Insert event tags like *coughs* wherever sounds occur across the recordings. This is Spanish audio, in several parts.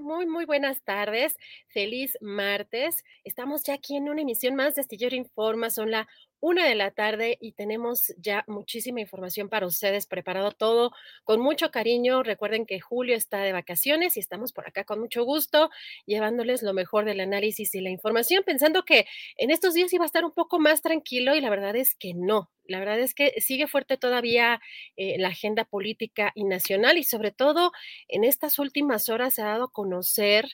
Muy, muy buenas tardes. Feliz martes. Estamos ya aquí en una emisión más de Astillero Informa. Son la una de la tarde y tenemos ya muchísima información para ustedes, preparado todo con mucho cariño. Recuerden que Julio está de vacaciones y estamos por acá con mucho gusto, llevándoles lo mejor del análisis y la información, pensando que en estos días iba a estar un poco más tranquilo y la verdad es que no. La verdad es que sigue fuerte todavía eh, la agenda política y nacional y sobre todo en estas últimas horas se ha dado a conocer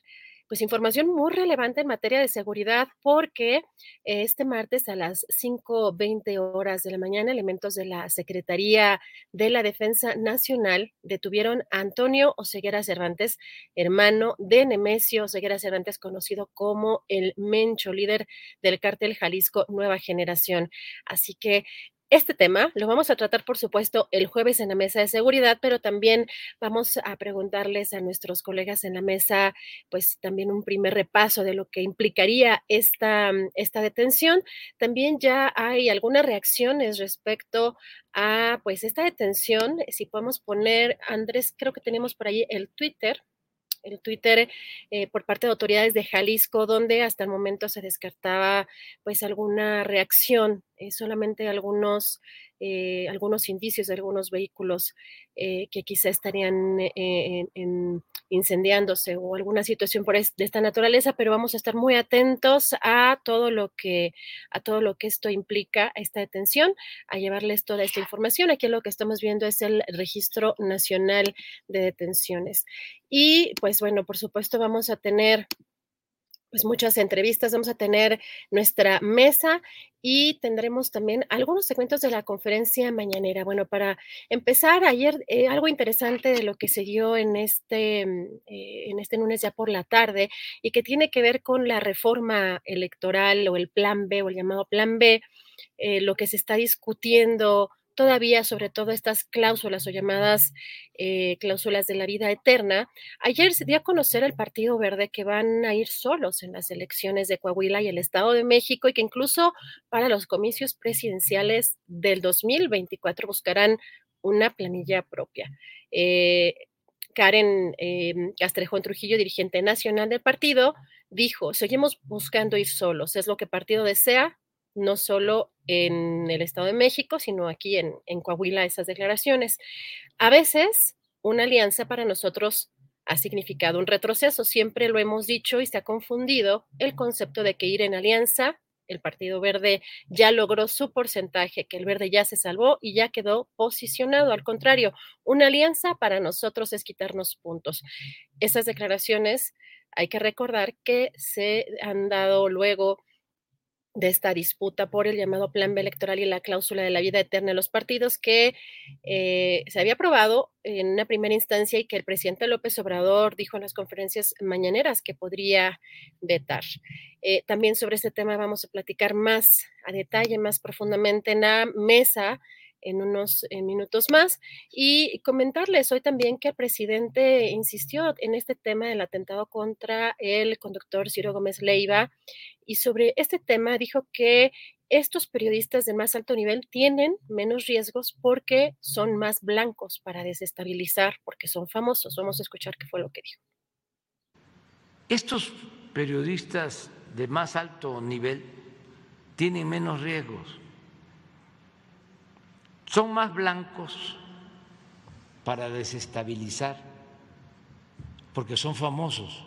pues información muy relevante en materia de seguridad porque este martes a las 5.20 horas de la mañana elementos de la Secretaría de la Defensa Nacional detuvieron a Antonio Oseguera Cervantes, hermano de Nemesio Oseguera Cervantes, conocido como el Mencho, líder del cártel Jalisco Nueva Generación. Así que este tema lo vamos a tratar, por supuesto, el jueves en la mesa de seguridad, pero también vamos a preguntarles a nuestros colegas en la mesa, pues también un primer repaso de lo que implicaría esta, mm, esta detención. También ya hay algunas reacciones respecto a, pues, esta detención. Si podemos poner, Andrés, creo que tenemos por ahí el Twitter el Twitter eh, por parte de autoridades de Jalisco, donde hasta el momento se descartaba pues alguna reacción, eh, solamente algunos eh, algunos indicios de algunos vehículos eh, que quizá estarían incendiándose o alguna situación por de esta naturaleza, pero vamos a estar muy atentos a todo lo que a todo lo que esto implica, esta detención, a llevarles toda esta información. Aquí lo que estamos viendo es el Registro Nacional de Detenciones. Y pues bueno, por supuesto vamos a tener pues muchas entrevistas, vamos a tener nuestra mesa y tendremos también algunos segmentos de la conferencia mañanera. Bueno, para empezar, ayer eh, algo interesante de lo que se dio en este, mm, eh, en este lunes ya por la tarde y que tiene que ver con la reforma electoral o el plan B o el llamado plan B, eh, lo que se está discutiendo todavía sobre todo estas cláusulas o llamadas eh, cláusulas de la vida eterna. Ayer se dio a conocer el Partido Verde que van a ir solos en las elecciones de Coahuila y el Estado de México y que incluso para los comicios presidenciales del 2024 buscarán una planilla propia. Eh, Karen eh, Castrejón Trujillo, dirigente nacional del partido, dijo, seguimos buscando ir solos, es lo que el partido desea, no solo en el Estado de México, sino aquí en, Coahuila, esas declaraciones. A veces, una alianza para nosotros ha significado un retroceso. Siempre lo hemos dicho y se ha confundido el concepto de que ir en alianza el Partido Verde ya logró su porcentaje, que el Verde ya se salvó y ya quedó posicionado. Al contrario, una alianza para nosotros es quitarnos puntos. Esas declaraciones hay que recordar que se han dado luego de esta disputa por el llamado Plan B electoral y la cláusula de la vida eterna de los partidos que eh, se había aprobado en una primera instancia y que el presidente López Obrador dijo en las conferencias mañaneras que podría vetar. Eh, también sobre este tema vamos a platicar más a detalle, más profundamente en la mesa en unos minutos más. Y comentarles hoy también que el presidente insistió en este tema del atentado contra el conductor Ciro Gómez Leiva y sobre este tema dijo que estos periodistas de más alto nivel tienen menos riesgos porque son más blancos para desestabilizar, porque son famosos. Vamos a escuchar qué fue lo que dijo. Estos periodistas de más alto nivel tienen menos riesgos son más blancos para desestabilizar, porque son famosos,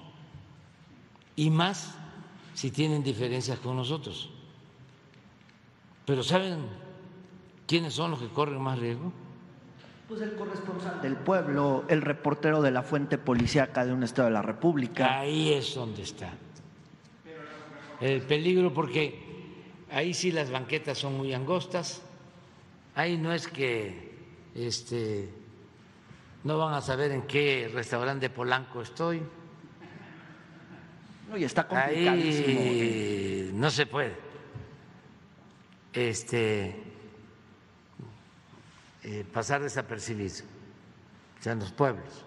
y más si tienen diferencias con nosotros. Pero ¿saben quiénes son los que corren más riesgo? Pues el corresponsal del pueblo, el reportero de la fuente policíaca de un estado de la República. Ahí es donde está el peligro, porque ahí sí las banquetas son muy angostas Ahí no es que este, no van a saber en qué restaurante de Polanco estoy. No, y está complicadísimo. Ahí ¿eh? no se puede. Este, eh, pasar desapercibido, o sea, en los pueblos.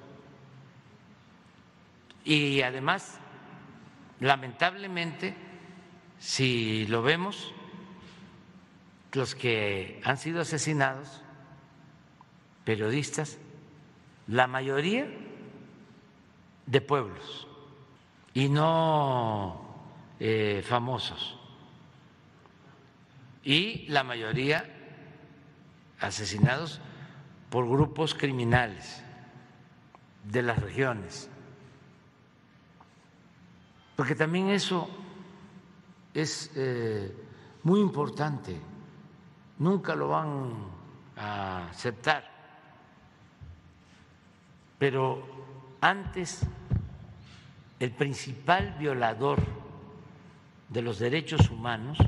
Y además, lamentablemente, si lo vemos, los que han sido asesinados, periodistas, la mayoría de pueblos y no eh, famosos, y la mayoría asesinados por grupos criminales de las regiones, porque también eso es eh, muy importante nunca lo van a aceptar. Pero antes el principal violador de los derechos humanos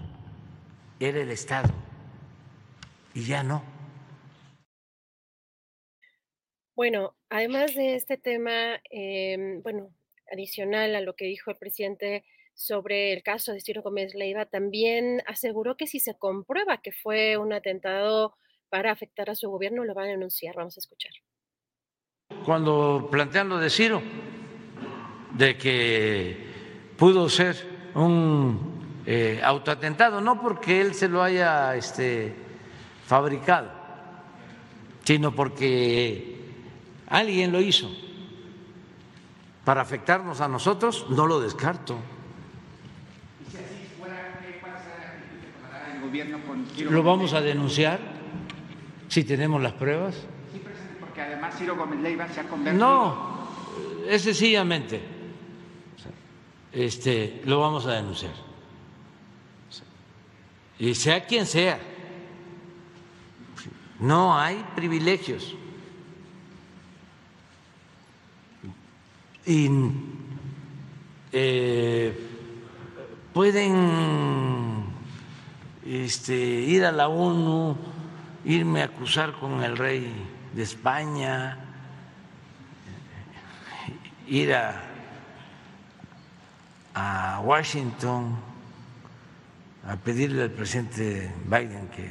era el Estado y ya no. Bueno, además de este tema, em, bueno, adicional a lo que dijo el presidente sobre el caso de Ciro Gómez Leiva, también aseguró que si se comprueba que fue un atentado para afectar a su gobierno, lo van a denunciar. Vamos a escuchar. Cuando plantean lo de Ciro, de que pudo ser un eh, autoatentado, no porque él se lo haya este, fabricado, sino porque alguien lo hizo para afectarnos a nosotros, no lo descarto. ¿Lo vamos a denunciar si tenemos las pruebas? Sí, presidente, porque además Ciro Gómez Leiva se ha convertido. No, es sencillamente. Este, lo vamos a denunciar. Y sea quien sea, no hay privilegios. Y eh, pueden este, ir a la ONU, irme a acusar con el rey de España, ir a, Washington a pedirle al presidente Biden que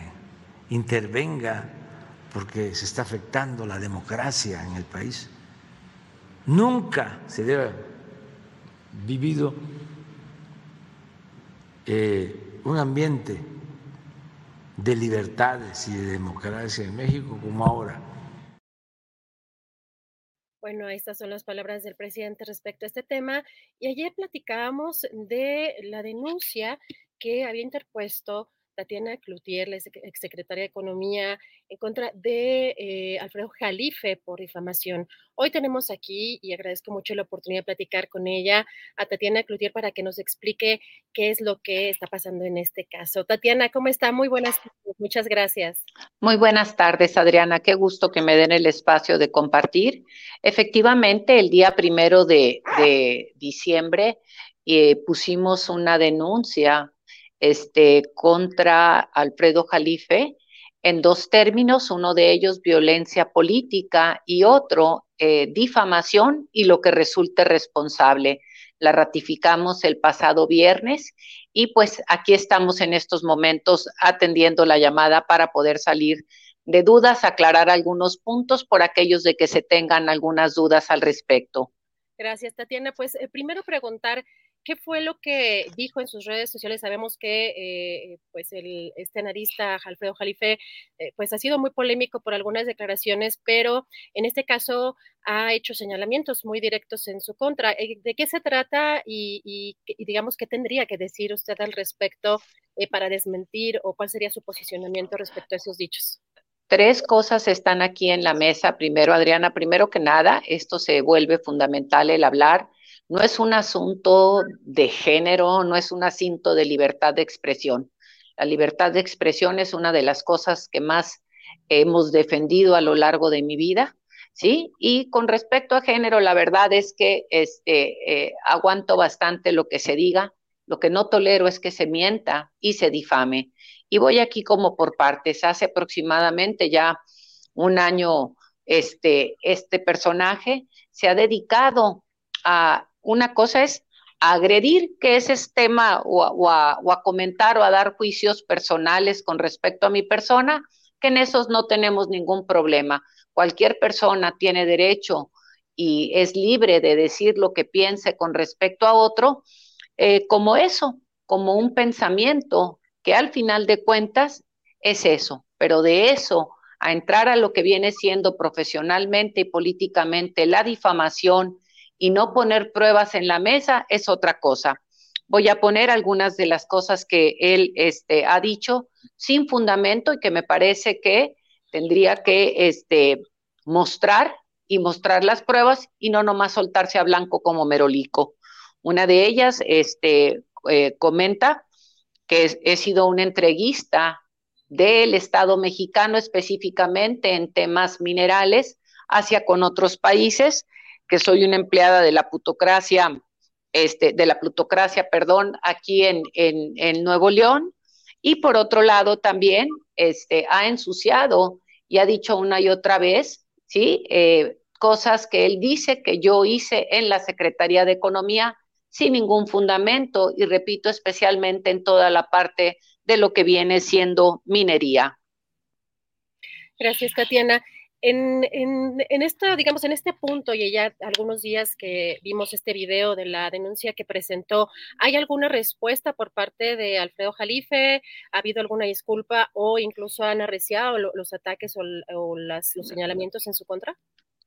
intervenga porque se está afectando la democracia en el país. Nunca se debe vivido eh, un ambiente de libertades y de democracia en México como ahora. Bueno, estas son las palabras del presidente respecto a este tema. Y ayer platicábamos de la denuncia que había interpuesto Tatiana Cloutier, la exsecretaria de Economía, en contra de eh, Alfredo Jalife por difamación. Hoy tenemos aquí, y agradezco mucho la oportunidad de platicar con ella, a Tatiana Cloutier para que nos explique qué es lo que está pasando en este caso. Tatiana, ¿cómo está? Muy buenas tardes, muchas gracias. Muy buenas tardes, Adriana. Qué gusto que me den el espacio de compartir. Efectivamente, el día primero de, diciembre eh, pusimos una denuncia este, contra Alfredo Jalife en dos términos, uno de ellos violencia política y otro eh, difamación y lo que resulte responsable. La ratificamos el pasado viernes y pues aquí estamos en estos momentos atendiendo la llamada para poder salir de dudas, aclarar algunos puntos por aquellos de que se tengan algunas dudas al respecto. Gracias, Tatiana. Pues eh, primero preguntar ¿Qué fue lo que dijo en sus redes sociales? Sabemos que eh, pues el este analista Alfredo Jalife eh, pues ha sido muy polémico por algunas declaraciones, pero en este caso ha hecho señalamientos muy directos en su contra. Eh, ¿De qué se trata y, digamos qué tendría que decir usted al respecto para desmentir o cuál sería su posicionamiento respecto a esos dichos? Tres cosas están aquí en la mesa. Primero, Adriana, primero que nada, esto se vuelve fundamental el hablar no es un asunto de género, no es un asunto de libertad de expresión. La libertad de expresión es una de las cosas que más hemos defendido a lo largo de mi vida, ¿sí? Y con respecto a género, la verdad es que este, eh, aguanto bastante lo que se diga, lo que no tolero es que se mienta y se difame. Y voy aquí como por partes. Hace aproximadamente ya un año este, este personaje se ha dedicado a una cosa es agredir, que ese es tema, o, a, comentar o a dar juicios personales con respecto a mi persona, que en esos no tenemos ningún problema. Cualquier persona tiene derecho y es libre de decir lo que piense con respecto a otro, eh, como eso, como un pensamiento que al final de cuentas es eso, pero de eso a entrar a lo que viene siendo profesionalmente y políticamente la difamación, y no poner pruebas en la mesa es otra cosa. Voy a poner algunas de las cosas que él este, ha dicho sin fundamento y que me parece que tendría que este, mostrar y mostrar las pruebas y no nomás soltarse a blanco como merolico. Una de ellas este, eh, comenta que he sido un entreguista del Estado mexicano específicamente en temas minerales hacia con otros países que soy una empleada de la plutocracia, este, de la plutocracia, perdón, aquí en, en, Nuevo León. Y por otro lado, también este, ha ensuciado y ha dicho una y otra vez, ¿sí? Eh, cosas que él dice que yo hice en la Secretaría de Economía sin ningún fundamento y repito, especialmente en toda la parte de lo que viene siendo minería. Gracias, Tatiana. En, en, esto, digamos, en este punto, y ya algunos días que vimos este video de la denuncia que presentó, ¿hay alguna respuesta por parte de Alfredo Jalife? ¿Ha habido alguna disculpa o incluso han arreciado los ataques o, los señalamientos en su contra?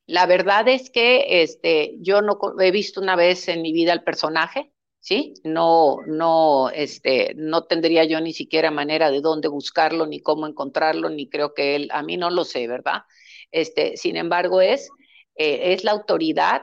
La verdad es que este, yo no he visto una vez en mi vida al personaje, ¿sí? No, no, este, no tendría yo ni siquiera manera de dónde buscarlo, ni cómo encontrarlo, ni creo que él, a mí no lo sé, ¿verdad? Este, sin embargo, es, eh, es la autoridad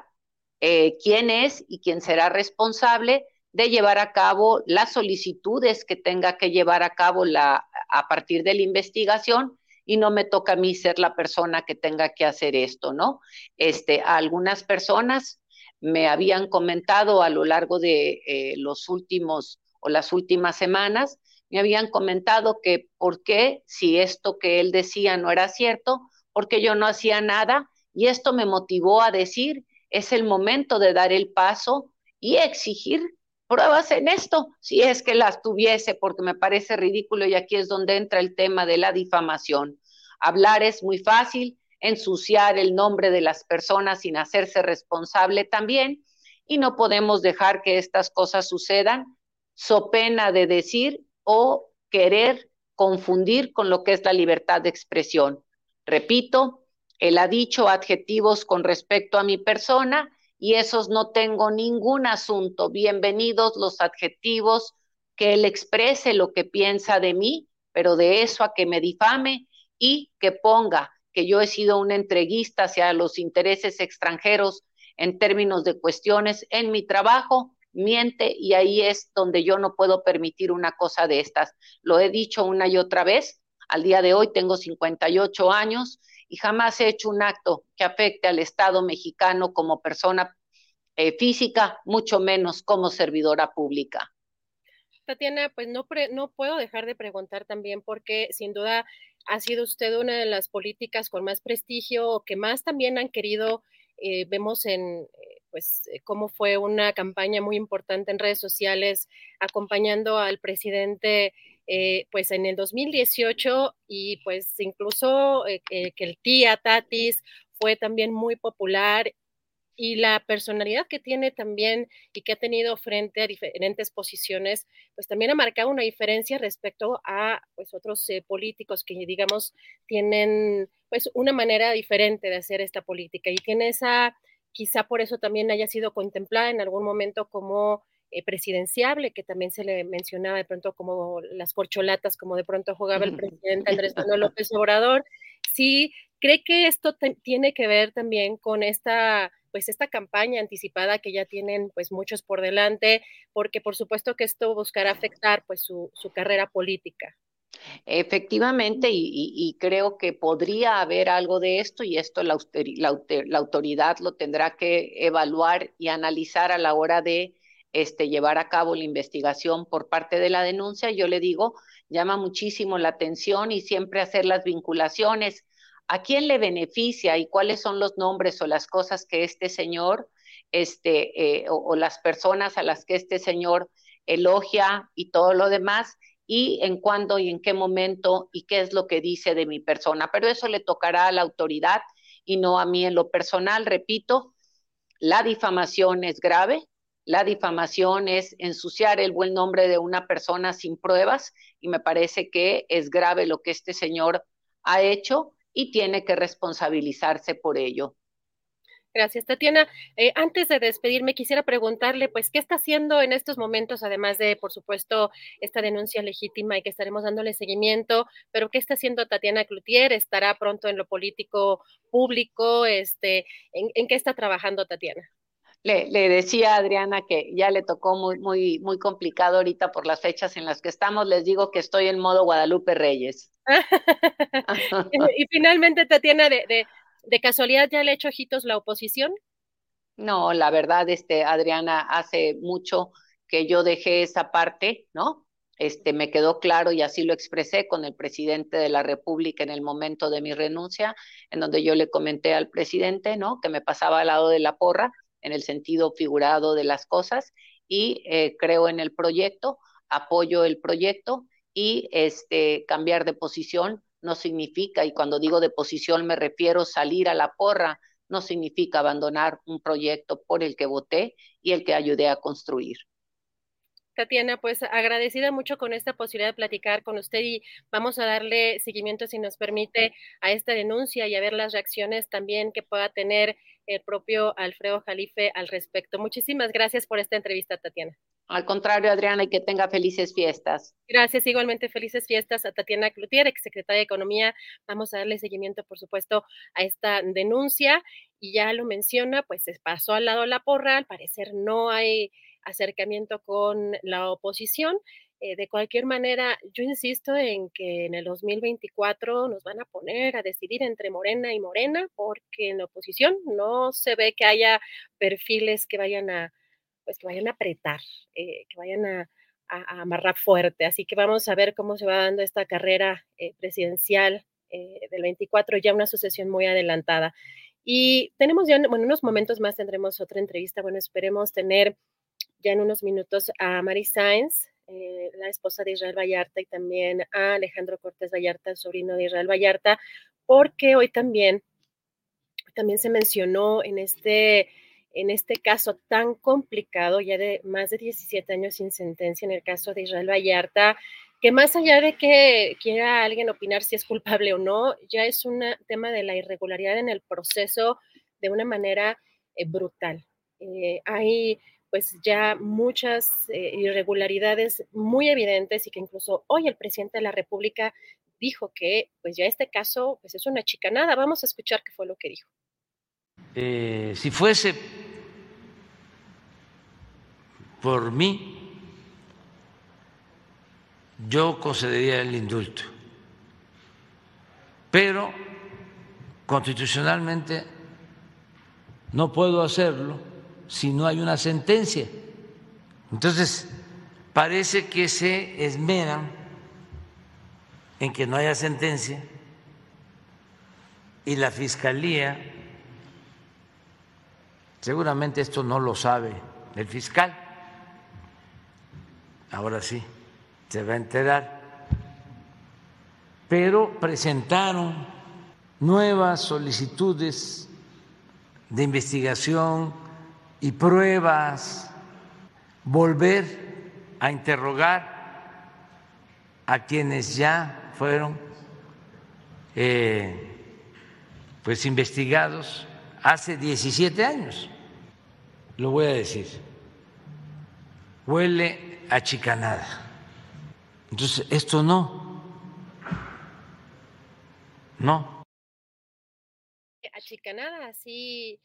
eh, quién es y quién será responsable de llevar a cabo las solicitudes que tenga que llevar a cabo la, a partir de la investigación y no me toca a mí ser la persona que tenga que hacer esto, ¿no? Este, algunas personas me habían comentado a lo largo de eh, los últimos o las últimas semanas, me habían comentado que por qué, si esto que él decía no era cierto, porque yo no hacía nada y esto me motivó a decir, es el momento de dar el paso y exigir pruebas en esto, si es que las tuviese, porque me parece ridículo y aquí es donde entra el tema de la difamación. Hablar es muy fácil, ensuciar el nombre de las personas sin hacerse responsable también, y no podemos dejar que estas cosas sucedan, so pena de decir o querer confundir con lo que es la libertad de expresión. Repito, él ha dicho adjetivos con respecto a mi persona y esos no tengo ningún asunto. Bienvenidos los adjetivos, que él exprese lo que piensa de mí pero de eso a que me difame y que ponga que yo he sido un entreguista hacia los intereses extranjeros en términos de cuestiones en mi trabajo, miente y ahí es donde yo no puedo permitir una cosa de estas. Lo he dicho una y otra vez, al día de hoy tengo 58 años y jamás he hecho un acto que afecte al Estado mexicano como persona eh, física, mucho menos como servidora pública. Tatiana, pues no, no puedo dejar de preguntar también porque sin duda ha sido usted una de las políticas con más prestigio o que más también han querido, eh, vemos en, eh, pues, cómo fue una campaña muy importante en redes sociales acompañando al presidente eh, pues en el 2018 y pues incluso eh, que el tía Tatis fue también muy popular y la personalidad que tiene también y que ha tenido frente a diferentes posiciones, pues también ha marcado una diferencia respecto a pues otros eh, políticos que digamos tienen pues una manera diferente de hacer esta política. Y tiene esa, quizá por eso también haya sido contemplada en algún momento como eh, presidenciable, que también se le mencionaba de pronto como las corcholatas, como de pronto jugaba el presidente Andrés *laughs* Manuel López Obrador. Sí, cree que esto tiene que ver también con esta pues esta campaña anticipada que ya tienen pues muchos por delante, porque por supuesto que esto buscará afectar pues su, carrera política. Efectivamente, y, creo que podría haber algo de esto y esto la, la, autoridad lo tendrá que evaluar y analizar a la hora de este, llevar a cabo la investigación por parte de la denuncia, yo le digo, llama muchísimo la atención y siempre hacer las vinculaciones. ¿A quién le beneficia y cuáles son los nombres o las cosas que este señor, este, eh, o, las personas a las que este señor elogia y todo lo demás? y en cuándo y en qué momento y qué es lo que dice de mi persona. Pero eso le tocará a la autoridad y no a mí en lo personal. Repito, la difamación es grave, la difamación es ensuciar el buen nombre de una persona sin pruebas y me parece que es grave lo que este señor ha hecho y tiene que responsabilizarse por ello. Gracias, Tatiana. Eh, antes de despedirme, quisiera preguntarle, pues, ¿qué está haciendo en estos momentos, además de, por supuesto, esta denuncia legítima y que estaremos dándole seguimiento, pero qué está haciendo Tatiana Cloutier? ¿Estará pronto en lo político público? Este, ¿en qué está trabajando Tatiana? Le, decía a Adriana que ya le tocó muy, muy, muy complicado ahorita por las fechas en las que estamos. Les digo que estoy en modo Guadalupe Reyes. *laughs* y finalmente, Tatiana, de, de, de casualidad, ¿ya le ha hecho ojitos la oposición? No, la verdad, este, Adriana, hace mucho que yo dejé esa parte, ¿no? Este, me quedó claro y así lo expresé con el presidente de la República en el momento de mi renuncia, en donde yo le comenté al presidente, ¿no? Que me pasaba al lado de la porra en el sentido figurado de las cosas y eh, creo en el proyecto, apoyo el proyecto y este, cambiar de posición no significa, y cuando digo de posición me refiero salir a la porra, no significa abandonar un proyecto por el que voté y el que ayudé a construir. Tatiana, pues agradecida mucho con esta posibilidad de platicar con usted y vamos a darle seguimiento, si nos permite, a esta denuncia y a ver las reacciones también que pueda tener el propio Alfredo Jalife al respecto. Muchísimas gracias por esta entrevista, Tatiana. Al contrario, Adriana, y que tenga felices fiestas. Gracias, igualmente felices fiestas a Tatiana Cloutier, exsecretaria de Economía. Vamos a darle seguimiento, por supuesto, a esta denuncia. Y ya lo menciona, pues se pasó al lado la porra, al parecer no hay acercamiento con la oposición. Eh, de cualquier manera, yo insisto en que en el 2024 nos van a poner a decidir entre Morena y Morena, porque en la oposición no se ve que haya perfiles que vayan a, pues vayan a apretar, eh, que vayan a, amarrar fuerte. Así que vamos a ver cómo se va dando esta carrera eh, presidencial del 24, ya una sucesión muy adelantada. Y tenemos ya, bueno, unos momentos más tendremos otra entrevista. Bueno, esperemos tener ya en unos minutos a Mari Sáenz, eh, la esposa de Israel Vallarta, y también a Alejandro Cortés Vallarta, el sobrino de Israel Vallarta, porque hoy también, también se mencionó en este, en este caso tan complicado, ya de más de 17 años sin sentencia en el caso de Israel Vallarta, que más allá de que quiera alguien opinar si es culpable o no, ya es un tema de la irregularidad en el proceso de una manera eh, brutal. Eh, hay pues ya muchas eh, irregularidades muy evidentes y que incluso hoy el presidente de la República dijo que pues ya este caso pues es una chicanada. Vamos a escuchar qué fue lo que dijo. Eh, si fuese por mí, yo concedería el indulto. Pero constitucionalmente no puedo hacerlo si no hay una sentencia. Entonces, parece que se esmeran en que no haya sentencia y la Fiscalía, seguramente esto no lo sabe el fiscal, ahora sí, se va a enterar, pero presentaron nuevas solicitudes de investigación y pruebas, volver a interrogar a quienes ya fueron eh, pues investigados hace 17 años. Lo voy a decir. Huele a chicanada. Entonces, esto no. No. Achicanada, así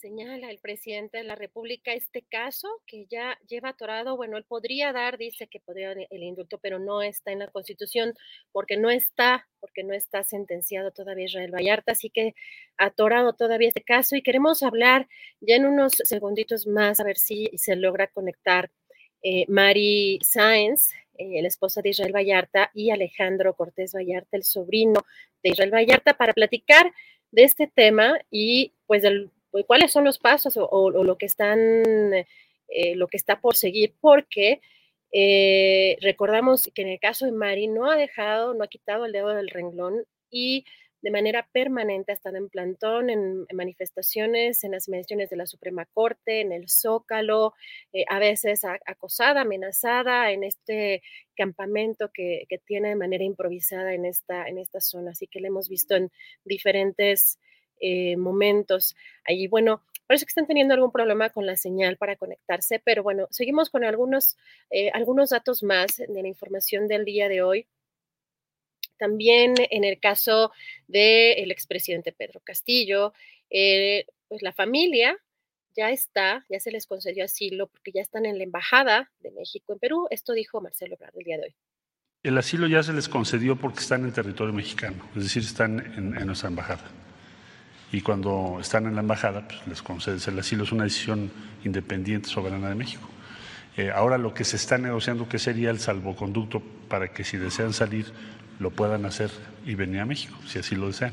señala el presidente de la República este caso que ya lleva atorado, bueno, él podría dar, dice que podría el indulto, pero no está en la Constitución porque no está, porque no está sentenciado todavía Israel Vallarta, así que atorado todavía este caso y queremos hablar ya en unos segunditos más a ver si se logra conectar eh, Mari Sáenz, eh, la esposa de Israel Vallarta, y Alejandro Cortés Vallarta, el sobrino de Israel Vallarta, para platicar de este tema y pues del pues, cuáles son los pasos o, lo que están, eh, lo que está por seguir, porque eh, recordamos que en el caso de Mari no ha dejado, no ha quitado el dedo del renglón y de manera permanente ha estado en plantón, en, manifestaciones, en las menciones de la Suprema Corte, en el Zócalo, eh, a veces acosada, amenazada en este campamento que, tiene de manera improvisada en esta, en esta zona. Así que la hemos visto en diferentes eh, momentos. Ahí, bueno, parece que están teniendo algún problema con la señal para conectarse, pero bueno, seguimos con algunos, eh, algunos datos más de la información del día de hoy. También en el caso del expresidente Pedro Castillo, eh, pues la familia ya está, ya se les concedió asilo porque ya están en la Embajada de México en Perú. Esto dijo Marcelo Ebrard el día de hoy. El asilo ya se les concedió porque están en territorio mexicano, es decir, están en nuestra embajada y cuando están en la embajada pues les concedes el asilo. Es una decisión independiente, soberana de México. Eh, ahora lo que se está negociando, que sería el salvoconducto para que si desean salir lo puedan hacer y venir a México, si así lo desean.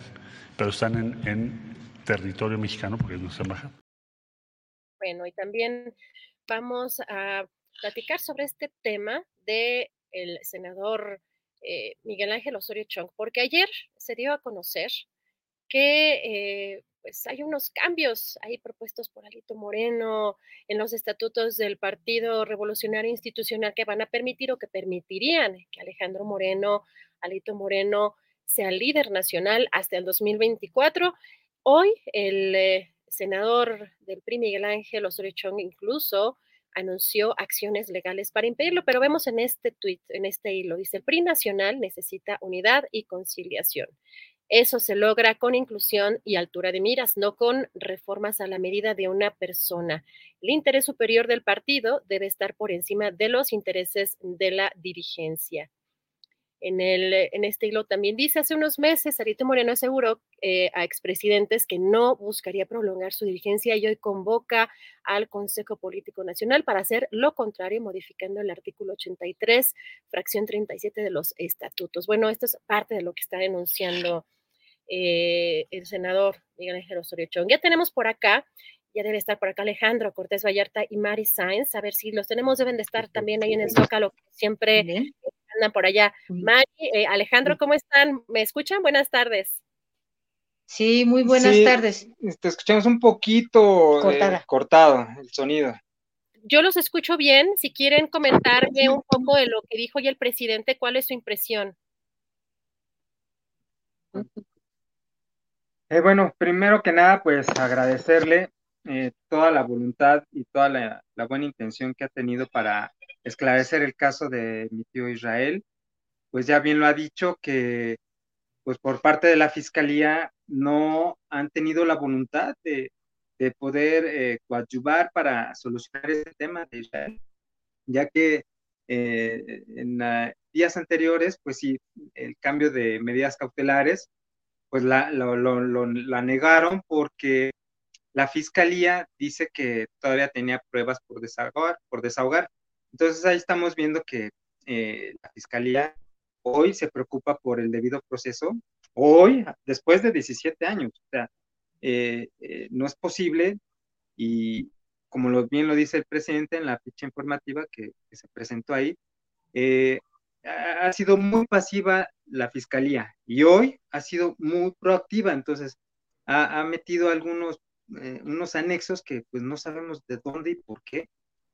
Pero están en, territorio mexicano porque es nuestra embajada. Bueno, y también vamos a platicar sobre este tema de el senador eh, Miguel Ángel Osorio Chong, porque ayer se dio a conocer que eh, pues hay unos cambios ahí propuestos por Alito Moreno en los estatutos del Partido Revolucionario Institucional que van a permitir o que permitirían que Alejandro Moreno, Alito Moreno, sea líder nacional hasta el 2024. Hoy el eh, senador del PRI, Miguel Ángel Osorio Chong, incluso anunció acciones legales para impedirlo, pero vemos en este tuit, en este hilo, dice, el PRI nacional necesita unidad y conciliación. Eso se logra con inclusión y altura de miras, no con reformas a la medida de una persona. El interés superior del partido debe estar por encima de los intereses de la dirigencia. En, el, en este hilo también dice, hace unos meses, Arito Moreno aseguró eh, a expresidentes que no buscaría prolongar su dirigencia y hoy convoca al Consejo Político Nacional para hacer lo contrario, modificando el artículo 83, fracción 37 de los estatutos. Bueno, esto es parte de lo que está denunciando eh, el senador Miguel Ángel Osorio Chong. Ya tenemos por acá, ya debe estar por acá Alejandro Cortés Vallarta y Mari Sáenz, a ver si los tenemos, deben de estar también ahí en el Zócalo, siempre andan por allá. Mari, eh, Alejandro, ¿cómo están? ¿Me escuchan? Buenas tardes. Sí, muy buenas tardes. Te escuchamos un poquito eh, cortado el sonido. Yo los escucho bien. Si quieren comentarme un poco de lo que dijo ya el presidente, ¿cuál es su impresión? Eh, bueno, primero que nada, pues agradecerle eh, toda la voluntad y toda la, buena intención que ha tenido para esclarecer el caso de mi tío Israel. Pues ya bien lo ha dicho que pues por parte de la fiscalía no han tenido la voluntad de, poder eh, coadyuvar para solucionar este tema de Israel, ya que eh, en días anteriores, pues sí, el cambio de medidas cautelares, pues la, la negaron porque la fiscalía dice que todavía tenía pruebas por desahogar. Por desahogar. Entonces ahí estamos viendo que eh, la fiscalía hoy se preocupa por el debido proceso, hoy, después de 17 años. O sea, eh, eh, no es posible y como lo, bien lo dice el presidente en la ficha informativa que, se presentó ahí, ha sido muy pasiva la fiscalía y hoy ha sido muy proactiva, entonces ha, metido algunos eh, unos anexos que pues no sabemos de dónde y por qué.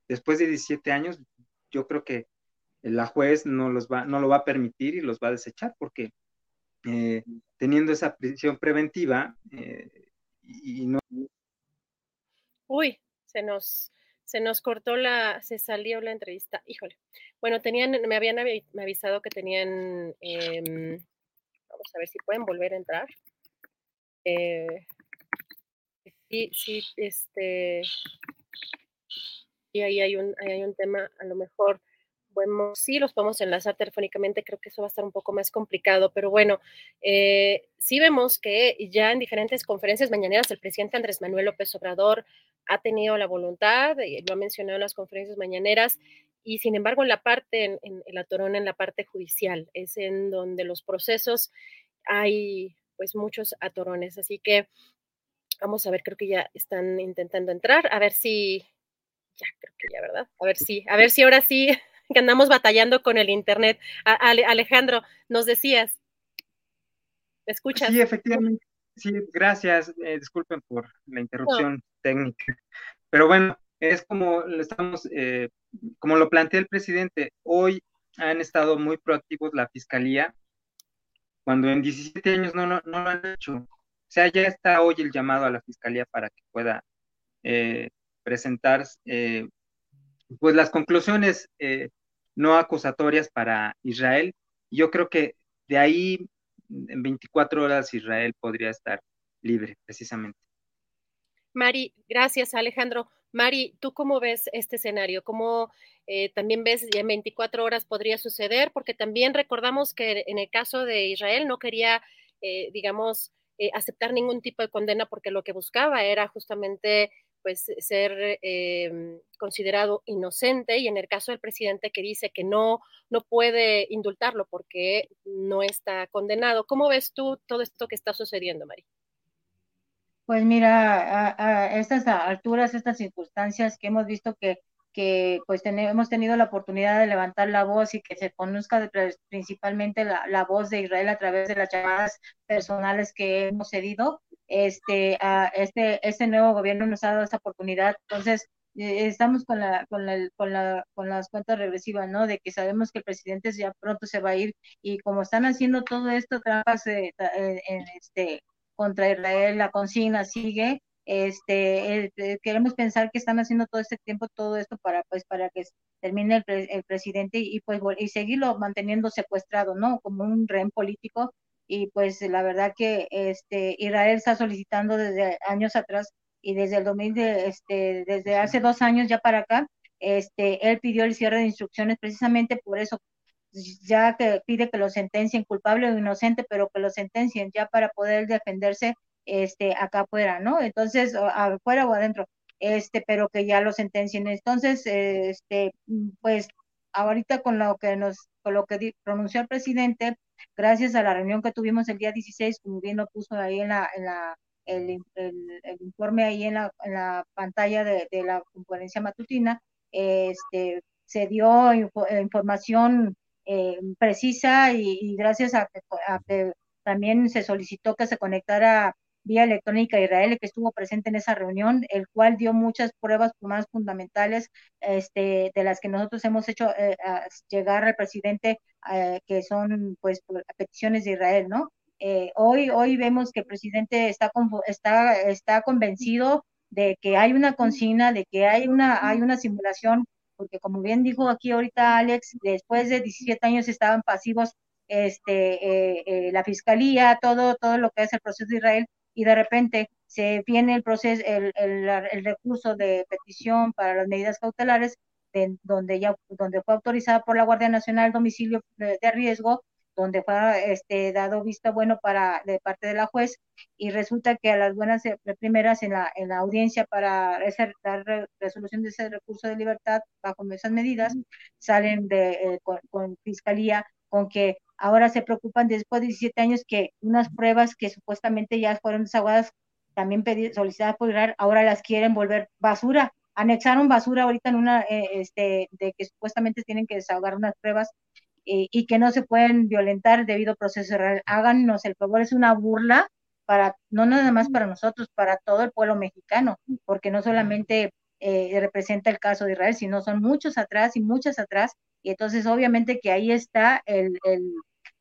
Después de 17 años, yo creo que la juez no, los va, no lo va a permitir y los va a desechar porque eh, teniendo esa prisión preventiva eh, y, no... Uy, se nos, se nos cortó la, se salió la entrevista. Híjole. Bueno, tenían, me habían avisado que tenían, em, vamos a ver si pueden volver a entrar. Eh, sí, sí, este, y ahí hay un, hay un tema, a lo mejor, bueno, sí los podemos enlazar telefónicamente, creo que eso va a estar un poco más complicado, pero bueno, eh, sí vemos que ya en diferentes conferencias mañaneras el presidente Andrés Manuel López Obrador ha tenido la voluntad, y lo ha mencionado en las conferencias mañaneras, y sin embargo en la parte, en, en, en la torona, en la parte judicial, es en donde los procesos hay pues muchos atorones, así que Vamos a ver, creo que ya están intentando entrar. A ver si, ya creo que ya, ¿verdad? A ver si, a ver si ahora sí *laughs* que andamos batallando con el internet. Alejandro, nos decías. ¿Me escuchas? Sí, efectivamente. Sí, gracias. Eh, disculpen por la interrupción técnica. Pero bueno, es como estamos, eh, como lo plantea el presidente, hoy han estado muy proactivos la fiscalía, cuando en 17 años no, no, no lo han hecho sea, ya está hoy el llamado a la Fiscalía para que pueda eh, presentar eh, pues las conclusiones eh, no acusatorias para Israel. Yo creo que de ahí en 24 horas Israel podría estar libre, precisamente. Mari, gracias Alejandro. Mari, ¿tú cómo ves este escenario? ¿Cómo también ves en 24 horas podría suceder? Porque también recordamos que en el caso de Israel no quería, digamos, eh, aceptar ningún tipo de condena porque lo que buscaba era justamente pues ser em, considerado inocente y en el caso del presidente que dice que no, no puede indultarlo porque no está condenado. ¿Cómo ves tú todo esto que está sucediendo, Mari? Pues mira, a estas alturas, estas circunstancias que hemos visto que que pues hemos tenido la oportunidad de levantar la voz y que se conozca principalmente la, voz de Israel a través de las llamadas personales que hemos cedido. Este, a este, este nuevo gobierno nos ha dado esta oportunidad. Entonces, eh, estamos con, la, con, la, con, la, con las cuentas regresivas, ¿no? De que sabemos que el presidente ya pronto se va a ir y como están haciendo todo esto, trampas eh, en, este, contra Israel, la consigna sigue, este, eh, queremos pensar que están haciendo todo este tiempo todo esto para, pues, para que termine el, presidente y, pues, y seguirlo manteniendo secuestrado, ¿no? Como un rehén político. Y pues la verdad que este, Israel está solicitando desde años atrás y desde el 2000, este, desde hace dos años ya para acá, este, él pidió el cierre de instrucciones precisamente por eso, ya que pide que lo sentencien culpable o inocente, pero que lo sentencien ya para poder defenderse este, acá afuera, ¿no? Entonces, afuera o adentro, este, pero que ya lo sentencien. Entonces, este, pues, ahorita con lo que nos, con lo que pronunció el presidente, gracias a la reunión que tuvimos el día 16, como bien lo puso ahí en la, en la el, el, informe ahí en la, en la pantalla de, de, la conferencia matutina, este, se dio información eh, precisa y, gracias a que también se solicitó que se conectara vía electrónica Israel, que estuvo presente en esa reunión, el cual dio muchas pruebas más fundamentales este, de las que nosotros hemos hecho eh, llegar al presidente, eh, que son pues peticiones de Israel, ¿no? Eh, hoy, hoy vemos que el presidente está, está, está convencido de que hay una consigna, de que hay una, hay una simulación, porque como bien dijo aquí ahorita Alex, después de 17 años estaban pasivos este, eh, la fiscalía, todo, todo lo que es el proceso de Israel, y de repente se viene el proceso, el, el, el recurso de petición para las medidas cautelares, de, donde ya, donde fue autorizada por la Guardia Nacional domicilio de, de riesgo, donde fue este, dado vista bueno para de parte de la juez y resulta que a las buenas primeras en la, en la audiencia para dar resolución de ese recurso de libertad bajo esas medidas salen de, eh, con, con, fiscalía con que ahora se preocupan después de 17 años que unas pruebas que supuestamente ya fueron desaguadas también solicitadas por Israel, ahora las quieren volver basura anexaron basura ahorita en una, eh, este, de que supuestamente tienen que desahogar unas pruebas eh, y que no se pueden violentar debido al proceso real. Háganos el favor, es una burla para, no nada más para nosotros, para todo el pueblo mexicano, porque no solamente eh, representa el caso de Israel, sino son muchos atrás y muchas atrás, y entonces obviamente que ahí está el,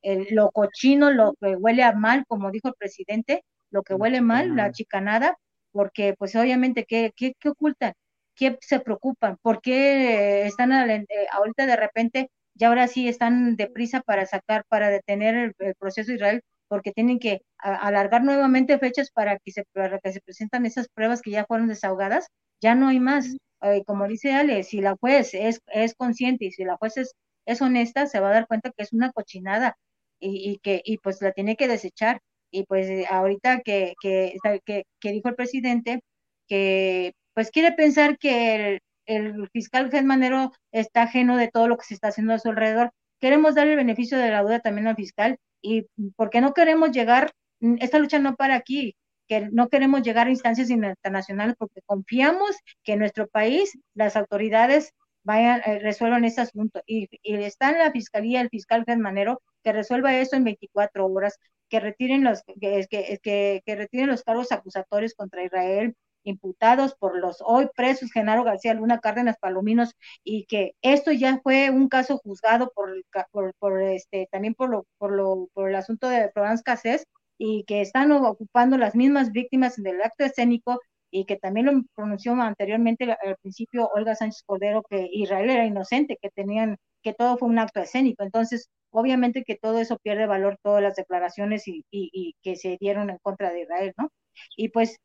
el, lo cochino, lo que huele a mal, como dijo el presidente, lo que huele mal, la chicanada, porque pues obviamente, ¿qué, qué, qué ocultan? ¿Qué se preocupan? ¿Por qué están eh, ahorita de repente y ahora sí están deprisa para sacar, para detener el, el proceso de Israel, porque tienen que a, alargar nuevamente fechas para que, se, para que se presentan esas pruebas que ya fueron desahogadas, ya no hay más. Eh, como dice Ale, si la juez es, es consciente y si la juez es, es honesta, se va a dar cuenta que es una cochinada y, y que y pues la tiene que desechar. Y pues eh, ahorita que, que, que, que dijo el presidente que pues quiere pensar que el, el fiscal Manero está ajeno de todo lo que se está haciendo a su alrededor. Queremos darle el beneficio de la duda también al fiscal y porque no queremos llegar, esta lucha no para aquí, que no queremos llegar a instancias internacionales porque confiamos que en nuestro país las autoridades vayan, eh, resuelvan ese asunto. Y, y, está en la fiscalía el fiscal Manero que resuelva eso en 24 horas, que retiren los, que, que, que, retiren los cargos acusatorios contra Israel, imputados por los hoy presos Genaro García Luna Cárdenas Palominos y que esto ya fue un caso juzgado por, por, por este también por lo por lo por el asunto de Provence Cassés y que están ocupando las mismas víctimas del acto escénico y que también lo pronunció anteriormente al principio Olga Sánchez Cordero que Israel era inocente, que tenían que todo fue un acto escénico. Entonces, obviamente que todo eso pierde valor, todas las declaraciones y, y, y que se dieron en contra de Israel, ¿no? Y pues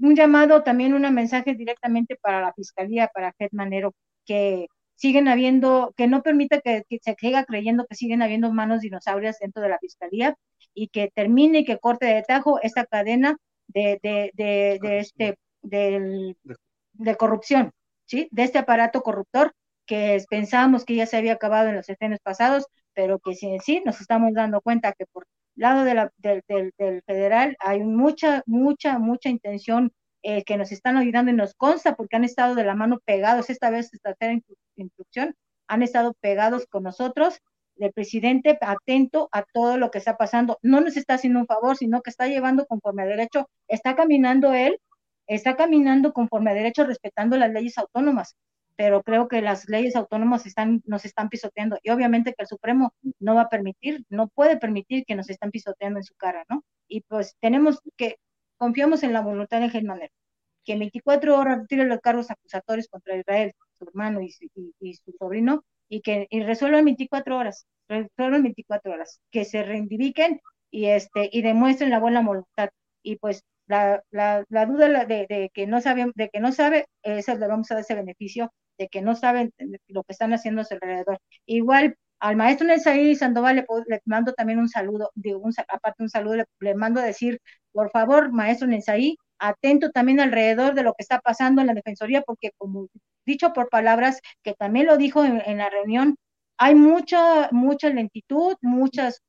un llamado, también un mensaje directamente para la Fiscalía, para Jet Manero, que siguen habiendo, que no permita que, que, se siga creyendo que siguen habiendo manos dinosaurias dentro de la Fiscalía y que termine y que corte de tajo esta cadena de, de, de, de este, de, de corrupción, ¿sí? De este aparato corruptor que pensábamos que ya se había acabado en los sexenios pasados, pero que sí, sí nos estamos dando cuenta que por lado de la, del, del, del, federal hay mucha, mucha, mucha intención eh, que nos están ayudando y nos consta porque han estado de la mano pegados, esta vez, esta tercera instrucción, han estado pegados con nosotros, el presidente atento a todo lo que está pasando, no nos está haciendo un favor, sino que está llevando conforme a derecho, está caminando él, está caminando conforme a derecho respetando las leyes autónomas, pero creo que las leyes autónomas están, nos están pisoteando y obviamente que el Supremo no va a permitir, no puede permitir que nos están pisoteando en su cara, ¿no? Y pues tenemos que, confiamos en la voluntad de Germaner, que en 24 horas retire los cargos acusatorios contra Israel, su hermano y, y, y su sobrino, y que y resuelva en 24 horas, resuelva en 24 horas, que se reivindiquen y, este, y demuestren la buena voluntad. Y pues la, la, la duda de, de, que no sabe, de que no sabe, esa le vamos a dar ese beneficio de que no saben lo que están haciendo a su alrededor. Igual al maestro Nelsaí Sandoval le, le, mando también un saludo, digo, un, aparte un saludo, le, mando a decir, por favor, maestro Nelsaí, atento también alrededor de lo que está pasando en la Defensoría, porque como dicho por palabras, que también lo dijo en la reunión, hay mucha, mucha lentitud, muchas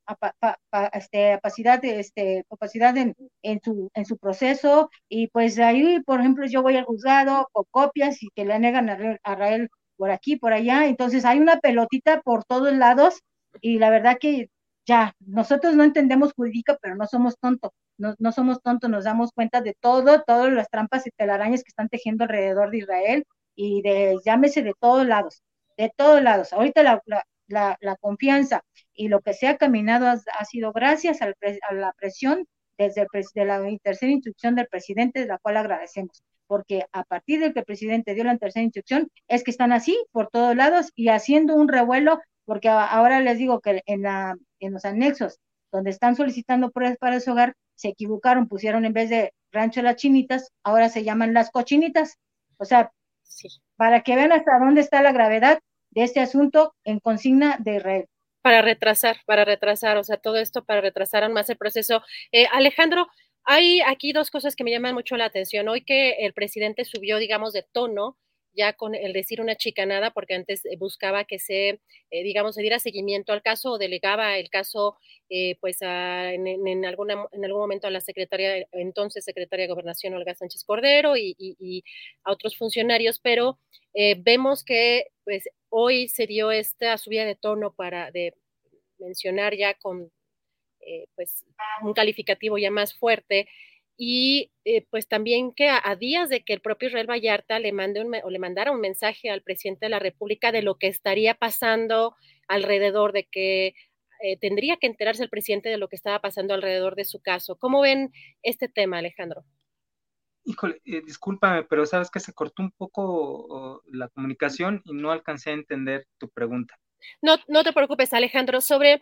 este, capacidad, este, capacidad en, en, su, en su proceso, y pues ahí, por ejemplo, yo voy al juzgado con copias y que le negan a, a Rael por aquí, por allá, entonces hay una pelotita por todos lados, y la verdad que ya, nosotros no entendemos jurídica, pero no somos tontos, no, no somos tontos, nos damos cuenta de todo, todas las trampas y telarañas que están tejiendo alrededor de Israel, y de, llámese de todos lados de todos lados. Ahorita la, la, confianza y lo que se ha caminado ha, ha sido gracias al, a la presión desde el, de la tercera instrucción del presidente, de la cual agradecemos. porque a partir de que el presidente dio la tercera instrucción, es que están así por todos lados y haciendo un revuelo, porque ahora les digo que en, la, en los anexos donde están solicitando pruebas para su hogar, se equivocaron, pusieron en vez de rancho las chinitas, ahora se llaman las cochinitas. O sea, para que vean hasta dónde está la gravedad de este asunto en consigna de red. Para retrasar, para retrasar, o sea, todo esto para retrasar aún más el proceso. Eh, Alejandro, hay aquí dos cosas que me llaman mucho la atención. Hoy que el presidente subió, digamos, de tono ya con el decir una chicanada, porque antes eh, buscaba que se, eh, digamos, se diera seguimiento al caso o delegaba el caso, eh, pues, en, alguna, en algún momento a la secretaria, entonces secretaria de Gobernación, Olga Sánchez Cordero, y, a otros funcionarios, pero vemos que, pues, hoy se dio esta subida de tono para de mencionar ya con, pues, un calificativo ya más fuerte y eh, pues también que a, días de que el propio Israel Vallarta le mande un, o le mandara un mensaje al presidente de la República de lo que estaría pasando alrededor de que eh, tendría que enterarse el presidente de lo que estaba pasando alrededor de su caso. ¿Cómo ven este tema, Alejandro? Híjole, eh, discúlpame, pero sabes que se cortó un poco la comunicación y no alcancé a entender tu pregunta. No, no te preocupes, Alejandro. Sobre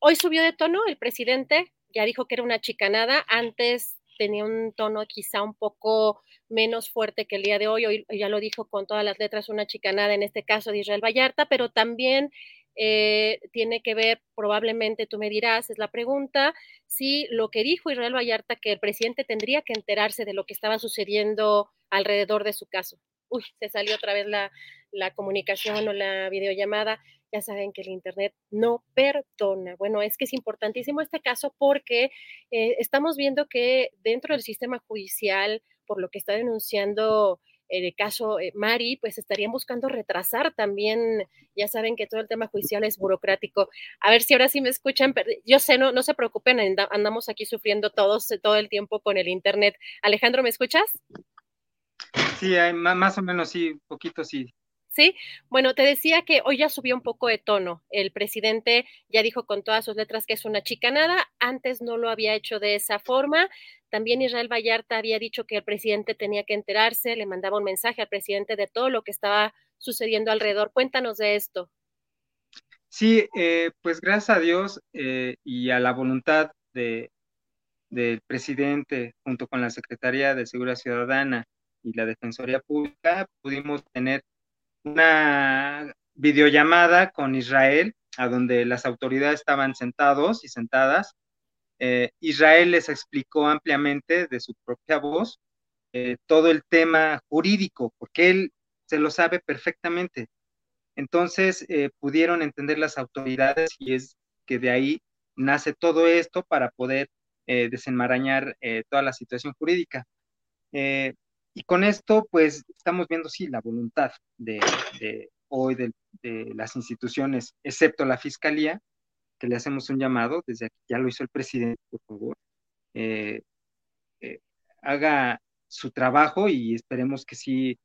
hoy subió de tono el presidente, ya dijo que era una chicanada. Antes tenía un tono quizá un poco menos fuerte que el día de hoy. Hoy ya lo dijo con todas las letras una chicanada, en este caso de Israel Vallarta, pero también eh, tiene que ver, probablemente tú me dirás, es la pregunta, si lo que dijo Israel Vallarta, que el presidente tendría que enterarse de lo que estaba sucediendo alrededor de su caso. Uy, se salió otra vez la, la comunicación o la videollamada ya saben que el Internet no perdona. Bueno, es que es importantísimo este caso porque eh, estamos viendo que dentro del sistema judicial, por lo que está denunciando el caso eh, Mari, pues estarían buscando retrasar también, ya saben que todo el tema judicial es burocrático. A ver si ahora sí me escuchan, yo sé, no, no se preocupen, andamos aquí sufriendo todos todo el tiempo con el Internet. Alejandro, ¿me escuchas? Sí, más o menos sí, poquito sí. Sí, bueno, te decía que hoy ya subió un poco de tono. El presidente ya dijo con todas sus letras que es una chicanada. Antes no lo había hecho de esa forma. También Israel Vallarta había dicho que el presidente tenía que enterarse, le mandaba un mensaje al presidente de todo lo que estaba sucediendo alrededor. Cuéntanos de esto. Sí, eh, pues gracias a Dios eh, y a la voluntad de, del presidente junto con la Secretaría de Seguridad Ciudadana y la Defensoría Pública pudimos tener una videollamada con Israel, a donde las autoridades estaban sentados y sentadas. Eh, Israel les explicó ampliamente de su propia voz eh, todo el tema jurídico, porque él se lo sabe perfectamente. Entonces eh, pudieron entender las autoridades y es que de ahí nace todo esto para poder desenmarañar toda la situación jurídica. Y con esto, pues, estamos viendo, sí, la voluntad de, hoy de, las instituciones, excepto la Fiscalía, que le hacemos un llamado, desde aquí ya lo hizo el presidente, por favor, eh, eh, haga su trabajo y esperemos que sí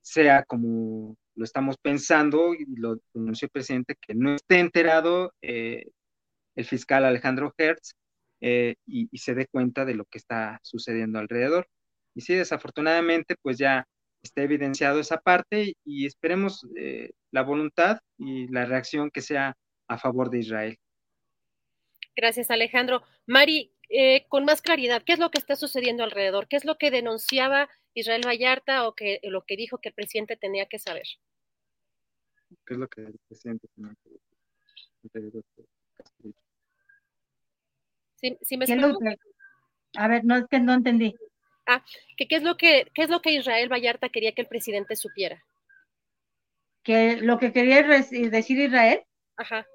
sea como lo estamos pensando y lo anunció el presidente, que no esté enterado eh, el fiscal Alejandro Hertz y, se dé cuenta de lo que está sucediendo alrededor. Y sí, desafortunadamente, pues ya está evidenciado esa parte y esperemos eh, la voluntad y la reacción que sea a favor de Israel. Gracias, Alejandro. Mari, eh, con más claridad, ¿qué es lo que está sucediendo alrededor? ¿Qué es lo que denunciaba Israel Vallarta o que, lo que dijo que el presidente tenía que saber? ¿Qué es lo que el presidente tenía que saber? ¿Sí, me A ver, no es que no entendí. Ah, ¿qué es lo que, qué es lo que Israel Vallarta quería que el presidente supiera? Que lo que quería decir Israel. Ajá.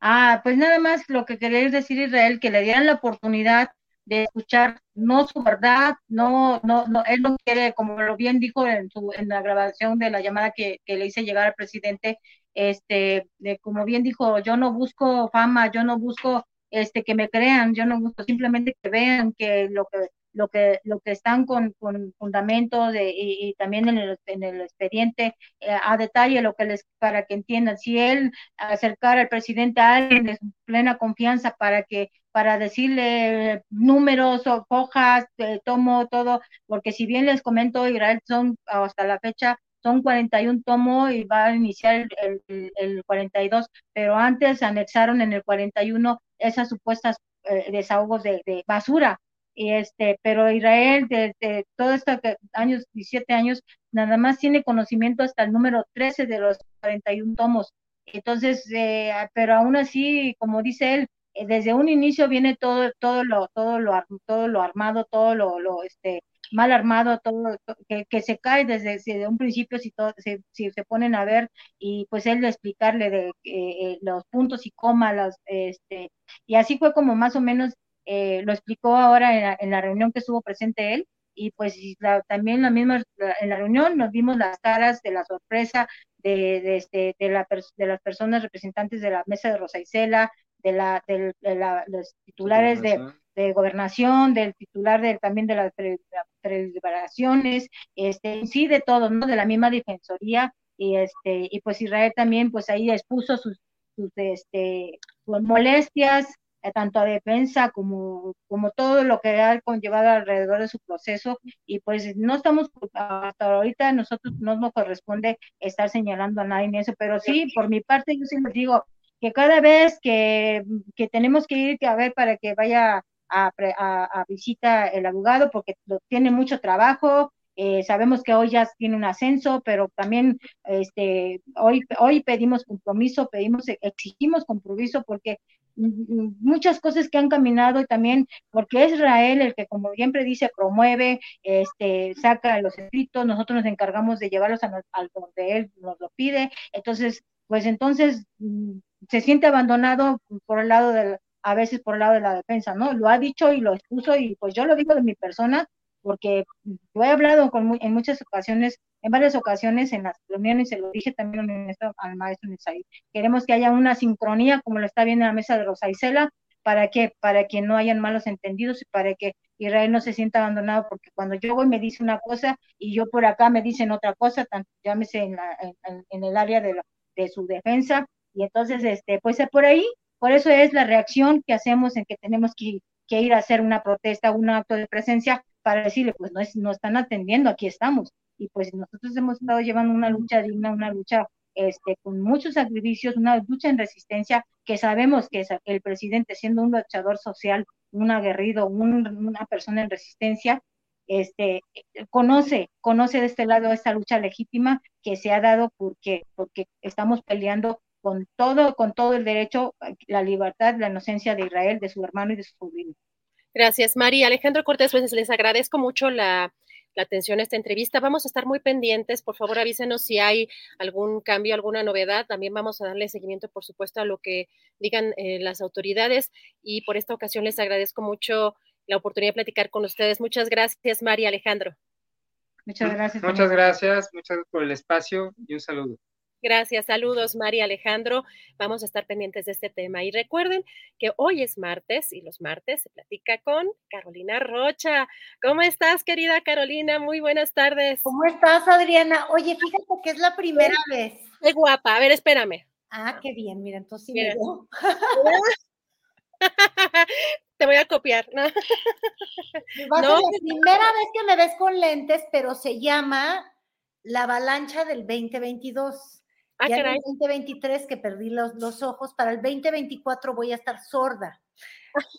Ah, pues nada más lo que quería decir Israel, que le dieran la oportunidad de escuchar no su verdad, no, no, no, él no quiere, como lo bien dijo en, su, en la grabación de la llamada que, que le hice llegar al presidente, este, de, como bien dijo, yo no busco fama, yo no busco este que me crean, yo no busco simplemente que vean que lo que lo que, lo que están con, con fundamentos de, y, también en el, en el expediente eh, a detalle lo que les, para que entiendan, si él acercar al presidente a alguien de plena confianza para que para decirle números o hojas, eh, tomo todo, porque si bien les comento, Israel son hasta la fecha son 41 tomos y va a iniciar el, el, 42, pero antes anexaron en el 41 esas supuestas eh, desahogos de, de, basura. Y este, pero Israel desde todo estos años, 17 años, nada más tiene conocimiento hasta el número 13 de los 41 tomos. Entonces, eh, pero aún así, como dice él, eh, desde un inicio viene todo, todo lo, todo lo, todo lo armado, todo lo, lo este, mal armado, todo, que, que se cae desde, un principio si, todo, si, se ponen a ver y pues él de explicarle de eh, los puntos y comas, este, y así fue como más o menos eh, lo explicó ahora en la, reunión que estuvo presente él, y pues también la misma, en la reunión nos vimos las caras de la sorpresa de, de, este, de, la, de las personas representantes de la mesa de Rosa Isela, de, la, de, la, los titulares de, de gobernación, del titular del, también de las deliberaciones, este, sí de todo, ¿no? De la misma defensoría, y este, y pues Israel también, pues ahí expuso sus, sus este, sus molestias, tanto a defensa como, como todo lo que ha conllevado alrededor de su proceso, y pues no estamos, hasta ahorita nosotros no nos corresponde estar señalando a nadie en eso, pero sí, por mi parte, yo sí les digo, que cada vez que, que, tenemos que ir a ver para que vaya a, visita el abogado porque tiene mucho trabajo. Eh, sabemos que hoy ya tiene un ascenso, pero también este, hoy, hoy pedimos compromiso, pedimos, exigimos compromiso porque muchas cosas que han caminado y también porque es Israel el que como siempre dice promueve, este, saca los escritos, nosotros nos encargamos de llevarlos a, donde él nos lo pide, entonces, pues entonces mm, se siente abandonado por el lado del, a veces por el lado de la defensa, ¿no? Lo ha dicho y lo expuso y pues yo lo digo de mi persona porque lo he hablado con en muchas ocasiones, en varias ocasiones en las reuniones, se lo dije también al maestro Nisaí. Queremos que haya una sincronía como lo está viendo en la mesa de Rosa Isela, para que para que no hayan malos entendidos y para que Israel no se sienta abandonado porque cuando yo voy me dice una cosa y yo por acá me dicen otra cosa tanto llámese en, la, en, el área de, de su defensa y entonces este pues por ahí por eso es la reacción que hacemos en que tenemos que, ir a hacer una protesta, un acto de presencia para decirle, pues no, es, no están atendiendo, aquí estamos. Y pues nosotros hemos estado llevando una lucha digna, una lucha este, con muchos sacrificios, una lucha en resistencia, que sabemos que el presidente, siendo un luchador social, un aguerrido, una persona en resistencia, este, conoce, conoce de este lado esta lucha legítima que se ha dado porque, porque estamos peleando con todo, con todo el derecho, la libertad, la inocencia de Israel, de su hermano y de su sobrino. Gracias, María. Alejandro Cortés, pues les agradezco mucho la, atención a esta entrevista. Vamos a estar muy pendientes. Por favor, avísenos si hay algún cambio, alguna novedad. También vamos a darle seguimiento, por supuesto, a lo que digan eh, las autoridades. Y por esta ocasión les agradezco mucho la oportunidad de platicar con ustedes. Muchas gracias, María Alejandro. Muchas gracias. Muchas gracias, muchas gracias por el espacio y un saludo. Gracias, saludos María Alejandro. Vamos a estar pendientes de este tema. Y recuerden que hoy es martes y los martes se platica con Carolina Rocha. ¿Cómo estás, querida Carolina? Muy buenas tardes. ¿Cómo estás, Adriana? Oye, fíjate que es la primera vez. Qué guapa. A ver, espérame. Ah, qué bien. Mira, entonces sí *laughs* Te voy a copiar. ¿no? Va no. la primera vez que me ves con lentes, pero se llama La avalancha del 2022. Ah, ya en el 2023 que perdí los, los ojos, para el 2024 voy a estar sorda.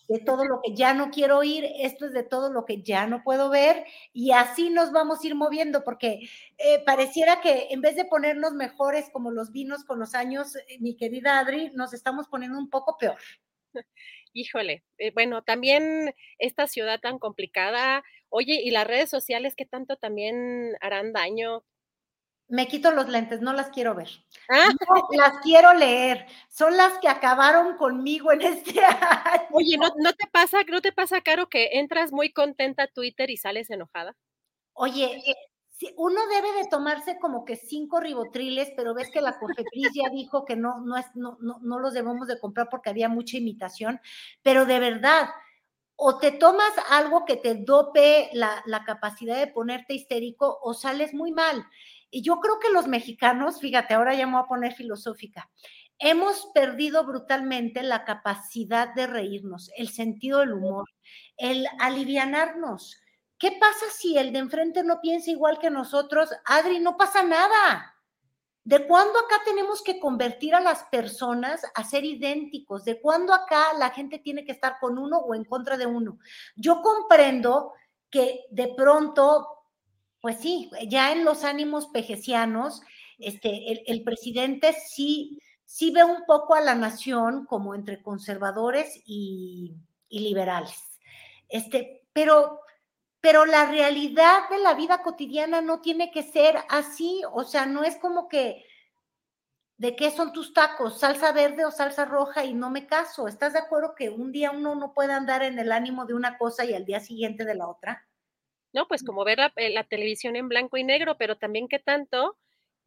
De todo lo que ya no quiero oír, esto es de todo lo que ya no puedo ver y así nos vamos a ir moviendo porque eh, pareciera que en vez de ponernos mejores como los vinos con los años, eh, mi querida Adri, nos estamos poniendo un poco peor. *laughs* Híjole, eh, bueno, también esta ciudad tan complicada, oye, y las redes sociales que tanto también harán daño, me quito los lentes, no las quiero ver. Ah. las quiero leer. Son las que acabaron conmigo en este *laughs* año. Oye, ¿no, ¿no, te pasa, no te pasa, Caro, que entras muy contenta a Twitter y sales enojada? Oye, eh, uno debe de tomarse como que cinco ribotriles, pero ves que la Cofepris ya dijo que no, no, es, no, no, no los debemos de comprar porque había mucha imitación, pero de verdad, o te tomas algo que te dope la, la capacidad de ponerte histérico o sales muy mal. Y yo creo que los mexicanos, fíjate, ahora ya me voy a poner filosófica, hemos perdido brutalmente la capacidad de reírnos, el sentido del humor, el alivianarnos. ¿Qué pasa si el de enfrente no piensa igual que nosotros? Adri, no pasa nada. ¿De cuándo acá tenemos que convertir a las personas a ser idénticos? ¿De cuándo acá la gente tiene que estar con uno o en contra de uno? Yo comprendo que de pronto, pues sí, ya en los ánimos pejecianos, este, el, presidente sí, sí ve un poco a la nación como entre conservadores y, y liberales. Este, pero pero la realidad de la vida cotidiana no tiene que ser así, o sea, no es como que, ¿de qué son tus tacos? ¿Salsa verde o salsa roja? Y no me caso. ¿Estás de acuerdo que un día uno no puede andar en el ánimo de una cosa y al día siguiente de la otra? No, pues como ver la, la televisión en blanco y negro, pero también que tanto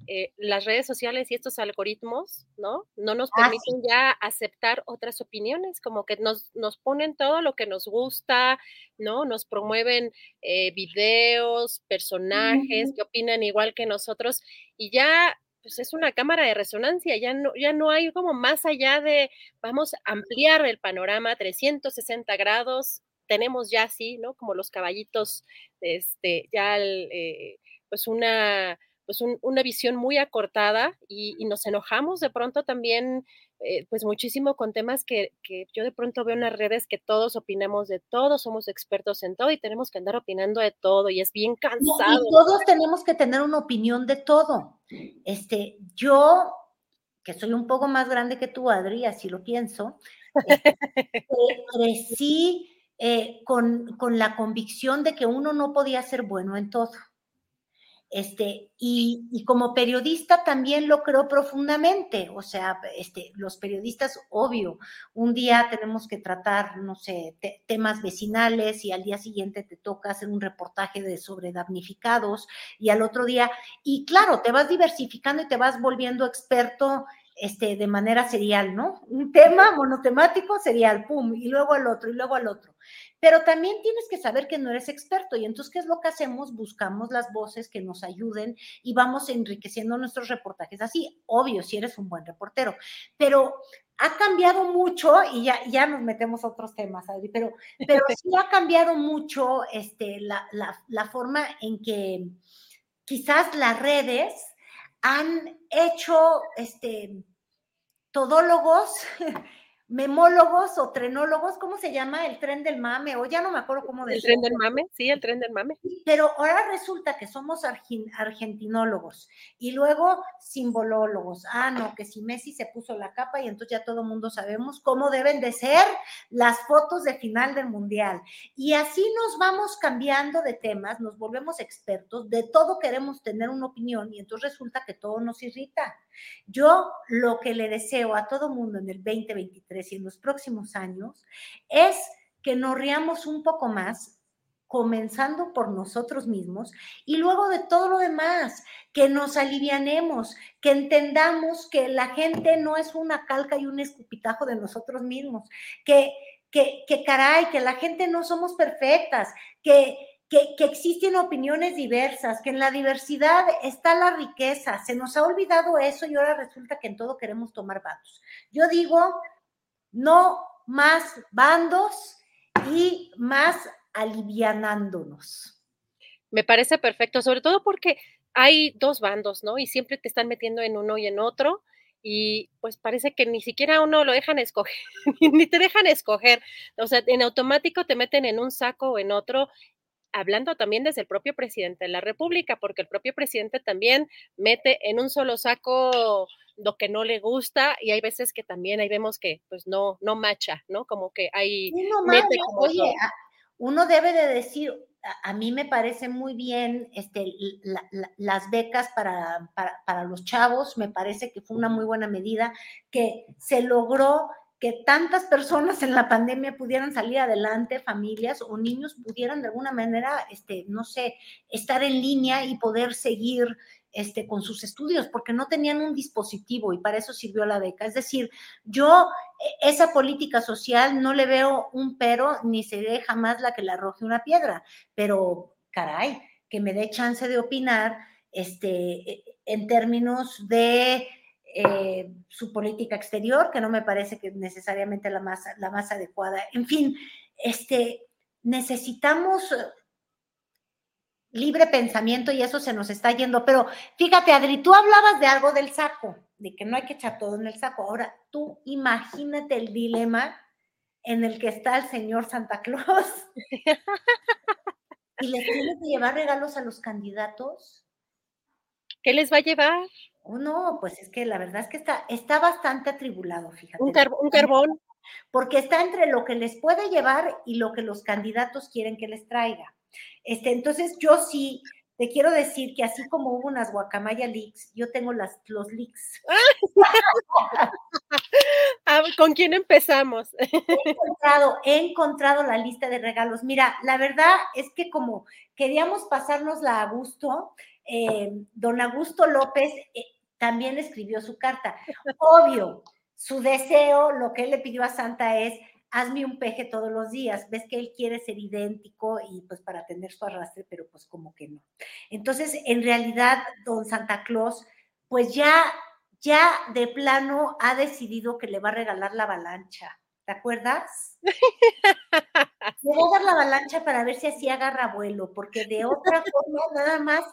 eh, las redes sociales y estos algoritmos, ¿no? No nos ah, permiten ya aceptar otras opiniones, como que nos, nos ponen todo lo que nos gusta, ¿no? Nos promueven eh, videos, personajes que opinan igual que nosotros y ya pues es una cámara de resonancia, ya no, ya no hay como más allá de, vamos a ampliar el panorama 360 grados, tenemos ya así, ¿no? Como los caballitos, este, ya eh, pues una pues una visión muy acortada y, nos enojamos de pronto también, eh, pues muchísimo con temas que, yo de pronto veo en las redes que todos opinamos de todo, somos expertos en todo y tenemos que andar opinando de todo y es bien cansado. y todos tenemos que tener una opinión de todo. Este, yo, que soy un poco más grande que tú, Adri, así lo pienso, este, *laughs* crecí eh, con, con la convicción de que uno no podía ser bueno en todo. Este, y, como periodista también lo creo profundamente, o sea, este, los periodistas, obvio, un día tenemos que tratar, no sé, temas vecinales y al día siguiente te toca hacer un reportaje de sobre damnificados y al otro día, y claro, te vas diversificando y te vas volviendo experto este, de manera serial, ¿no? Un tema monotemático serial, pum, y luego al otro, y luego al otro. Pero también tienes que saber que no eres experto y entonces, ¿qué es lo que hacemos? Buscamos las voces que nos ayuden y vamos enriqueciendo nuestros reportajes así. Obvio, si eres un buen reportero, pero ha cambiado mucho y ya, ya nos metemos a otros temas, Adri, pero, pero sí ha cambiado mucho este, la, la forma en que quizás las redes han hecho este, todólogos *laughs* memólogos o trenólogos, ¿cómo se llama? El tren del mame, o ya no me acuerdo cómo decirlo. El tren del mame, sí, el tren del mame. Pero ahora resulta que somos argentinólogos y luego simbolólogos. Ah, no, que si Messi se puso la capa y entonces ya todo el mundo sabemos cómo deben de ser las fotos de final del mundial. Y así nos vamos cambiando de temas, nos volvemos expertos, de todo queremos tener una opinión y entonces resulta que todo nos irrita. Yo lo que le deseo a todo mundo en el 2023 y en los próximos años es que nos riamos un poco más, comenzando por nosotros mismos y luego de todo lo demás, que nos alivianemos, que entendamos que la gente no es una calca y un escupitajo de nosotros mismos, que, que, que caray, que la gente no somos perfectas, que que, existen opiniones diversas, que en la diversidad está la riqueza. Se nos ha olvidado eso y ahora resulta que en todo queremos tomar bandos. Yo digo, no más bandos y más alivianándonos. Me parece perfecto, sobre todo porque hay dos bandos, ¿no? Y siempre te están metiendo en uno y en otro y pues parece que ni siquiera uno lo dejan escoger, *laughs* ni te dejan escoger. O sea, en automático te meten en un saco o en otro hablando también desde el propio presidente de la República, porque el propio presidente también mete en un solo saco lo que no le gusta y hay veces que también ahí vemos que pues no no macha, ¿no? Como que hay mete oye, uno debe de decir a, mí me parece muy bien este, las becas para, para, para los chavos, me parece que fue una muy buena medida, que se logró que tantas personas en la pandemia pudieran salir adelante, familias o niños pudieran de alguna manera, este, no sé, estar en línea y poder seguir este, con sus estudios, porque no tenían un dispositivo y para eso sirvió la beca. Es decir, yo e, esa política social no le veo un pero, ni seré jamás la que le arroje una piedra, pero caray, que me dé chance de opinar este, e, en términos de eh, su política exterior, que no me parece que necesariamente la más, la más adecuada. En fin, este, necesitamos libre pensamiento y eso se nos está yendo. Pero fíjate, Adri, tú hablabas de algo del saco, de que no hay que echar todo en el saco. Ahora, tú imagínate el dilema en el que está el señor Santa Claus *laughs* y les tiene que llevar regalos a los candidatos. ¿Qué les va a llevar? Oh, no, pues es que la verdad es que está, está bastante atribulado, fíjate. Un, un carbón. Porque está entre lo que les puede llevar y lo que los candidatos quieren que les traiga. Este, entonces, yo sí te quiero decir que así como hubo unas guacamaya leaks, yo tengo las, los leaks. *laughs* ¿Con quién empezamos? *laughs* he, encontrado, he encontrado la lista de regalos. Mira, la verdad es que como queríamos pasárnosla a gusto, eh, don Augusto López eh, también escribió su carta. Obvio, su deseo, lo que él le pidió a Santa es hazme un peje todos los días. Ves que él quiere ser idéntico y pues para tener su arrastre, pero pues como que no. Entonces, en realidad, don Santa Claus, pues ya, ya de plano ha decidido que le va a regalar la avalancha. ¿Te acuerdas? *laughs* Le voy a dar la avalancha para ver si así agarra vuelo, porque de otra forma nada más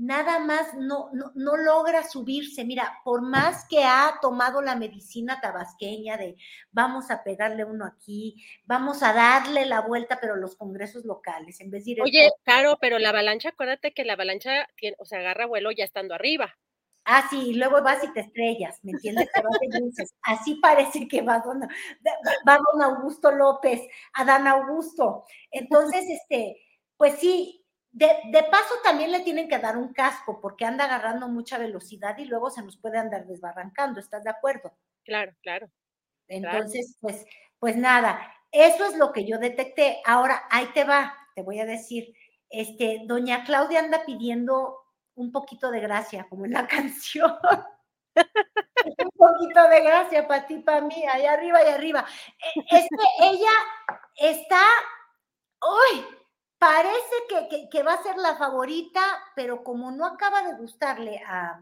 nada más no, no, logra subirse. Mira, por más que ha tomado la medicina tabasqueña de vamos a pegarle uno aquí, vamos a darle la vuelta, pero los congresos locales, en vez de ir... Oye, claro, pero la avalancha, acuérdate que la avalancha, tiene, o sea, agarra vuelo ya estando arriba. Ah, sí, y luego vas y te estrellas, ¿me entiendes? Así parece que va don, va don Augusto López, Adán Augusto. Entonces, este, pues sí, de, paso también le tienen que dar un casco porque anda agarrando mucha velocidad y luego se nos puede andar desbarrancando, ¿estás de acuerdo? Claro, claro. Entonces, pues, pues nada, eso es lo que yo detecté. Ahora, ahí te va, te voy a decir, este, doña Claudia anda pidiendo un poquito de gracia, como en la *laughs* canción. un poquito de gracia para ti, para mí, ahí arriba y arriba. E, es que ella está, uy, Parece que, va a ser la favorita, pero como no acaba de gustarle a,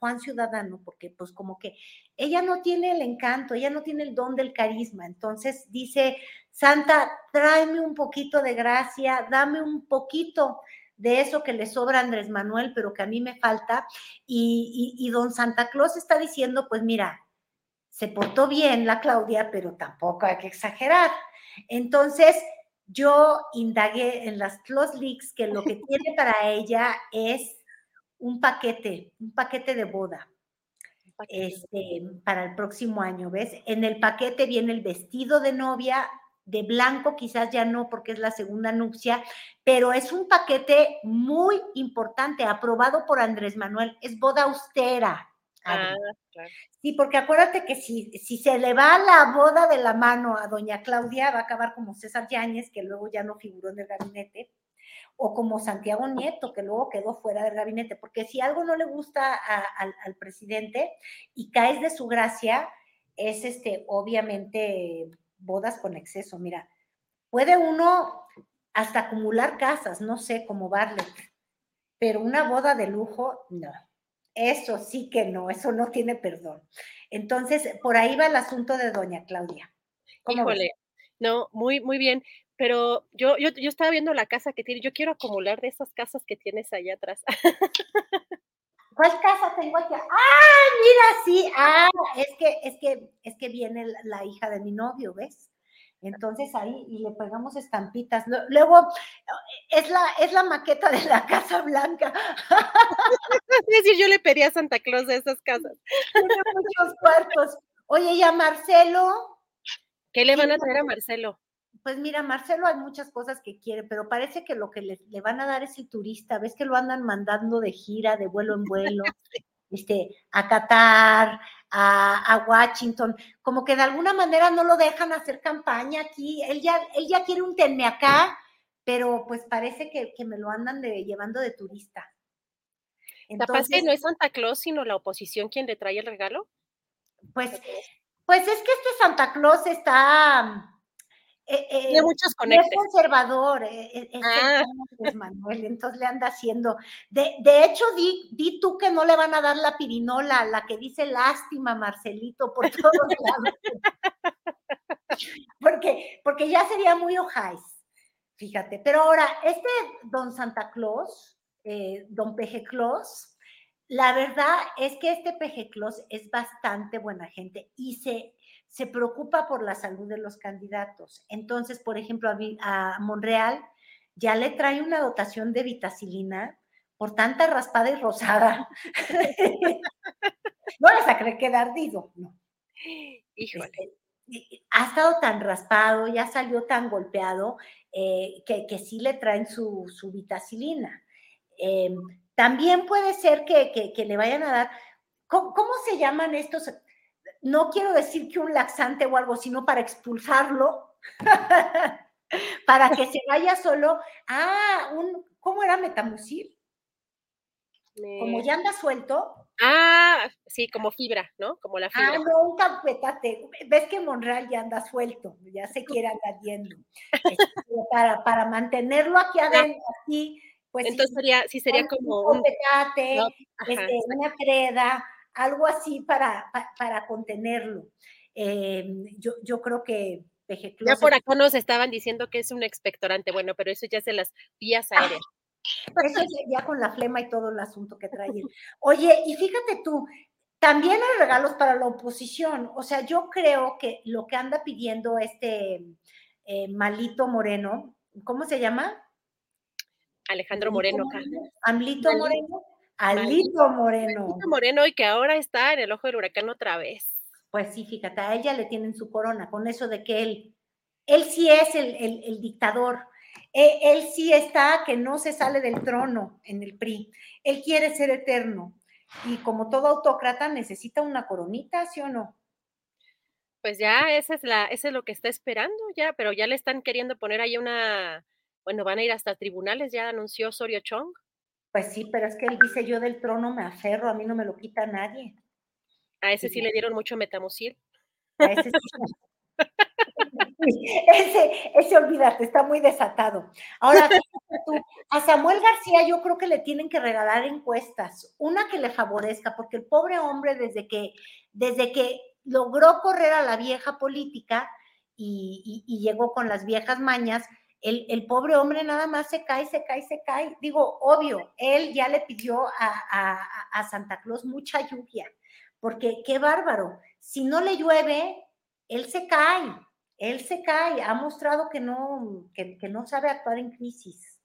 Juan Ciudadano, porque pues como que ella no tiene el encanto, ella no tiene el don del carisma, entonces dice, Santa, tráeme un poquito de gracia, dame un poquito de eso que le sobra a Andrés Manuel, pero que a mí me falta. Y, y don Santa Claus está diciendo, pues mira, se portó bien la Claudia, pero tampoco hay que exagerar. Entonces, yo indagué en las Close Leaks que lo que tiene *laughs* para ella es un paquete, un paquete de boda. Este, para el próximo año, ¿ves? En el paquete viene el vestido de novia, de blanco quizás ya no porque es la segunda nupcia, pero es un paquete muy importante, aprobado por Andrés Manuel, es boda austera. Ah, Sí, porque acuérdate que si, si se le va la boda de la mano a doña Claudia, va a acabar como César Yáñez, que luego ya no figuró en el gabinete, o como Santiago Nieto, que luego quedó fuera del gabinete, porque si algo no le gusta al presidente y caes de su gracia, es este, obviamente, bodas con exceso. Mira, puede uno hasta acumular casas, no sé, como Barlet, pero una boda de lujo, no. Eso sí que no, eso no tiene perdón. Entonces, por ahí va el asunto de doña Claudia. Híjole, no, muy, muy bien. Pero yo, yo, yo estaba viendo la casa que tiene, yo quiero acumular de esas casas que tienes allá atrás. *laughs* ¿Cuál casa tengo aquí? ¡Ah, mira, sí! Ah, es que, es que, es que viene la hija de mi novio, ¿ves? Entonces ahí y le pegamos estampitas. Luego es la, es la maqueta de la Casa Blanca. *laughs* Es decir, yo le pedí a Santa Claus de esas casas. *laughs* Tiene muchos cuartos. Oye, ¿y a Marcelo? ¿Qué le van a traer a Marcelo? Pues mira, Marcelo hay muchas cosas que quiere, pero parece que lo que le, le van a dar es el turista. ¿Ves que lo andan mandando de gira, de vuelo en vuelo? *laughs* este, a Qatar, a, Washington, como que de alguna manera no lo dejan hacer campaña aquí. Él ya, él ya quiere un tenme acá, pero pues parece que, me lo andan de, llevando de turista. Entonces, no es Santa Claus, sino la oposición quien le trae el regalo? Pues, pues es que este Santa Claus está, eh, eh, muchos conectes. Es conservador, eh, ah. Manuel, entonces le anda haciendo. De, de hecho, di, di, tú que no le van a dar la pirinola, la que dice lástima, Marcelito, por *laughs* todos lados. porque, porque ya sería muy ojáis, fíjate. Pero ahora, este don Santa Claus, don Peje Claus, la verdad es que este Peje Claus es bastante buena gente y se se preocupa por la salud de los candidatos. Entonces, por ejemplo, a, Monreal ya le trae una dotación de vitacilina por tanta raspada y rosada. *laughs* no les a creer que ardido, no. Híjole. Este, ha estado tan raspado, ya salió tan golpeado, eh, que, sí le traen su, vitacilina. Em, también puede ser que, le vayan a dar, ¿cómo, se llaman estos? No quiero decir que un laxante o algo, sino para expulsarlo, *laughs* para que se vaya solo. Ah, un, ¿cómo era metamucil? Como ya anda suelto. Ah, sí, como fibra, ¿no? Como la fibra. Ah, no, un campetate. Ves que Monreal ya anda suelto, ya se quiere andar yendo. Este, para, para mantenerlo aquí ah. adentro, así, pues. Entonces sería, sí sería como. Un petate, este, una creda, algo así para, para, contenerlo. Em, yo, yo creo que Ya por acá nos estaban diciendo que es un expectorante, bueno, pero eso ya es de las vías aéreas. Eso ya con la flema y todo el asunto que trae. Oye, y fíjate tú, también hay regalos para la oposición. O sea, yo creo que lo que anda pidiendo este eh, Malito Moreno, ¿cómo se llama? Alejandro Moreno. Amlito Moreno. Alito Moreno. Alito Moreno y que ahora está en el ojo del huracán otra vez. Pues sí, fíjate, a ella le tienen su corona con eso de que él, él sí es el, dictador. Él, él, sí está que no se sale del trono en el PRI. Él quiere ser eterno. Y como todo autócrata necesita una coronita, ¿sí o no? Pues ya, esa es la, ese es lo que está esperando ya, pero ya le están queriendo poner ahí una, bueno, van a ir hasta tribunales, ya anunció Sorio Chong. Pues sí, pero es que él dice yo del trono me aferro, a mí no me lo quita nadie. A ese sí le dieron mucho metamucil. A ese sí. *laughs* ese, ese olvídate, está muy desatado. Ahora, a Samuel García yo creo que le tienen que regalar encuestas, una que le favorezca, porque el pobre hombre desde que, desde que logró correr a la vieja política y, y llegó con las viejas mañas, el, pobre hombre nada más se cae, se cae, se cae. Digo, obvio, él ya le pidió a, Santa Claus mucha lluvia, porque qué bárbaro. Si no le llueve, él se cae, él se cae. Ha mostrado que no, que, no sabe actuar en crisis.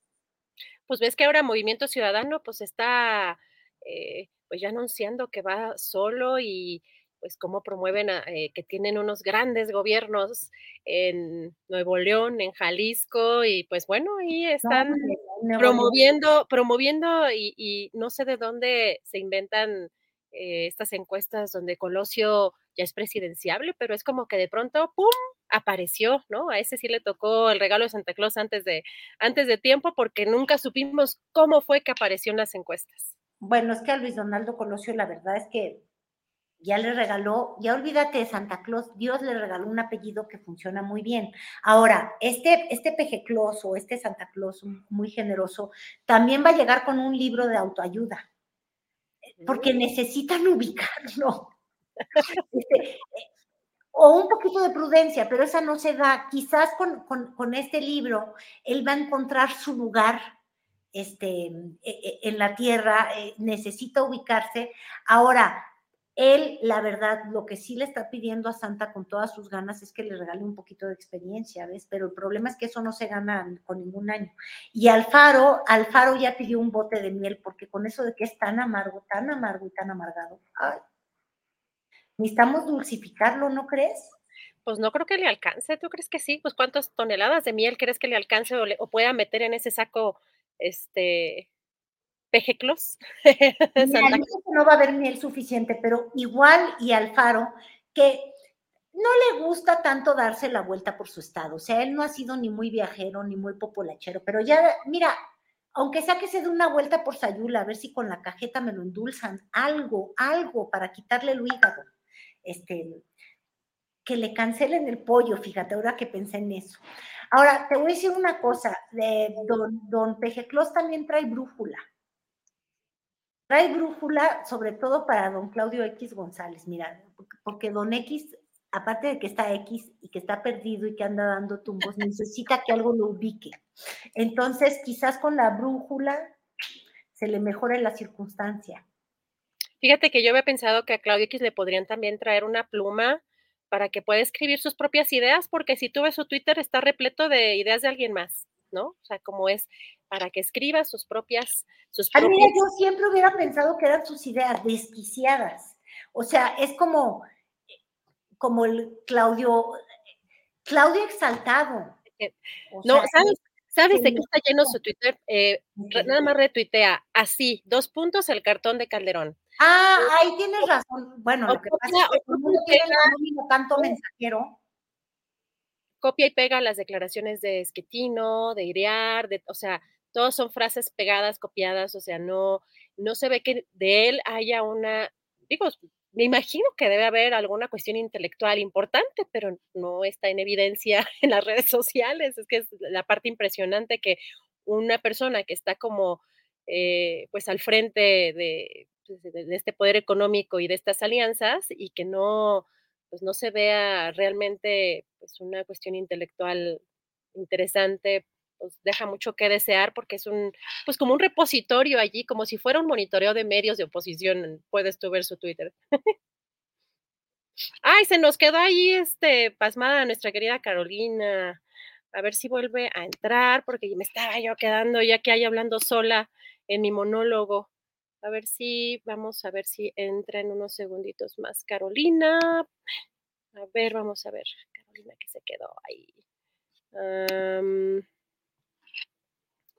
Pues ves que ahora Movimiento Ciudadano pues está eh, pues ya anunciando que va solo y pues cómo promueven eh, que tienen unos grandes gobiernos en Nuevo León, en Jalisco, y pues bueno, ahí están promoviendo, promoviendo y, no sé de dónde se inventan eh, estas encuestas donde Colosio ya es presidenciable, pero es como que de pronto, ¡pum!, apareció, ¿no? A ese sí le tocó el regalo de Santa Claus antes de, antes de tiempo porque nunca supimos cómo fue que apareció en las encuestas. Bueno, es que a Luis Donaldo Colosio la verdad es que ya le regaló, ya olvídate de Santa Claus, Dios le regaló un apellido que funciona muy bien. Ahora, este, este Peje Claus o este Santa Claus muy generoso, también va a llegar con un libro de autoayuda, porque necesitan ubicarlo. *laughs* Este, o un poquito de prudencia, pero esa no se da. Quizás con, este libro él va a encontrar su lugar este, e, e, en la tierra, eh, necesita ubicarse. Ahora, él, la verdad, lo que sí le está pidiendo a Santa con todas sus ganas es que le regale un poquito de experiencia, ¿ves? Pero el problema es que eso no se gana con ningún año. Y Alfaro, Alfaro ya pidió un bote de miel, porque con eso de que es tan amargo, tan amargo y tan amargado, ay, necesitamos dulcificarlo, ¿no crees? Pues no creo que le alcance, ¿tú crees que sí? Pues cuántas toneladas de miel crees que le alcance o, o pueda meter en ese saco, este, Pejeclos. *laughs* no va a haber miel suficiente, pero igual y Alfaro, que no le gusta tanto darse la vuelta por su estado. O sea, él no ha sido ni muy viajero ni muy populachero, pero ya, mira, aunque sea que se dé una vuelta por Sayula, a ver si con la cajeta me lo endulzan, algo, algo para quitarle el hígado. Este, que le cancelen el pollo, fíjate, ahora que pensé en eso. Ahora, te voy a decir una cosa, de don, don Pejeclos también trae brújula. Trae brújula, sobre todo para don Claudio X González, mira, porque don X, aparte de que está X y que está perdido y que anda dando tumbos, *laughs* necesita que algo lo ubique. Entonces, quizás con la brújula se le mejore la circunstancia. Fíjate que yo había pensado que a Claudio X le podrían también traer una pluma para que pueda escribir sus propias ideas, porque si tú ves su Twitter está repleto de ideas de alguien más, ¿no? O sea, como es para que escriba sus propias... Sus propias... yo siempre hubiera pensado que eran sus ideas desquiciadas. O sea, es como, como el Claudio, Claudio exaltado. Eh, no, ¿sabes? ¿Sabes de qué está lleno su Twitter? Eh, nada más retuitea así, dos puntos el cartón de Calderón. Ah, ahí tienes razón. Bueno, lo que pasa es que el mundo tiene tanto mensajero. Copia y pega las declaraciones de Esquetino, de Iriar, de, o sea, todas son frases pegadas, copiadas, o sea, no, no se ve que de él haya una, digo, me imagino que debe haber alguna cuestión intelectual importante, pero no está en evidencia *laughs* en las redes sociales. Es que es la parte impresionante que una persona que está como, eh, pues, al frente de, pues, este poder económico y de estas alianzas y que no, pues no se vea realmente pues una cuestión intelectual interesante, pues deja mucho que desear porque es un, pues como un repositorio allí, como si fuera un monitoreo de medios de oposición, puedes tú ver su Twitter. Ay, se nos quedó ahí este pasmada nuestra querida Carolina. A ver si vuelve a entrar, porque me estaba yo quedando ya que hay hablando sola en mi monólogo. A ver si, vamos a ver si entra en unos segunditos más Carolina. A ver, vamos a ver. Carolina que se quedó ahí.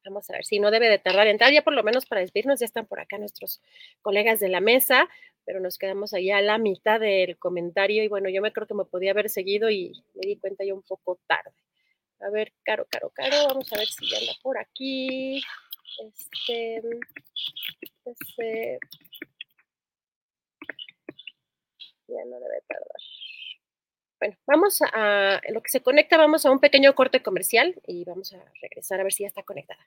Vamos a ver si no debe de tardar en entrar, ya por lo menos para despedirnos, ya están por acá nuestros colegas de la mesa, pero nos quedamos ahí a la mitad del comentario y bueno, yo me creo que me podía haber seguido y me di cuenta ya un poco tarde. A ver, Caro, Caro, Caro, vamos a ver si ya anda por aquí. Este, este, ya no debe tardar. Bueno, vamos a, en lo que se conecta, vamos a un pequeño corte comercial y vamos a regresar a ver si ya está conectada.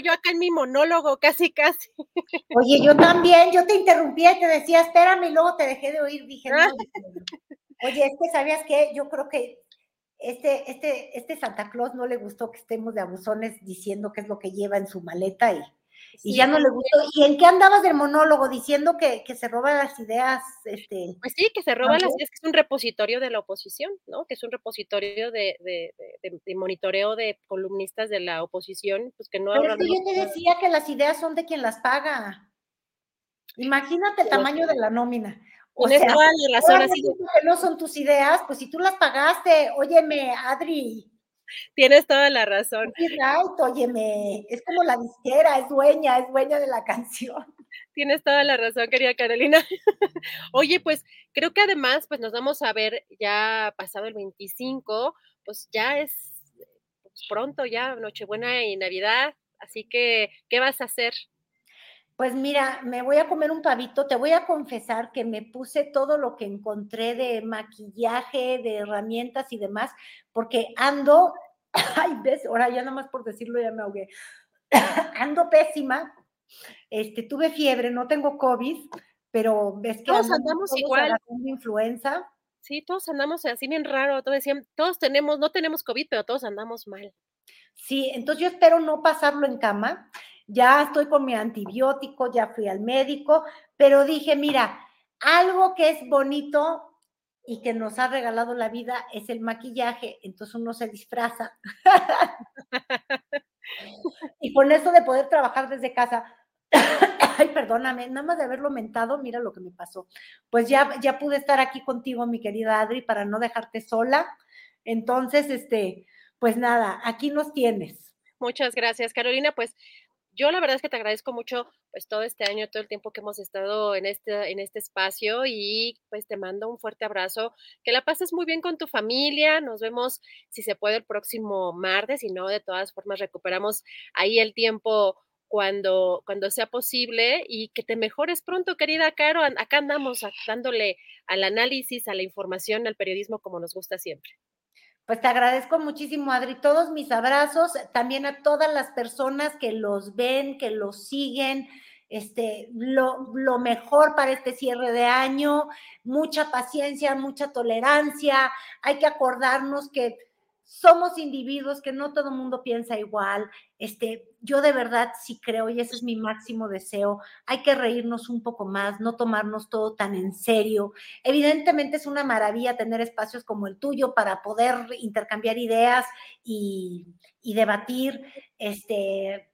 Yo acá en mi monólogo, casi, casi. Oye, yo también, yo te interrumpía y te decía, espérame, y luego te dejé de oír, dije, no, Oye, es que sabías que yo creo que este, este, este Santa Claus no le gustó que estemos de abusones diciendo qué es lo que lleva en su maleta y y ya no le gustó. ¿Y en qué andabas del monólogo? Diciendo que, se roba las ideas. Este, pues sí, que se roba las ideas, que es un repositorio de la oposición, ¿no? Que es un repositorio de, monitoreo de columnistas de la oposición, pues que no Pero es que yo te decía que las ideas son de quien las paga. Imagínate el tamaño de la nómina. O sea, razón, así. que no son tus ideas, pues si tú las pagaste, óyeme, Adri, Tienes toda la razón. Right, óyeme, es como la disquera, es dueña, es dueña de la *laughs* canción. Tienes toda la razón, querida Carolina. *laughs* Oye, pues creo que además, pues nos vamos a ver ya pasado el 25, pues ya es pues, pronto, ya Nochebuena y Navidad, así que, ¿qué vas a hacer? Pues mira, me voy a comer un pavito. Te voy a confesar que me puse todo lo que encontré de maquillaje, de herramientas y demás, porque ando, *laughs* ay, ves, ahora ya nada más por decirlo ya me ahogué. *coughs* ando pésima. Este, tuve fiebre, no tengo COVID, pero ves que todos andamos igual. influenza. Sí, todos andamos así bien raro. Todos decían, todos tenemos, no tenemos COVID, pero todos andamos mal. Sí, entonces yo espero no pasarlo en cama ya estoy con mi antibiótico, ya fui al médico, pero dije, mira, algo que es bonito y que nos ha regalado la vida es el maquillaje, entonces uno se disfraza. *laughs* y con eso de poder trabajar desde casa, *coughs* perdóname, nada más de haberlo mentado, mira lo que me pasó. Pues ya, ya pude estar aquí contigo, mi querida Adri, para no dejarte sola. Entonces, este, pues nada, aquí nos tienes. Muchas gracias, Carolina. Pues yo la verdad es que te agradezco mucho pues todo este año, todo el tiempo que hemos estado en este, en este espacio y pues te mando un fuerte abrazo. Que la pases muy bien con tu familia. Nos vemos si se puede el próximo martes, y no, de todas formas recuperamos ahí el tiempo cuando, cuando sea posible y que te mejores pronto, querida Caro. Acá andamos dándole al análisis, a la información, al periodismo como nos gusta siempre. Pues te agradezco muchísimo, Adri. Todos mis abrazos, también a todas las personas que los ven, que los siguen. Este, lo, lo mejor para este cierre de año, mucha paciencia, mucha tolerancia. Hay que acordarnos que somos individuos que no todo mundo piensa igual. Este, yo de verdad sí creo, y ese es mi máximo deseo, hay que reírnos un poco más, no tomarnos todo tan en serio. Evidentemente es una maravilla tener espacios como el tuyo para poder intercambiar ideas y, y debatir. Este,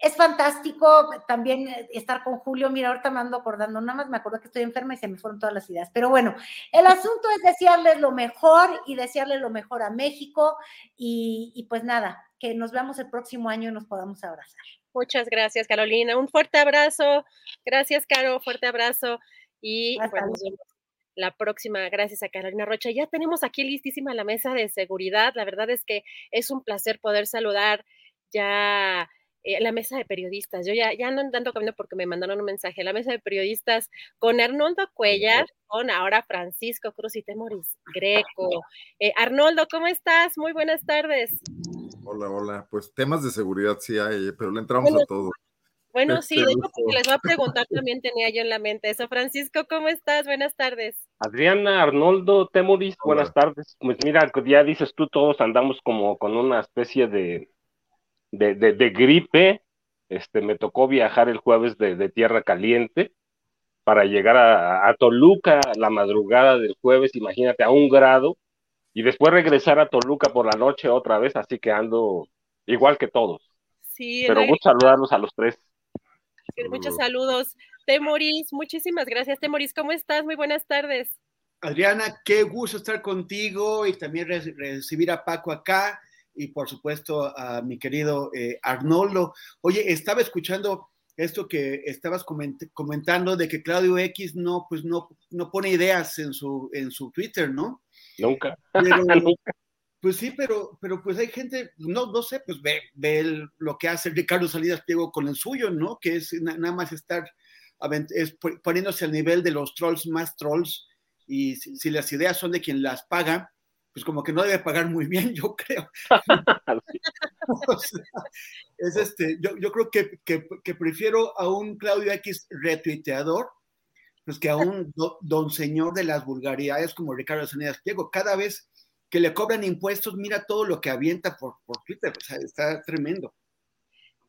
es fantástico también eh, estar con Julio. Mira, ahorita me ando acordando, nada más me acuerdo que estoy enferma y se me fueron todas las ideas. Pero bueno, el asunto es desearles lo mejor y desearle lo mejor a México. Y, pues nada, que nos veamos el próximo año y nos podamos abrazar. Muchas gracias, Carolina. Un fuerte abrazo. Gracias, Caro. Fuerte abrazo. Y pues, nos vemos la próxima. Gracias a Carolina Rocha. Ya tenemos aquí listísima la mesa de seguridad. La verdad es que es un placer poder saludar ya eh, la mesa de periodistas. Yo ya, ya no ando camino porque me mandaron un mensaje. La mesa de periodistas con Arnoldo Cuellar, con ahora Francisco Cruz y Temoris Greco. Eh, Arnoldo, ¿cómo estás? Muy buenas tardes. Hola, hola. Pues temas de seguridad sí hay, pero le entramos a todo. Bueno, sí, de hecho, porque les voy a preguntar *laughs* también tenía yo en la mente eso. Francisco, ¿cómo estás? Buenas tardes. Adriana, Arnoldo, Temoris, buenas tardes. Pues mira, ya dices tú, todos andamos como con una especie de, de, de, gripe. Este, me tocó viajar el jueves de, Tierra Caliente para llegar a, a, Toluca la madrugada del jueves, imagínate, a un grado, y después regresar a Toluca por la noche otra vez, así que ando igual que todos. Sí, Pero muchos saludarlos a los tres. muchos saludos. Temoris, muchísimas gracias. Temoris, ¿cómo estás? Muy buenas tardes. Adriana, qué gusto estar contigo y también recibir a Paco acá y por supuesto a mi querido eh, Arnoldo. Oye, estaba escuchando esto que estabas comentando de que Claudio X no, pues no, no pone ideas en su, en su Twitter, ¿no? Nunca. *laughs* Pues sí, pero, pero pues hay gente, no, no sé, pues ve, ve lo que hace Ricardo Salidas Pliego con el suyo, ¿no? Que es nada más estar es, poniéndose al nivel de los trolls más trolls y si las ideas son de quien las paga, pues como que no debe pagar muy bien, *laughs* yo creo. *laughs* es este, yo, yo creo que, que, prefiero a un Claudio X retuiteador, pues que a un don señor de las vulgaridades como Ricardo Sanidas Diego. Cada vez que le cobran impuestos, mira todo lo que avienta por, por Twitter, o sea, está tremendo.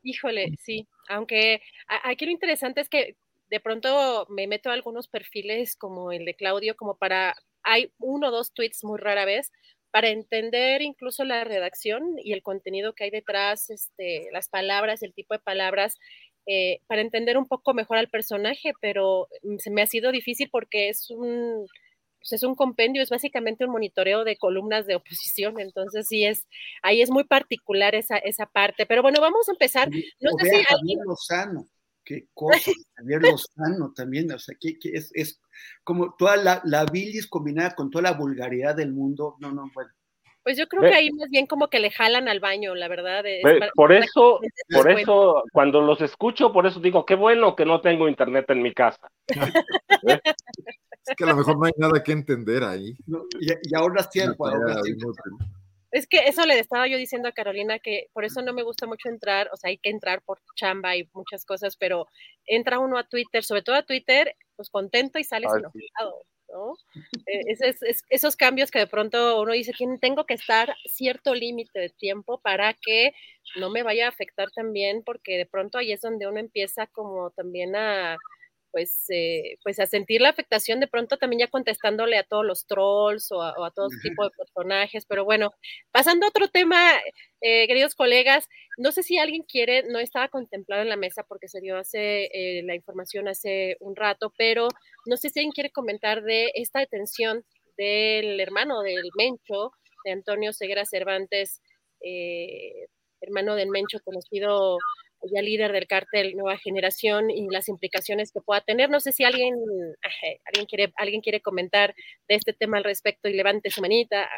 Híjole, sí, aunque aquí lo interesante es que de pronto me meto a algunos perfiles como el de Claudio, como para hay uno o dos tweets muy rara vez para entender incluso la redacción y el contenido que hay detrás, este, las palabras, el tipo de palabras, eh, para entender un poco mejor al personaje, pero mm, se me ha sido difícil porque es un, pues, es un compendio, es básicamente un monitoreo de columnas de oposición, entonces sí es, ahí es muy particular esa, esa parte, pero bueno, vamos a empezar. No sé si alguien... Lozano qué cosa, Javier Lozano también, o sea, que, es, es, como toda la, la bilis combinada con toda la vulgaridad del mundo, no, no, bueno. Pues yo creo que ahí más bien como que le jalan al baño, la verdad. por eso, *laughs* por eso, cuando los escucho, por eso digo, qué bueno que no tengo internet en mi casa. *laughs* es que a lo mejor no hay nada que entender ahí. y, y, ahorras tiempo. Ahorras tiempo. Es que eso le estaba yo diciendo a Carolina que por eso no me gusta mucho entrar, o sea, hay que entrar por chamba y muchas cosas, pero entra uno a Twitter, sobre todo a Twitter, pues contento y sales enojado, ¿no? Eh, esos cambios que de pronto uno dice, tengo que estar cierto límite de tiempo para que no me vaya a afectar también, porque de pronto ahí es donde uno empieza como también a, pues, eh, pues a sentir la afectación de pronto también ya contestándole a todos los trolls o a, todo tipo de personajes. Pero bueno, pasando a otro tema, eh, queridos colegas, no sé si alguien quiere, no estaba contemplado en la mesa porque se dio hace eh, la información hace un rato, pero no sé si alguien quiere comentar de esta detención del hermano del Mencho, de Antonio Ceguera Cervantes, hermano del Mencho, conocido ya líder del cártel Nueva Generación y las implicaciones que pueda tener. No sé si alguien, *laughs* alguien, quiere, alguien quiere comentar de este tema al respecto y levante su manita.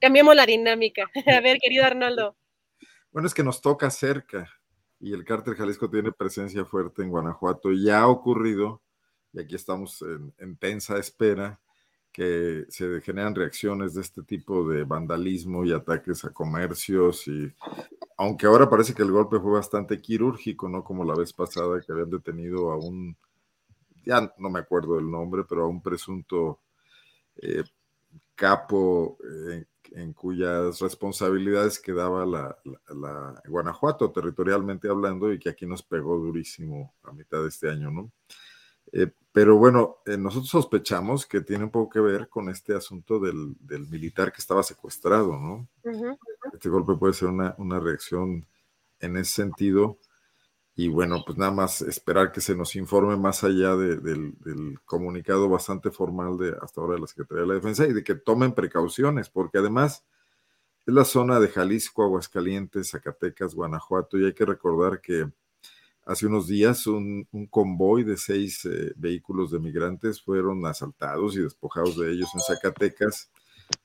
Cambiemos la dinámica. *laughs* A ver, querido Arnoldo. Bueno, es que nos toca cerca y el cártel Jalisco tiene presencia fuerte en Guanajuato. Ya ha ocurrido y aquí estamos en, en tensa espera que se generan reacciones de este tipo de vandalismo y ataques a comercios y aunque ahora parece que el golpe fue bastante quirúrgico, ¿no? Como la vez pasada que habían detenido a un, ya no me acuerdo del nombre, pero a un presunto eh, capo eh, en cuyas responsabilidades quedaba la, la, Guanajuato territorialmente hablando y que aquí nos pegó durísimo a mitad de este año, ¿no? Eh, pero bueno, eh, nosotros sospechamos que tiene un poco que ver con este asunto del, militar que estaba secuestrado, ¿no? Este golpe puede ser una, reacción en ese sentido. Y bueno, pues nada más esperar que se nos informe más allá del, comunicado bastante formal de hasta ahora de la Secretaría de la Defensa y de que tomen precauciones, porque además es la zona de Jalisco, Aguascalientes, Zacatecas, Guanajuato, y hay que recordar que Hace unos días un, convoy de seis eh, vehículos de migrantes fueron asaltados y despojados de ellos en Zacatecas,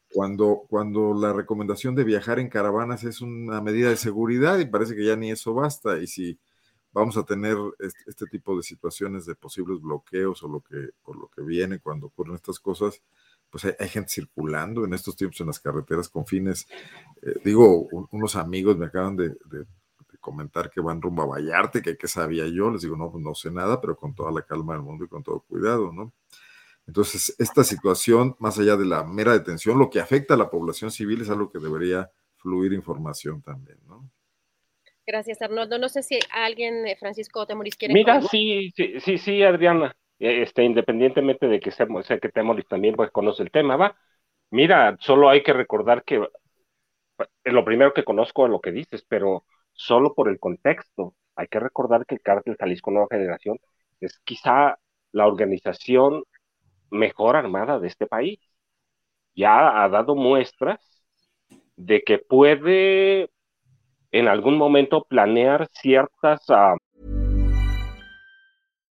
cuando, cuando la recomendación de viajar en caravanas es una medida de seguridad y parece que ya ni eso basta. Y si vamos a tener este, tipo de situaciones de posibles bloqueos o lo que, o lo que viene cuando ocurren estas cosas, pues hay, gente circulando en estos tiempos en las carreteras con fines, eh, digo, unos amigos me acaban de comentar que van rumbo a Vallarte, que qué sabía yo, les digo, no, pues no sé nada, pero con toda la calma del mundo y con todo cuidado, ¿no? Entonces, esta situación, más allá de la mera detención, lo que afecta a la población civil es algo que debería fluir información también, ¿no? Gracias, Arnoldo. No sé si alguien, eh, Francisco Temoris, quiere. Mira, sí, sí, sí, sí, Adriana. E, este, independientemente de que sé, que Temoris también pues, conoce el tema, va. Mira, solo hay que recordar que lo primero que conozco es lo que dices, pero solo por el contexto. Hay que recordar que el Cártel Jalisco Nueva Generación es quizá la organización mejor armada de este país. Ya ha dado muestras de que puede en algún momento planear ciertas uh,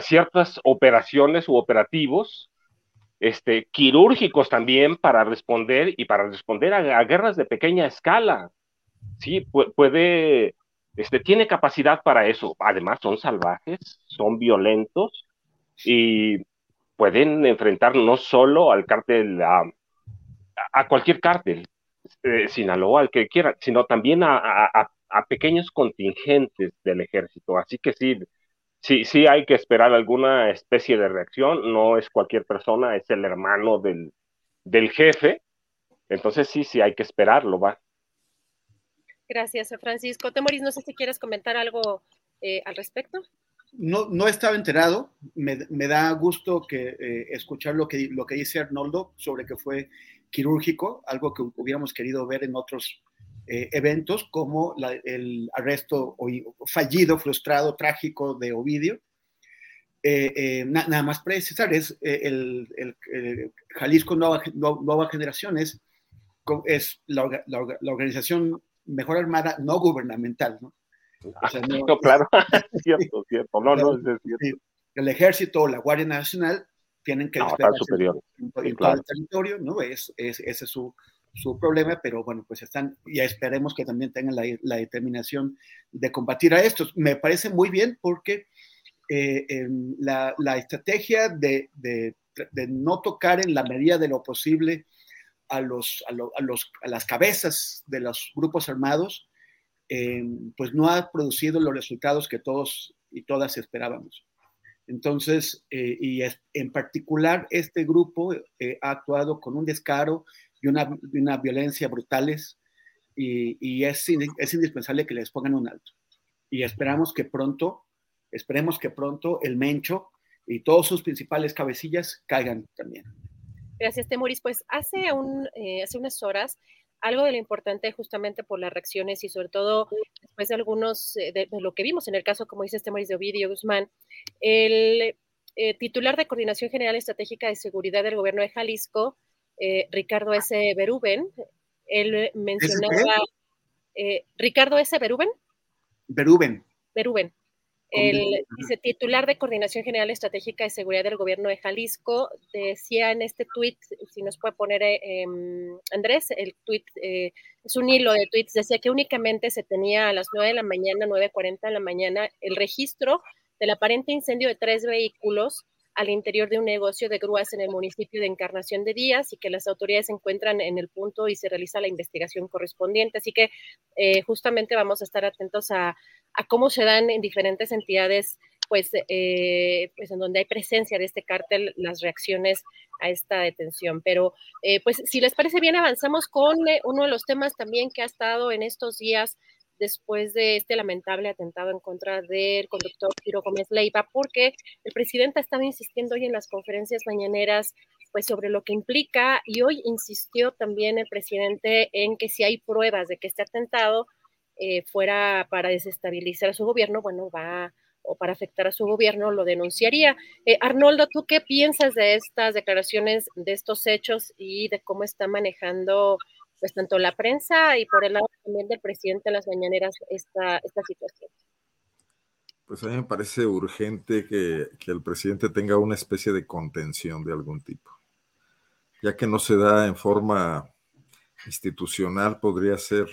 Ciertas operaciones u operativos este, quirúrgicos también para responder y para responder a, guerras de pequeña escala. Sí, puede, este, tiene capacidad para eso. Además, son salvajes, son violentos y pueden enfrentar no solo al cártel, a, a cualquier cártel, eh, Sinaloa, al que quiera, sino también a, a pequeños contingentes del ejército. Así que sí, sí, sí hay que esperar alguna especie de reacción, no es cualquier persona, es el hermano del, jefe, entonces sí, sí hay que esperarlo, va. Gracias, Francisco. Temoris, no sé si quieres comentar algo eh, al respecto. No, no estaba enterado, me, da gusto que eh, escuchar lo que, lo que dice Arnoldo sobre que fue quirúrgico, algo que hubiéramos querido ver en otros eh, eventos como el arresto fallido, frustrado, trágico de Ovidio. Eh, eh, nada más precisar, es el, Jalisco Nueva, Nueva Generación es, la, organización mejor armada no gubernamental, ¿no? *laughs* claro, *laughs* *laughs* cierto, cierto, no, no, es cierto. El ejército o la Guardia Nacional tienen que no, superior. en, todo el territorio, ¿no? Es, es, ese es su, su problema, pero bueno, pues están, y esperemos que también tengan la, determinación de combatir a estos. Me parece muy bien porque eh, la, estrategia de, no tocar en la medida de lo posible a, los, a, los, a las cabezas de los grupos armados, eh, pues no ha producido los resultados que todos y todas esperábamos. Entonces, eh, y en particular este grupo ha actuado con un descaro y una, una violencia brutales y, y es, es, indispensable que les pongan un alto. Y esperamos que pronto, esperemos que pronto el Mencho y todos sus principales cabecillas caigan también. Gracias, Temuris. Pues hace, un, eh, hace unas horas, algo de lo importante justamente por las reacciones y sobre todo después de algunos, eh, de, lo que vimos en el caso, como dice Temuris de Ovidio Guzmán, el eh, titular de Coordinación General Estratégica de Seguridad del Gobierno de Jalisco, eh, Ricardo S. Beruben. Él mencionaba. Eh, Ricardo S. Beruben. Beruben. Beruben. El titular de Coordinación General Estratégica de Seguridad del Gobierno de Jalisco decía en este tuit, si nos puede poner em, Andrés, el tuit eh, es un hilo de tweets, decía que únicamente se tenía a las 9 de la mañana, 9.40 de la mañana, el registro del aparente incendio de tres vehículos al interior de un negocio de grúas en el municipio de Encarnación de Díaz y que las autoridades se encuentran en el punto y se realiza la investigación correspondiente. Así que eh, justamente vamos a estar atentos a, cómo se dan en diferentes entidades, pues, eh, pues en donde hay presencia de este cártel, las reacciones a esta detención. Pero, eh, pues, si les parece bien, avanzamos con uno de los temas también que ha estado en estos días después de este lamentable atentado en contra del conductor Ciro Gómez Leiva, porque el presidente ha estado insistiendo hoy en las conferencias mañaneras pues sobre lo que implica y hoy insistió también el presidente en que si hay pruebas de que este atentado eh, fuera para desestabilizar a su gobierno, bueno, va o para afectar a su gobierno, lo denunciaría. Eh, Arnoldo, ¿tú qué piensas de estas declaraciones, de estos hechos y de cómo está manejando pues tanto la prensa y por el lado también del presidente en las mañaneras esta, esta situación. Pues a mí me parece urgente que, que, el presidente tenga una especie de contención de algún tipo, ya que no se da en forma institucional, podría ser,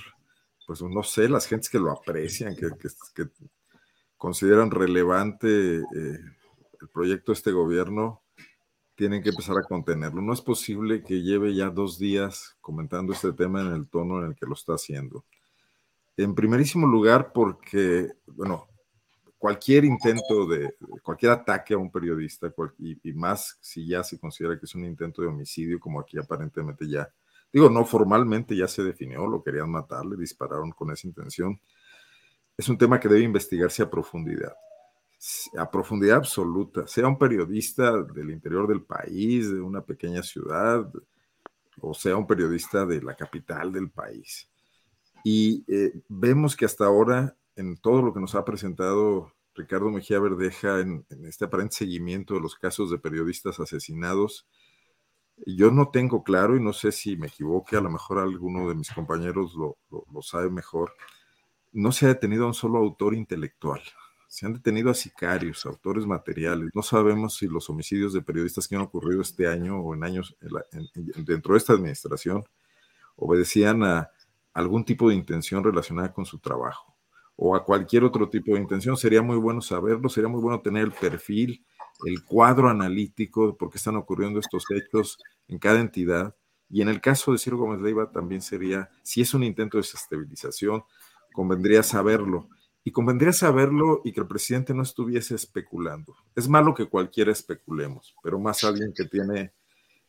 pues no sé, las gentes que lo aprecian, que, que, consideran relevante eh, el proyecto de este gobierno, tienen que empezar a contenerlo. No es posible que lleve ya dos días comentando este tema en el tono en el que lo está haciendo. En primerísimo lugar, porque, bueno, cualquier intento de, cualquier ataque a un periodista, y, más si ya se considera que es un intento de homicidio, como aquí aparentemente ya, digo, no formalmente ya se definió, lo querían matar, le dispararon con esa intención, es un tema que debe investigarse a profundidad a profundidad absoluta, sea un periodista del interior del país, de una pequeña ciudad, o sea un periodista de la capital del país. Y eh, vemos que hasta ahora, en todo lo que nos ha presentado Ricardo Mejía Verdeja, en, este aparente seguimiento de los casos de periodistas asesinados, yo no tengo claro, y no sé si me equivoque, a lo mejor alguno de mis compañeros lo, lo sabe mejor, no se ha detenido a un solo autor intelectual se han detenido a sicarios, autores materiales. No sabemos si los homicidios de periodistas que han ocurrido este año o en años dentro de esta administración obedecían a algún tipo de intención relacionada con su trabajo o a cualquier otro tipo de intención. Sería muy bueno saberlo, sería muy bueno tener el perfil, el cuadro analítico de por qué están ocurriendo estos hechos en cada entidad. Y en el caso de Ciro Gómez Leiva también sería, si es un intento de desestabilización, convendría saberlo y convendría saberlo y que el presidente no estuviese especulando. Es malo que cualquiera especulemos, pero más alguien que tiene,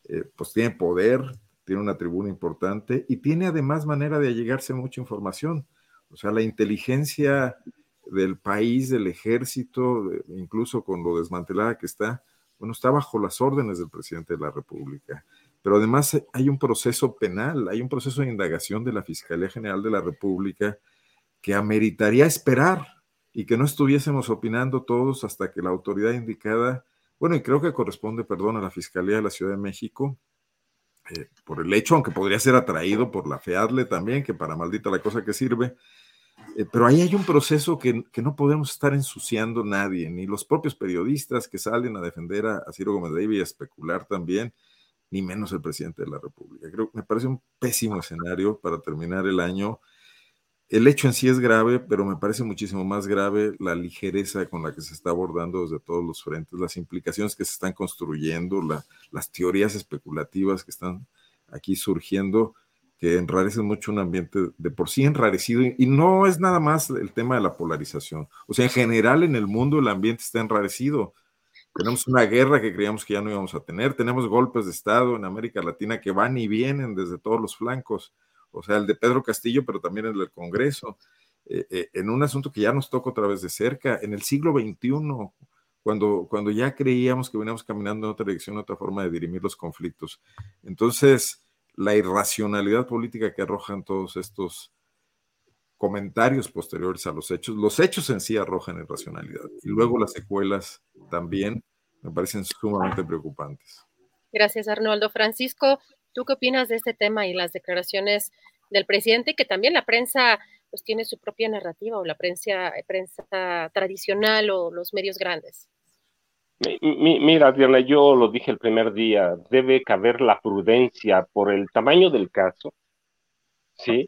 eh, pues tiene poder, tiene una tribuna importante y tiene además manera de allegarse mucha información. O sea, la inteligencia del país, del ejército, incluso con lo desmantelada que está, bueno, está bajo las órdenes del presidente de la República. pero además hay un proceso penal, hay un proceso de indagación de la Fiscalía General de la República que ameritaría esperar y que no estuviésemos opinando todos hasta que la autoridad indicada, bueno, y creo que corresponde, perdón, a la Fiscalía de la Ciudad de México, eh, por el hecho, aunque podría ser atraído por la FEADLE también, que para maldita la cosa que sirve, eh, pero ahí hay un proceso que, no podemos estar ensuciando nadie, ni los propios periodistas que salen a defender a, Ciro Gómez Leiva y a especular también, ni menos el presidente de la República. Creo que me parece un pésimo escenario para terminar el año. El hecho en sí es grave, pero me parece muchísimo más grave la ligereza con la que se está abordando desde todos los frentes, las implicaciones que se están construyendo, las teorías especulativas que están aquí surgiendo que enrarecen mucho un ambiente de por sí enrarecido y, no es nada más el tema de la polarización. O sea, en general en el mundo el ambiente está enrarecido. Tenemos una guerra que creíamos que ya no íbamos a tener, tenemos golpes de Estado en América Latina que van y vienen desde todos los flancos, o sea, el de Pedro Castillo, pero también el del Congreso, eh, eh, en un asunto que ya nos toca otra vez de cerca, en el siglo XXI, cuando, cuando ya creíamos que veníamos caminando en otra dirección, otra forma de dirimir los conflictos. Entonces, la irracionalidad política que arrojan todos estos comentarios posteriores a los hechos. Los hechos en sí arrojan irracionalidad y luego las secuelas también me parecen sumamente preocupantes. Gracias, Arnoldo. Francisco, ¿tú qué opinas de este tema y las declaraciones del presidente? Que también la prensa pues tiene su propia narrativa o la prensa, prensa tradicional o los medios grandes. Mira, Diana, yo lo dije el primer día, debe caber la prudencia por el tamaño del caso, ¿sí?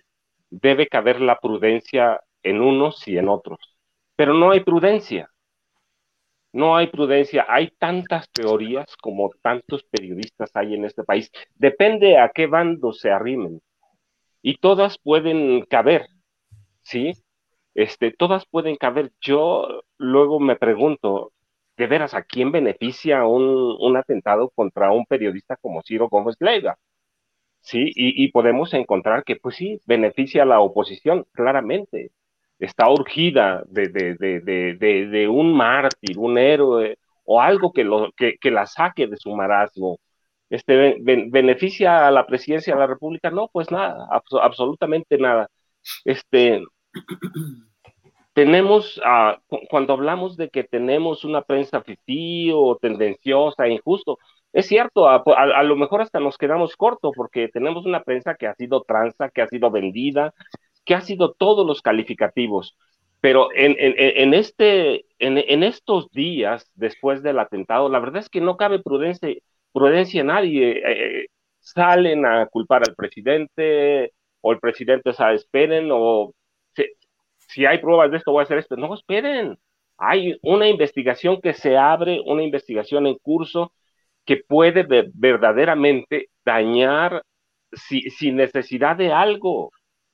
Debe caber la prudencia en unos y en otros, pero no hay prudencia. No hay prudencia, hay tantas teorías como tantos periodistas hay en este país. Depende a qué bando se arrimen. Y todas pueden caber, ¿sí? Este, todas pueden caber. Yo luego me pregunto, de veras, ¿a quién beneficia un, atentado contra un periodista como Ciro Gómez Leiva? Sí, y, podemos encontrar que, pues sí, beneficia a la oposición, claramente. Está urgida de, de, un mártir, un héroe, o algo que, lo, que, la saque de su marasmo. Este, ¿Beneficia a la presidencia de la República? No, pues nada, absolutamente nada. Este, tenemos, ah, cuando hablamos de que tenemos una prensa fifí o tendenciosa, injusto, es cierto, a, lo mejor hasta nos quedamos cortos porque tenemos una prensa que ha sido tranza, que ha sido vendida, que ha sido todos los calificativos. Pero en, en, este, en, estos días después del atentado, la verdad es que no cabe prudencia, prudencia en nadie. Eh, eh, salen a culpar al presidente, o el presidente sabe, esperen, o si hay pruebas de esto, voy a hacer esto. No, esperen. Hay una investigación que se abre, una investigación en curso que puede verdaderamente dañar sin necesidad de algo.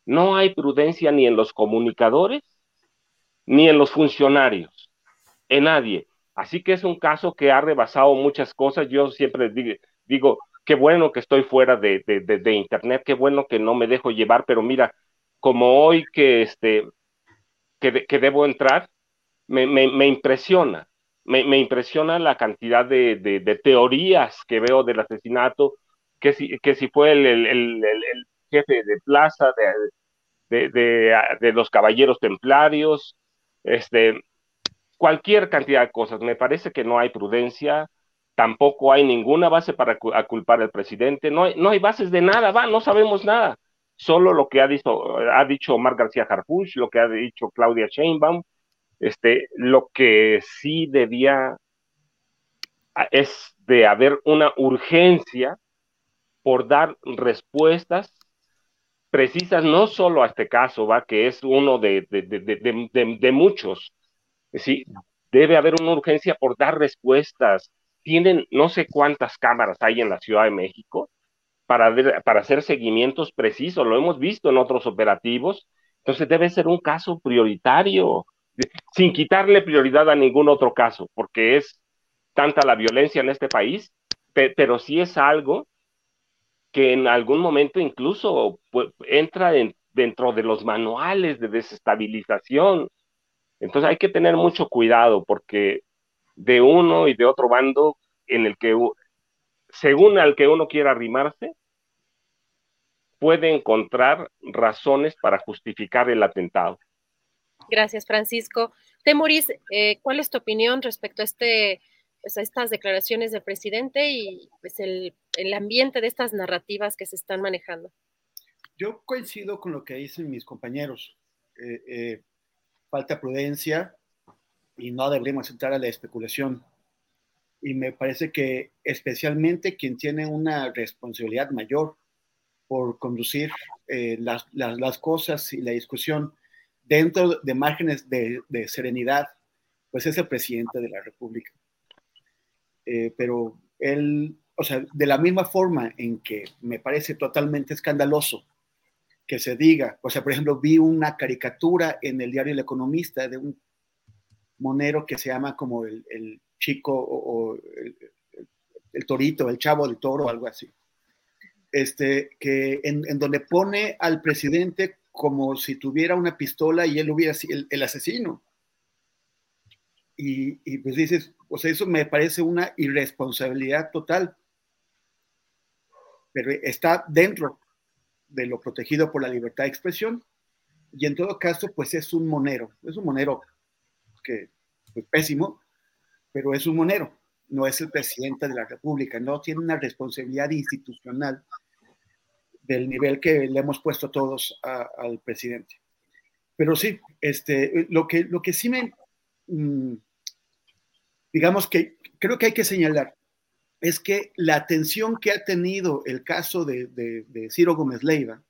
No hay prudencia ni en los comunicadores, ni en los funcionarios, en nadie. Así que es un caso que ha rebasado muchas cosas. Yo siempre digo, digo qué bueno que estoy fuera de, de, Internet, qué bueno que no me dejo llevar, pero mira, como hoy que este, que, debo entrar, me, me, impresiona, me, impresiona la cantidad de, de, teorías que veo del asesinato, que si, que si fue el, el, el jefe de plaza de, de, los caballeros templarios, este, cualquier cantidad de cosas. Me parece que no hay prudencia, tampoco hay ninguna base para culpar al presidente, no hay, no hay bases de nada, va, no sabemos nada solo lo que ha dicho, ha dicho Omar García Harfuch, lo que ha dicho Claudia Sheinbaum, este, lo que sí debía es de haber una urgencia por dar respuestas precisas, no solo a este caso, va, que es uno de, de, muchos. Sí, debe haber una urgencia por dar respuestas. Tienen no sé cuántas cámaras hay en la Ciudad de México, para, para hacer seguimientos precisos, lo hemos visto en otros operativos, entonces debe ser un caso prioritario, sin quitarle prioridad a ningún otro caso, porque es tanta la violencia en este país, pero sí es algo que en algún momento incluso entra dentro de los manuales de desestabilización. Entonces hay que tener mucho cuidado porque de uno y de otro bando en el que según al que uno quiera arrimarse, puede encontrar razones para justificar el atentado. Gracias, Francisco. Temuris, eh, ¿cuál es tu opinión respecto a, este, pues, a estas declaraciones del presidente y pues, el, ambiente de estas narrativas que se están manejando? Yo coincido con lo que dicen mis compañeros. Eh, eh, falta prudencia y no deberíamos entrar a la especulación. Y me parece que especialmente quien tiene una responsabilidad mayor por conducir las, las, las, cosas y la discusión dentro de márgenes de, serenidad, pues es el presidente de la República. Eh, pero él, o sea, de la misma forma en que me parece totalmente escandaloso que se diga, o sea, por ejemplo, vi una caricatura en el diario El Economista de un monero que se llama como el, chico o, el, torito, el chavo del toro, algo así. Este, que en, en, donde pone al presidente como si tuviera una pistola y él hubiera sido el, asesino. Y, pues dices, o sea, eso me parece una irresponsabilidad total. Pero está dentro de lo protegido por la libertad de expresión y en todo caso, pues es un monero. Es un monero que es pues, pésimo, pero es un monero. No es el presidente de la República, no tiene una responsabilidad institucional del nivel que le hemos puesto todos al presidente. Pero sí, este, lo, que, lo que sí me, mm, digamos que creo que hay que señalar, es que la atención que ha tenido el caso de, Ciro Gómez Leiva,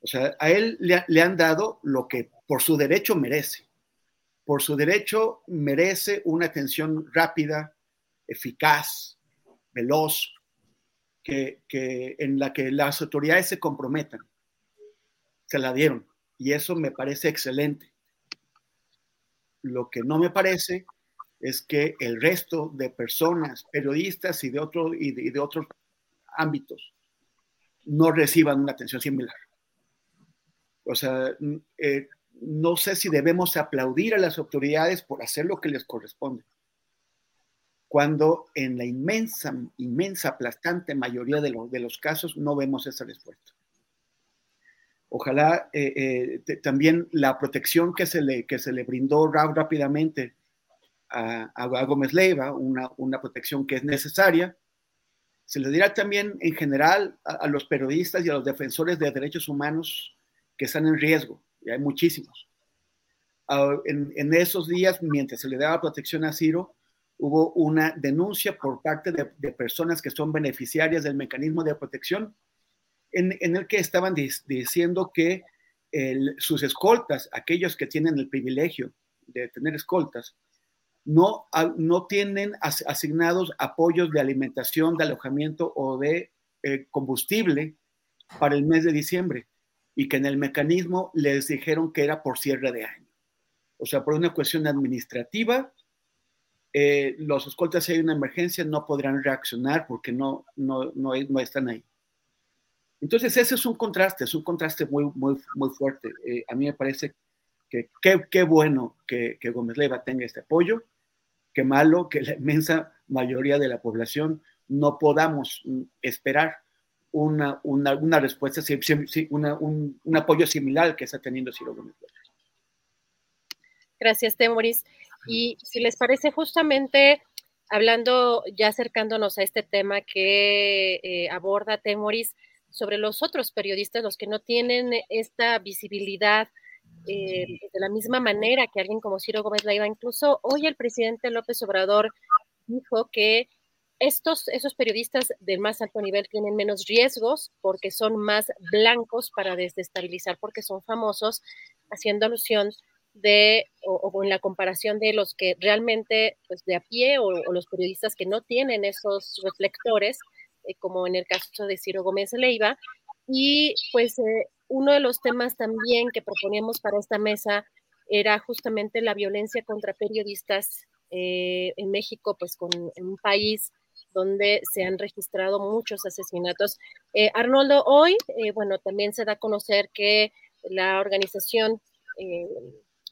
o sea, a él le, han dado lo que por su derecho merece. Por su derecho merece una atención rápida, eficaz, veloz, que, en la que las autoridades se comprometan. Se la dieron y eso me parece excelente. Lo que no me parece es que el resto de personas, periodistas y de, otro, y de, otros ámbitos, no reciban una atención similar. O sea, eh, no sé si debemos aplaudir a las autoridades por hacer lo que les corresponde cuando en la inmensa, inmensa, aplastante mayoría de, de los casos no vemos esa respuesta. Ojalá eh, eh, también la protección que se le, que se le brindó rápidamente a, a, Gómez Leiva, una, una, protección que es necesaria, se le dirá también en general a, los periodistas y a los defensores de derechos humanos que están en riesgo, y hay muchísimos. Ah, en, en, esos días, mientras se le daba protección a Ciro, hubo una denuncia por parte de, personas que son beneficiarias del mecanismo de protección, en, el que estaban diciendo que sus escoltas, aquellos que tienen el privilegio de tener escoltas, no, no tienen asignados apoyos de alimentación, de alojamiento o de eh, combustible para el mes de diciembre y que en el mecanismo les dijeron que era por cierre de año. O sea, por una cuestión administrativa, eh, los escoltas si hay una emergencia no podrán reaccionar porque no, no, no, no, están ahí. Entonces ese es un contraste, es un contraste muy, muy, muy fuerte. Eh, a mí me parece que qué bueno que, que, Gómez Leiva tenga este apoyo, qué malo que la inmensa mayoría de la población no podamos mm, esperar una, una, una respuesta, una, un, un, apoyo similar que está teniendo Ciro Gómez. Gracias, Temoris. Y si les parece, justamente hablando, ya acercándonos a este tema que eh, aborda Temoris, sobre los otros periodistas, los que no tienen esta visibilidad eh, de la misma manera que alguien como Ciro Gómez Leiva. Incluso hoy el presidente López Obrador dijo que estos, esos periodistas del más alto nivel tienen menos riesgos porque son más blancos para desestabilizar, porque son famosos, haciendo alusión de, o, en la comparación de los que realmente, pues de a pie, o, los periodistas que no tienen esos reflectores, eh, como en el caso de Ciro Gómez Leiva. Y pues eh, uno de los temas también que proponíamos para esta mesa era justamente la violencia contra periodistas eh, en México, pues con un país donde se han registrado muchos asesinatos. Arnoldo, hoy, bueno, también se da a conocer que la organización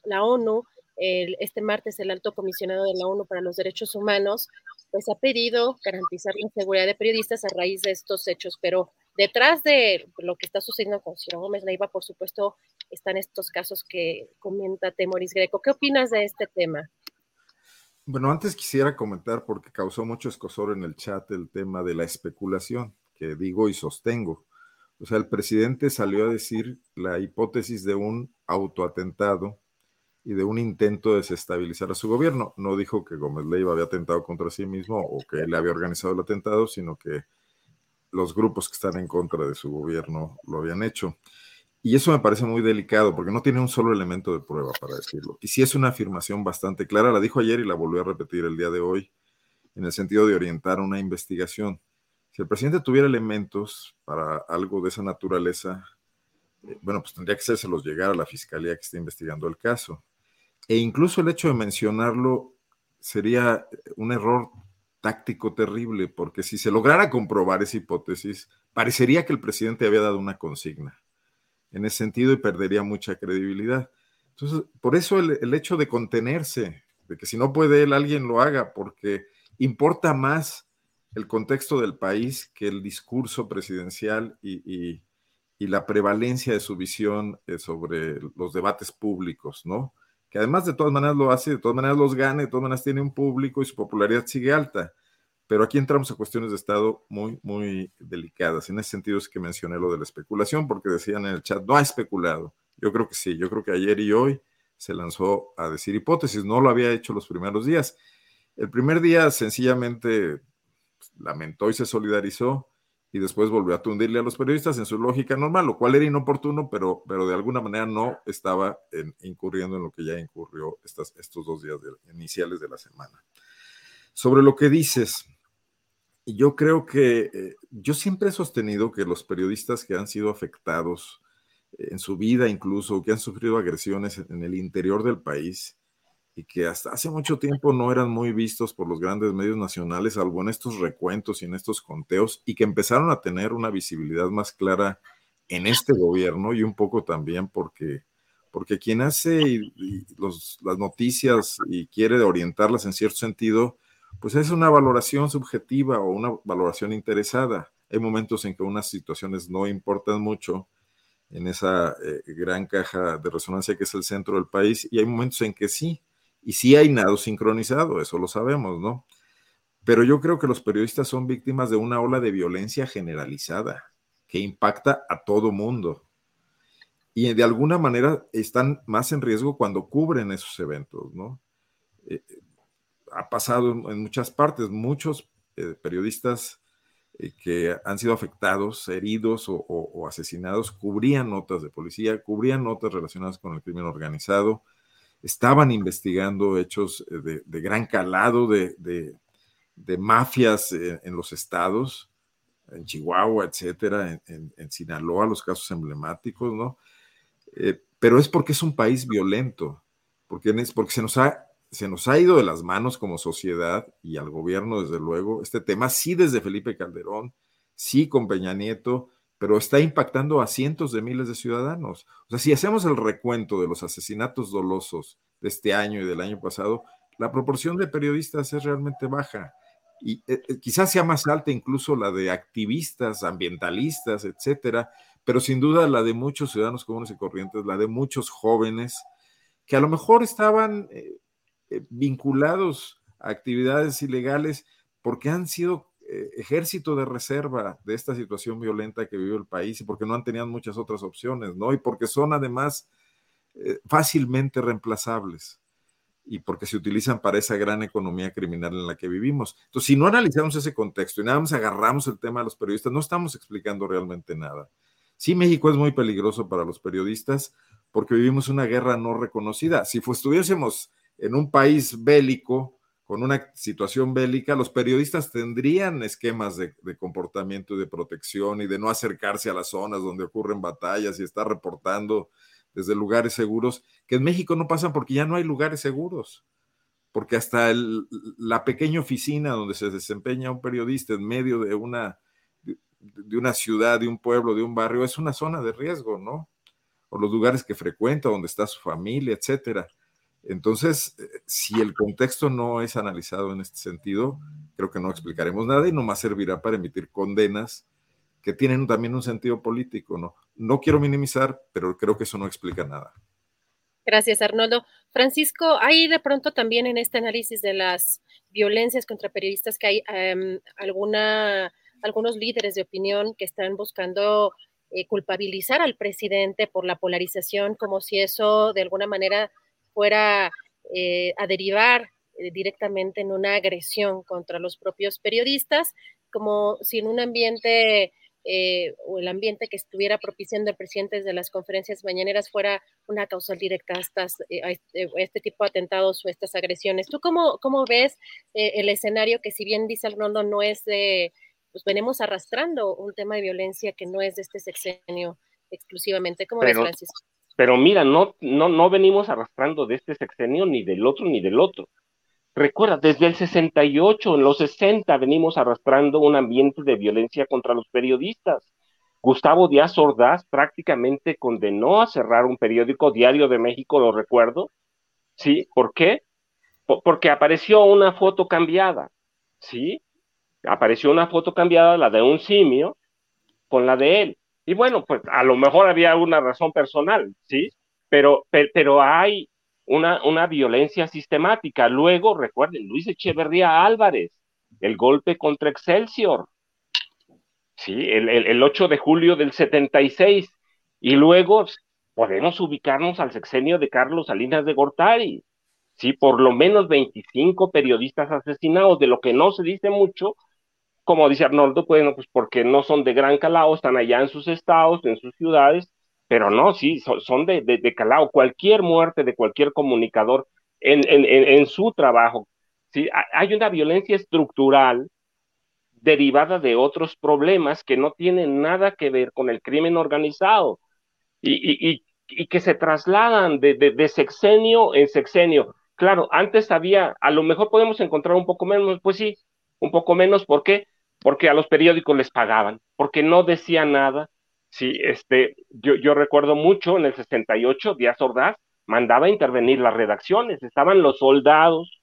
la ONU, este martes el alto comisionado de la ONU para los Derechos Humanos pues ha pedido garantizar la seguridad de periodistas a raíz de estos hechos, pero detrás de lo que está sucediendo con Ciro Gómez Leiva, por supuesto, están estos casos que comenta Temoris Greco. ¿Qué opinas de este tema? Bueno, antes quisiera comentar, porque causó mucho escosor en el chat, el tema de la especulación, que digo y sostengo. O sea, el presidente salió a decir la hipótesis de un autoatentado y de un intento de desestabilizar a su gobierno. No dijo que Gómez Leiva había atentado contra sí mismo o que él había organizado el atentado, sino que los grupos que están en contra de su gobierno lo habían hecho. Y eso me parece muy delicado porque no tiene un solo elemento de prueba para decirlo. Y sí es una afirmación bastante clara, la dijo ayer y la volvió a repetir el día de hoy, en el sentido de orientar una investigación. Si el presidente tuviera elementos para algo de esa naturaleza, eh, bueno, pues tendría que hacérselos llegar a la fiscalía que está investigando el caso. E incluso el hecho de mencionarlo sería un error táctico terrible, porque si se lograra comprobar esa hipótesis, parecería que el presidente había dado una consigna en ese sentido y perdería mucha credibilidad. Entonces, por eso el, hecho de contenerse, de que si no puede él, alguien lo haga, porque importa más el contexto del país que el discurso presidencial y, y la prevalencia de su visión eh, sobre los debates públicos, ¿no? Que además de todas maneras lo hace, de todas maneras los gana, de todas maneras tiene un público y su popularidad sigue alta. Pero aquí entramos a cuestiones de Estado muy, muy delicadas. En ese sentido es que mencioné lo de la especulación, porque decían en el chat, no ha especulado. Yo creo que sí, yo creo que ayer y hoy se lanzó a decir hipótesis, no lo había hecho los primeros días. El primer día sencillamente lamentó y se solidarizó, y después volvió a tundirle a los periodistas en su lógica normal, lo cual era inoportuno, pero, pero de alguna manera no estaba incurriendo en lo que ya incurrió estas, estos dos días iniciales de la semana. Sobre lo que dices, yo creo que eh, yo siempre he sostenido que los periodistas que han sido afectados en su vida incluso, que han sufrido agresiones en el interior del país, y que hasta hace mucho tiempo no eran muy vistos por los grandes medios nacionales, salvo en estos recuentos y en estos conteos, y que empezaron a tener una visibilidad más clara en este gobierno y un poco también porque, porque quien hace las noticias y quiere orientarlas en cierto sentido, pues es una valoración subjetiva o una valoración interesada. Hay momentos en que unas situaciones no importan mucho en esa eh, gran caja de resonancia que es el centro del país y hay momentos en que sí. Y sí hay nado sincronizado, eso lo sabemos, ¿no? Pero yo creo que los periodistas son víctimas de una ola de violencia generalizada que impacta a todo mundo. Y de alguna manera están más en riesgo cuando cubren esos eventos, ¿no? Eh, ha pasado en muchas partes, muchos eh, periodistas eh, que han sido afectados, heridos o, asesinados, cubrían notas de policía, cubrían notas relacionadas con el crimen organizado, estaban investigando hechos eh, de, gran calado de, mafias en, los estados, en Chihuahua, etcétera, en, Sinaloa, los casos emblemáticos, ¿no? Eh, pero es porque es un país violento, porque, porque se, nos ha, se nos ha ido de las manos como sociedad y al gobierno, desde luego, este tema, sí desde Felipe Calderón, sí con Peña Nieto, pero está impactando a cientos de miles de ciudadanos. O sea, si hacemos el recuento de los asesinatos dolosos de este año y del año pasado, la proporción de periodistas es realmente baja. Y eh, eh, quizás sea más alta incluso la de activistas, ambientalistas, etcétera, pero sin duda la de muchos ciudadanos comunes y corrientes, la de muchos jóvenes que a lo mejor estaban eh, vinculados a actividades ilegales porque han sido ejército de reserva de esta situación violenta que vive el país y porque no han tenido muchas otras opciones, ¿no? Y porque son además eh, fácilmente reemplazables y porque se utilizan para esa gran economía criminal en la que vivimos. Entonces, si no analizamos ese contexto y nada más agarramos el tema de los periodistas, no estamos explicando realmente nada. Sí, México es muy peligroso para los periodistas porque vivimos una guerra no reconocida. Si estuviésemos en un país bélico, con una situación bélica, los periodistas tendrían esquemas de, comportamiento y de protección y de no acercarse a las zonas donde ocurren batallas y estar reportando desde lugares seguros, que en México no pasan porque ya no hay lugares seguros, porque hasta la pequeña oficina donde se desempeña un periodista en medio de una, de una ciudad, de un pueblo, de un barrio, es una zona de riesgo, ¿no? O los lugares que frecuenta, donde está su familia, etcétera. Entonces, eh, si el contexto no es analizado en este sentido, creo que no explicaremos nada y nomás servirá para emitir condenas que tienen también un sentido político, ¿no? Quiero minimizar, pero creo que eso no explica nada. Gracias, Arnoldo. Francisco, hay de pronto también en este análisis de las violencias contra periodistas que hay em, algunos líderes de opinión que están buscando eh, culpabilizar al presidente por la polarización, como si eso de alguna manera fuera eh, a derivar eh, directamente en una agresión contra los propios periodistas, como si en un ambiente eh, o el ambiente que estuviera propiciando el presidente desde las conferencias mañaneras fuera una causal directa a, estas, este, este, tipo de atentados o estas agresiones. ¿Tú cómo, cómo ves el escenario que si bien dice Arnoldo no es de, pues venimos arrastrando un tema de violencia que no es de este sexenio exclusivamente? ¿Cómo ves, Francisco? Pero mira, no, no, no venimos arrastrando de este sexenio ni del otro ni del otro. Recuerda, desde el 68, en los 60, venimos arrastrando un ambiente de violencia contra los periodistas. Gustavo Díaz Ordaz prácticamente condenó a cerrar un periódico diario de México, lo recuerdo. ¿Sí? ¿Por qué? porque apareció una foto cambiada. ¿Sí? Apareció una foto cambiada, la de un simio, con la de él. Y bueno, pues a lo mejor había alguna razón personal, ¿sí? Pero, pero, hay una, una violencia sistemática. Luego, recuerden, Luis Echeverría Álvarez, el golpe contra Excelsior, ¿sí? El, el, 8 de julio del 76. Y luego podemos ubicarnos al sexenio de Carlos Salinas de Gortari, ¿sí? Por lo menos 25 periodistas asesinados, de lo que no se dice mucho, como dice Arnoldo, bueno, pues porque no son de gran calao, están allá en sus estados, en sus ciudades, pero no, sí, son, de, de, calao. Cualquier muerte de cualquier comunicador en, en, en, su trabajo, ¿sí? hay una violencia estructural derivada de otros problemas que no tienen nada que ver con el crimen organizado y, y, y, que se trasladan de, de, sexenio en sexenio. Claro, antes había, a lo mejor podemos encontrar un poco menos, pues sí, un poco menos, ¿por qué? Porque a los periódicos les pagaban, porque no decía nada. Sí, este, yo, yo recuerdo mucho en el 68, Díaz Ordaz mandaba a intervenir las redacciones, estaban los soldados,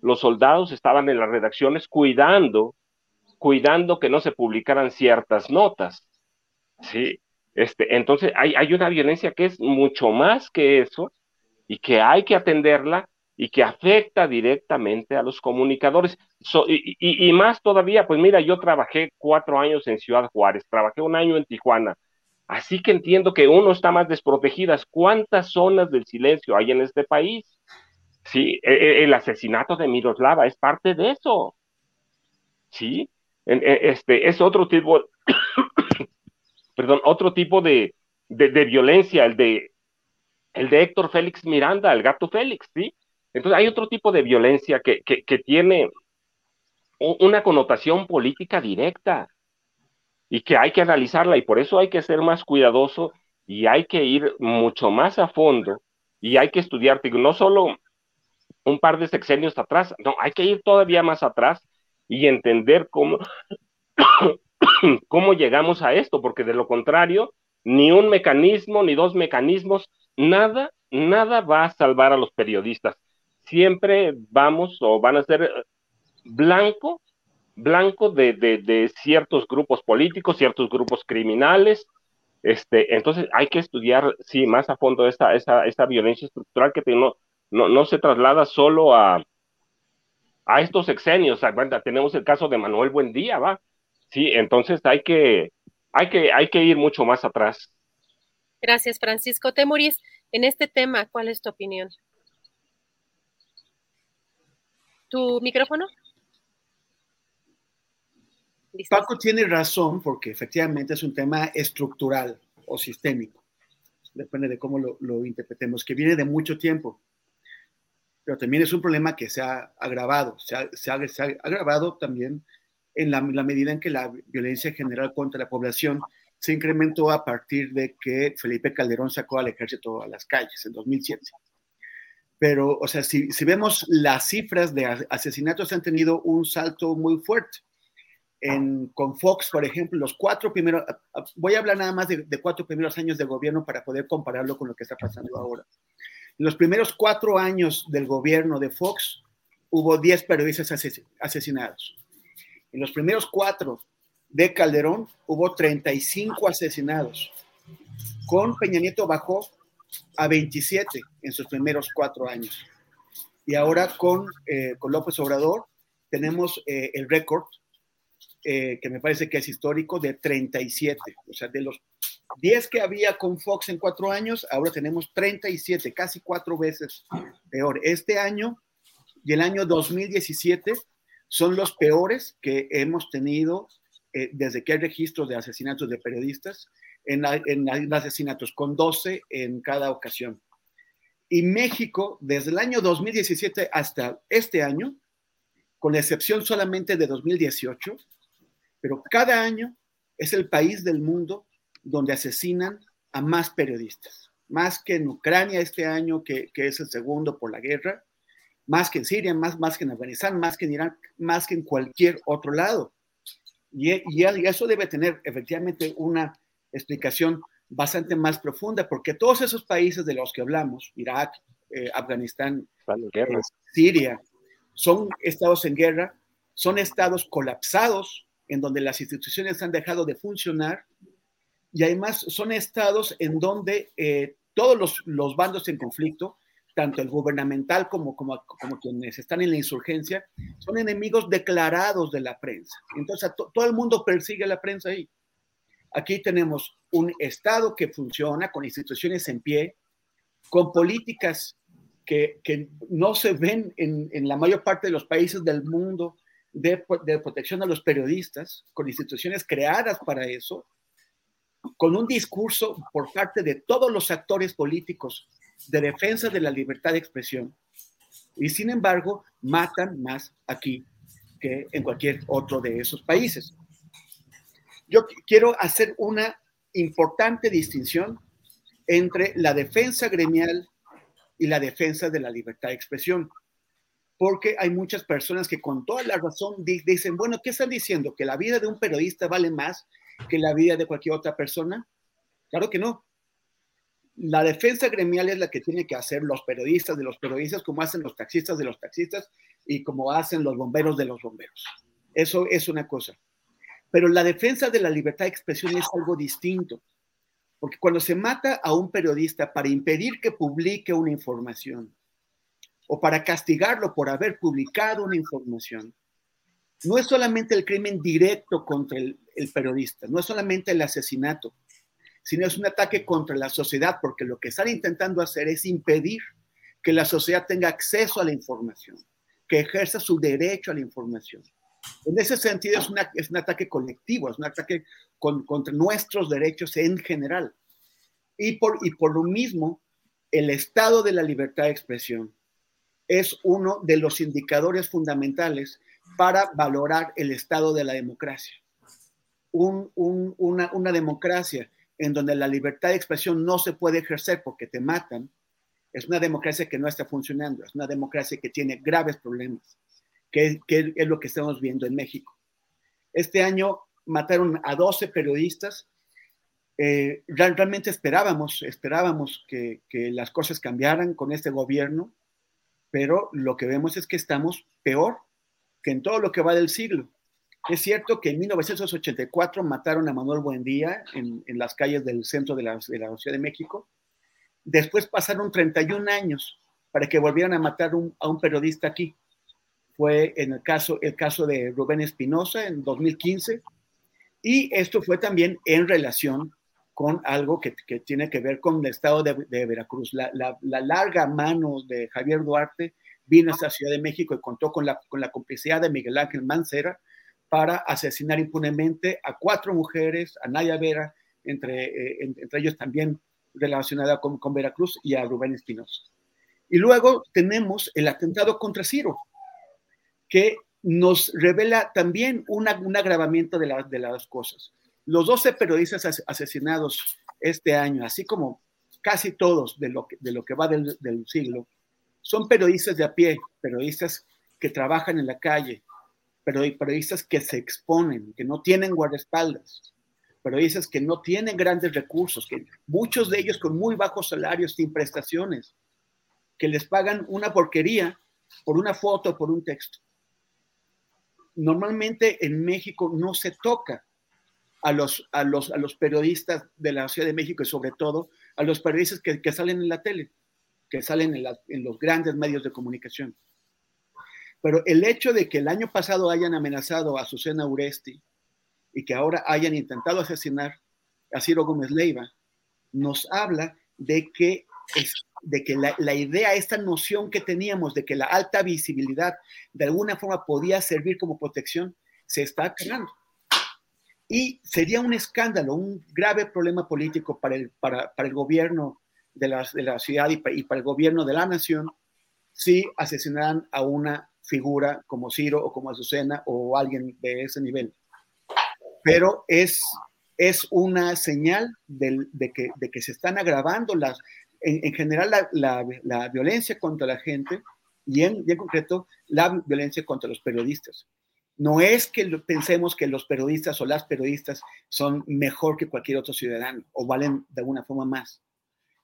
los soldados estaban en las redacciones cuidando, cuidando que no se publicaran ciertas notas. Sí, este, entonces hay, hay una violencia que es mucho más que eso y que hay que atenderla y que afecta directamente a los comunicadores. y, más todavía, pues mira, yo trabajé cuatro años en Ciudad Juárez, trabajé un año en Tijuana, así que entiendo que uno está más desprotegidas. ¿Cuántas zonas del silencio hay en este país? Sí, e, e, el asesinato de Miroslava es parte de eso. Sí, e, este es otro tipo, *coughs* perdón, otro tipo de, de, de violencia, el de el de Héctor Félix Miranda, el gato Félix, ¿sí? Entonces hay otro tipo de violencia que, que, tiene una connotación política directa y que hay que analizarla y por eso hay que ser más cuidadoso y hay que ir mucho más a fondo y hay que estudiar, no solo un par de sexenios atrás, no, hay que ir todavía más atrás y entender cómo, *coughs* cómo llegamos a esto, porque de lo contrario, ni un mecanismo, ni dos mecanismos, nada, nada va a salvar a los periodistas siempre vamos o van a ser blanco, blanco de, de, ciertos grupos políticos, ciertos grupos criminales. Este, entonces hay que estudiar, sí, más a fondo esta, esta, esta violencia estructural que no, no, no se traslada solo a, a estos exenios. tenemos el caso de Manuel Buendía, ¿va? Sí, entonces hay que, hay que, hay que ir mucho más atrás. Gracias, Francisco Temuris. En este tema, ¿cuál es tu opinión? ¿Tu micrófono? Paco tiene razón porque efectivamente es un tema estructural o sistémico. Depende de cómo lo, interpretemos, que viene de mucho tiempo. Pero también es un problema que se ha agravado. Se ha, agravado también en la, la, medida en que la violencia general contra la población se incrementó a partir de que Felipe Calderón sacó al ejército a las calles en 2007 pero, o sea, si, si, vemos las cifras de asesinatos han tenido un salto muy fuerte. En, con Fox, por ejemplo, los cuatro primeros, voy a hablar nada más de, cuatro primeros años de gobierno para poder compararlo con lo que está pasando ahora. En los primeros cuatro años del gobierno de Fox hubo 10 periodistas asesinados. En los primeros cuatro de Calderón hubo 35 asesinados. Con Peña Nieto bajó a 27 en sus primeros cuatro años. Y ahora con, eh, con López Obrador tenemos eh, el récord, eh, que me parece que es histórico, de 37. O sea, de los 10 que había con Fox en cuatro años, ahora tenemos 37, casi cuatro veces peor. Este año y el año 2017 son los peores que hemos tenido desde que hay registros de asesinatos de periodistas en, en, asesinatos, con 12 en cada ocasión. Y México, desde el año 2017 hasta este año, con la excepción solamente de 2018, pero cada año es el país del mundo donde asesinan a más periodistas, más que en Ucrania este año, que, que es el segundo por la guerra, más que en Siria, más, más que en Afganistán, más que en Irán, más que en cualquier otro lado. Y, y, eso debe tener efectivamente una explicación bastante más profunda, porque todos esos países de los que hablamos, Irak, eh, Afganistán, eh, Siria, son estados en guerra, son estados colapsados, en donde las instituciones han dejado de funcionar, y además son estados en donde eh, todos los, los, bandos en conflicto, tanto el gubernamental como, como, como, quienes están en la insurgencia, son enemigos declarados de la prensa. Entonces, todo el mundo persigue a la prensa ahí. Aquí tenemos un Estado que funciona con instituciones en pie, con políticas que, no se ven en, la mayor parte de los países del mundo de, protección a los periodistas, con instituciones creadas para eso, con un discurso por parte de todos los actores políticos de defensa de la libertad de expresión. Y sin embargo, matan más aquí que en cualquier otro de esos países. Yo quiero hacer una importante distinción entre la defensa gremial y la defensa de la libertad de expresión, porque hay muchas personas que con toda la razón dicen, bueno, ¿qué están diciendo? ¿Que la vida de un periodista vale más que la vida de cualquier otra persona? Claro que no. La defensa gremial es la que tienen que hacer los periodistas de los periodistas, como hacen los taxistas de los taxistas y como hacen los bomberos de los bomberos. Eso es una cosa. Pero la defensa de la libertad de expresión es algo distinto, porque cuando se mata a un periodista para impedir que publique una información o para castigarlo por haber publicado una información, no es solamente el crimen directo contra el, periodista, no es solamente el asesinato, sino es un ataque contra la sociedad, porque lo que están intentando hacer es impedir que la sociedad tenga acceso a la información, que ejerza su derecho a la información. En ese sentido es, es un ataque colectivo, es un ataque contra nuestros derechos en general. Y por, y por lo mismo, el estado de la libertad de expresión es uno de los indicadores fundamentales para valorar el estado de la democracia. una, una democracia en donde la libertad de expresión no se puede ejercer porque te matan, es una democracia que no está funcionando, es una democracia que tiene graves problemas que, es lo que estamos viendo en México. Este año mataron a 12 periodistas. Eh, realmente esperábamos, esperábamos que, las cosas cambiaran con este gobierno, pero lo que vemos es que estamos peor que en todo lo que va del siglo. Es cierto que en 1984 mataron a Manuel Buendía en, en las calles del centro de la, de Ciudad de México. Después pasaron 31 años para que volvieran a matar a un periodista aquí fue en el caso, el caso de Rubén Espinosa en 2015, y esto fue también en relación con algo que, tiene que ver con el estado de, Veracruz. La, la, la, larga mano de Javier Duarte vino a esta Ciudad de México y contó con la, con la complicidad de Miguel Ángel Mancera para asesinar impunemente a cuatro mujeres, a Naya Vera, entre, eh, entre ellos también relacionada con, con Veracruz, y a Rubén Espinosa. Y luego tenemos el atentado contra Ciro, que nos revela también un agravamiento de, de las cosas. Los 12 periodistas asesinados este año, así como casi todos de lo que, de lo que va del, del siglo, son periodistas de a pie, periodistas que trabajan en la calle, periodistas que se exponen, que no tienen guardaespaldas, periodistas que no tienen grandes recursos, que muchos de ellos con muy bajos salarios sin prestaciones, que les pagan una porquería por una foto, por un texto. Normalmente en México no se toca a los, a los, a los periodistas de la Ciudad de México y sobre todo a los periodistas que, que salen en la tele, que salen en, los grandes medios de comunicación. Pero el hecho de que el año pasado hayan amenazado a Susana Uresti y que ahora hayan intentado asesinar a Ciro Gómez Leiva, nos habla de que, es, de que la, idea, esta noción que teníamos de que la alta visibilidad de alguna forma podía servir como protección, se está creando. Y sería un escándalo, un grave problema político para el, para, para el gobierno de la, de la ciudad y para, el gobierno de la nación si asesinaran a una figura como Ciro o como Azucena o alguien de ese nivel. Pero es, es una señal de, de, que, de que se están agravando las, en, en general la, la, la, violencia contra la gente y en, y en concreto la violencia contra los periodistas. No es que pensemos que los periodistas o las periodistas son mejor que cualquier otro ciudadano o valen de alguna forma más.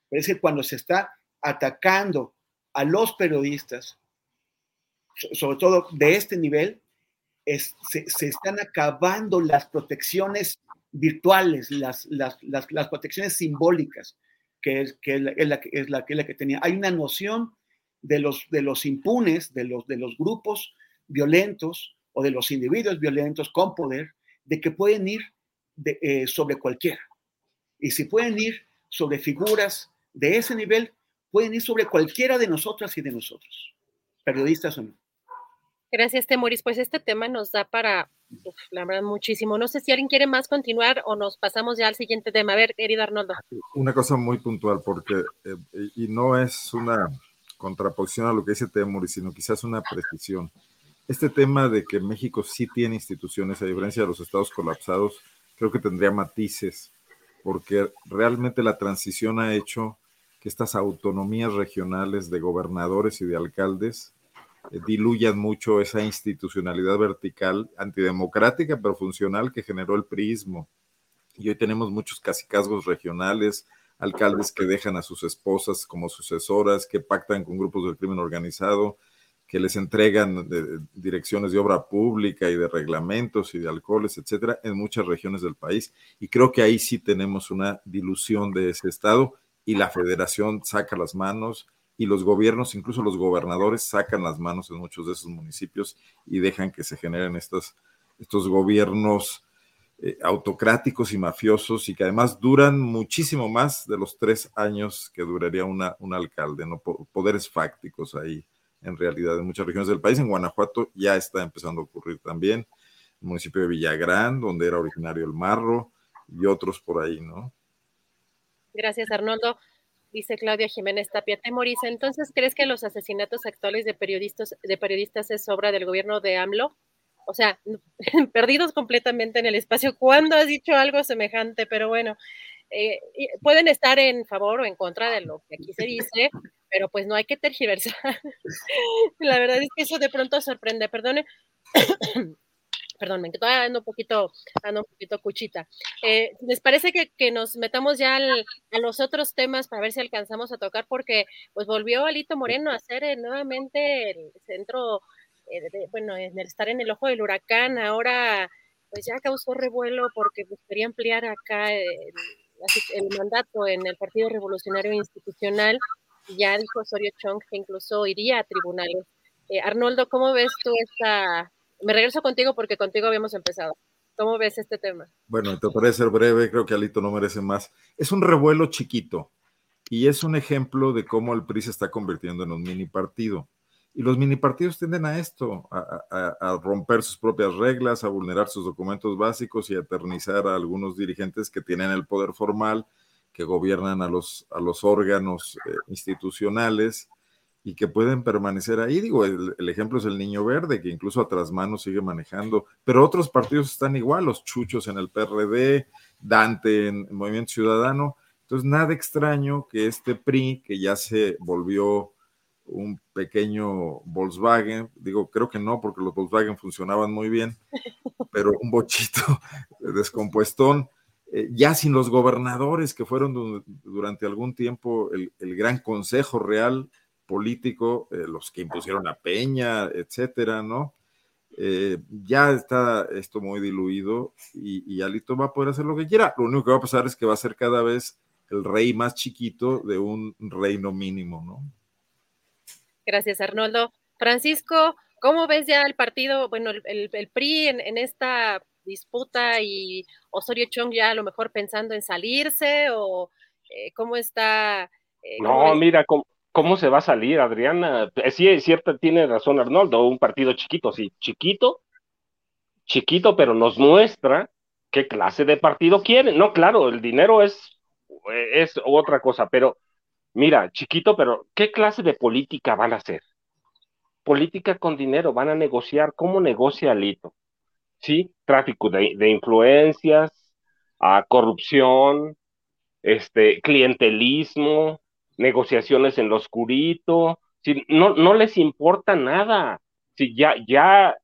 Pero es que cuando se está atacando a los periodistas, sobre todo de este nivel, es, se, se, están acabando las protecciones virtuales, las, las, las, las protecciones simbólicas, que es, que la, es, la, que, tenía. Hay una noción de los, de los impunes, de los, de los grupos violentos o de los individuos violentos con poder, de que pueden ir de, eh, sobre cualquiera. Y si pueden ir sobre figuras de ese nivel, pueden ir sobre cualquiera de nosotras y de nosotros, periodistas o no. Gracias, Temoris. Pues este tema nos da para, la verdad, muchísimo. No sé si alguien quiere más continuar o nos pasamos ya al siguiente tema. A ver, querido Arnoldo. Una cosa muy puntual, porque, eh, y no es una contraposición a lo que dice Temoris, sino quizás una precisión. Este tema de que México sí tiene instituciones, a diferencia de los estados colapsados, creo que tendría matices, porque realmente la transición ha hecho que estas autonomías regionales de gobernadores y de alcaldes diluyan mucho esa institucionalidad vertical antidemocrática pero funcional que generó el priismo. Y hoy tenemos muchos casicazgos regionales, alcaldes que dejan a sus esposas como sucesoras, que pactan con grupos del crimen organizado, que les entregan de, direcciones de obra pública y de reglamentos y de alcoholes, etcétera, en muchas regiones del país. Y creo que ahí sí tenemos una dilución de ese Estado y la federación saca las manos y los gobiernos, incluso los gobernadores, sacan las manos en muchos de esos municipios y dejan que se generen estos, estos gobiernos eh, autocráticos y mafiosos y que además duran muchísimo más de los tres años que duraría una, un alcalde, ¿no? Poderes fácticos ahí en realidad en muchas regiones del país. En Guanajuato ya está empezando a ocurrir también, el municipio de Villagrán, donde era originario el marro y otros por ahí, ¿no? Gracias, Arnoldo. Dice Claudia Jiménez Tapia Temoriza, entonces, ¿crees que los asesinatos actuales de periodistas, es obra del gobierno de AMLO? O sea, *laughs* perdidos completamente en el espacio. ¿Cuándo has dicho algo semejante? Pero bueno, eh, pueden estar en favor o en contra de lo que aquí se dice, pero pues no hay que tergiversar. *laughs* La verdad es que eso de pronto sorprende. Perdone. Perdón, me todavía ando un poquito, ando un poquito cuchita. Eh, ¿Les parece que, que, nos metamos ya al, a los otros temas para ver si alcanzamos a tocar? Porque pues volvió Alito Moreno a ser eh, nuevamente el centro, eh, de, bueno, en el estar en el ojo del huracán, ahora pues ya causó revuelo porque pues, quería ampliar acá el, el mandato en el Partido Revolucionario Institucional. Ya dijo Osorio Chong que incluso iría a tribunales. Eh, Arnoldo, ¿cómo ves tú esta, me regreso contigo porque contigo habíamos empezado. ¿Cómo ves este tema? Bueno, te parece ser breve, creo que Alito no merece más. Es un revuelo chiquito y es un ejemplo de cómo el PRI se está convirtiendo en un mini partido. Y los mini partidos tienden a esto, a, romper sus propias reglas, a vulnerar sus documentos básicos y a eternizar a algunos dirigentes que tienen el poder formal, que gobiernan a los, a los órganos eh, institucionales y que pueden permanecer ahí. Digo, el, el, ejemplo es el Niño Verde, que incluso a trasmano sigue manejando, pero otros partidos están igual, los chuchos en el PRD, Dante en Movimiento Ciudadano. Entonces, nada extraño que este PRI, que ya se volvió un pequeño Volkswagen, digo, creo que no, porque los Volkswagen funcionaban muy bien, *laughs* pero un bochito descompuestón, eh, ya sin los gobernadores que fueron durante algún tiempo el, el gran consejo real político, eh, los que impusieron a Peña, etcétera, ¿no? Eh, ya está esto muy diluido y, y, Alito va a poder hacer lo que quiera. Lo único que va a pasar es que va a ser cada vez el rey más chiquito de un reino mínimo, ¿no? Gracias, Arnoldo. Francisco, ¿cómo ves ya el partido, bueno, el, el, PRI en, en, esta disputa y Osorio Chong ya a lo mejor pensando en salirse o eh, cómo está? Eh, no, mira, ¿cómo, ¿cómo, se va a salir, Adriana? Eh, sí, es cierto, tiene razón Arnoldo, un partido chiquito, sí, chiquito, chiquito, pero nos muestra qué clase de partido quiere. No, claro, el dinero es, es otra cosa, pero mira, chiquito, pero ¿qué clase de política van a hacer? Política con dinero, van a negociar, ¿cómo negocia Alito? ¿Sí? Tráfico de, de influencias, a corrupción, este, clientelismo, negociaciones en lo oscurito, si no, no les importa nada. Si ya, ya,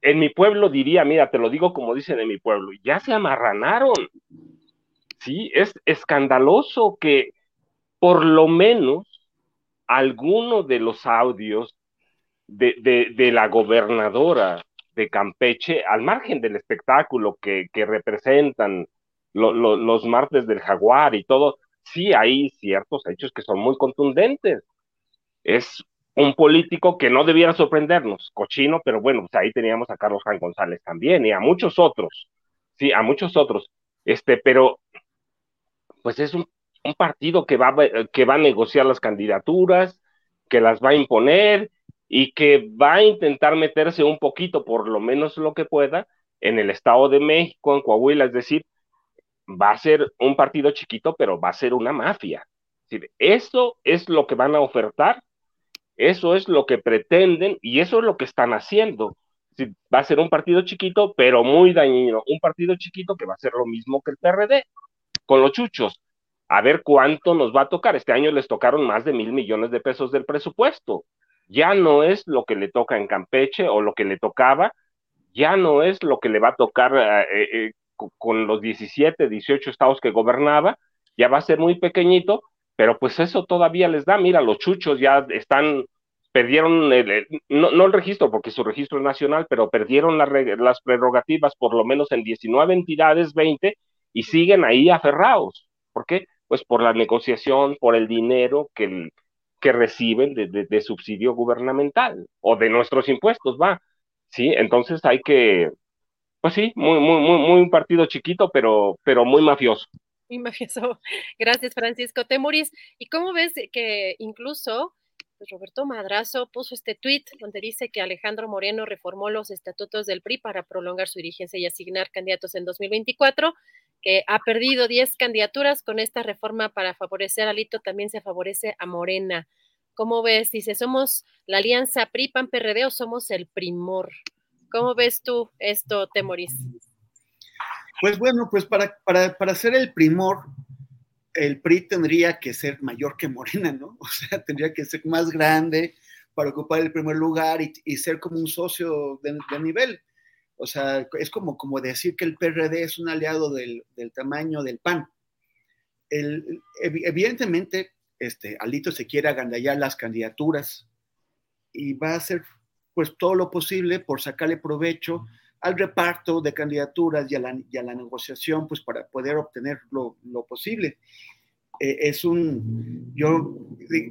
en mi pueblo diría, mira, te lo digo como dicen en mi pueblo, ya se amarranaron. Sí, es escandaloso que por lo menos alguno de los audios de, la gobernadora de Campeche, al margen del espectáculo que representan los martes del jaguar y todo, sí hay ciertos hechos que son muy contundentes. Es un político que no debiera sorprendernos, cochino, pero bueno, pues ahí teníamos a Carlos Juan González también y a muchos otros, sí, a muchos otros, este, pero pues es un, un partido que va, que va a negociar las candidaturas, que las va a imponer y que va a intentar meterse un poquito, por lo menos lo que pueda, en el Estado de México, en Coahuila, es decir, va a ser un partido chiquito, pero va a ser una mafia. Eso es lo que van a ofertar, eso es lo que pretenden y eso es lo que están haciendo. Va a ser un partido chiquito, pero muy dañino. Un partido chiquito que va a ser lo mismo que el PRD, con los chuchos. A ver cuánto nos va a tocar. Este año les tocaron más de mil millones de pesos del presupuesto. Ya no es lo que le toca en Campeche o lo que le tocaba, ya no es lo que le va a tocar eh, eh, con los 17, 18 estados que gobernaba, ya va a ser muy pequeñito, pero pues eso todavía les da, mira, los chuchos ya están, perdieron, el, no, no, el registro, porque su registro es nacional, pero perdieron la, las prerrogativas por lo menos en 19 entidades, 20, y siguen ahí aferrados. ¿Por qué? Pues por la negociación, por el dinero que, que reciben de, de, de subsidio gubernamental o de nuestros impuestos, va. Sí, entonces hay que, pues sí, muy, muy, muy, muy un partido chiquito, pero, pero muy mafioso. Muy mafioso. *laughs* Gracias, Francisco Temuris. ¿Y cómo ves que incluso pues Roberto Madrazo puso este tuit donde dice que Alejandro Moreno reformó los estatutos del PRI para prolongar su dirigencia y asignar candidatos en 2024, que ha perdido 10 candidaturas con esta reforma para favorecer a Lito, también se favorece a Morena. ¿Cómo ves? Dice, ¿somos la alianza PRI-PAN-PRD o somos el primor? ¿Cómo ves tú esto, Temoris? Pues bueno, pues para, para, para ser el primor, el PRI tendría que ser mayor que Morena, ¿no? *laughs* O sea, tendría que ser más grande para ocupar el primer lugar y, y ser como un socio de, nivel. O sea, es como, como decir que el PRD es un aliado del, del tamaño del PAN. El, evidentemente, este, Alito se quiere agandallar las candidaturas y va a ser pues todo lo posible por sacarle provecho al reparto de candidaturas y a la, y a la negociación, pues para poder obtener lo, lo posible. Eh, es un, yo,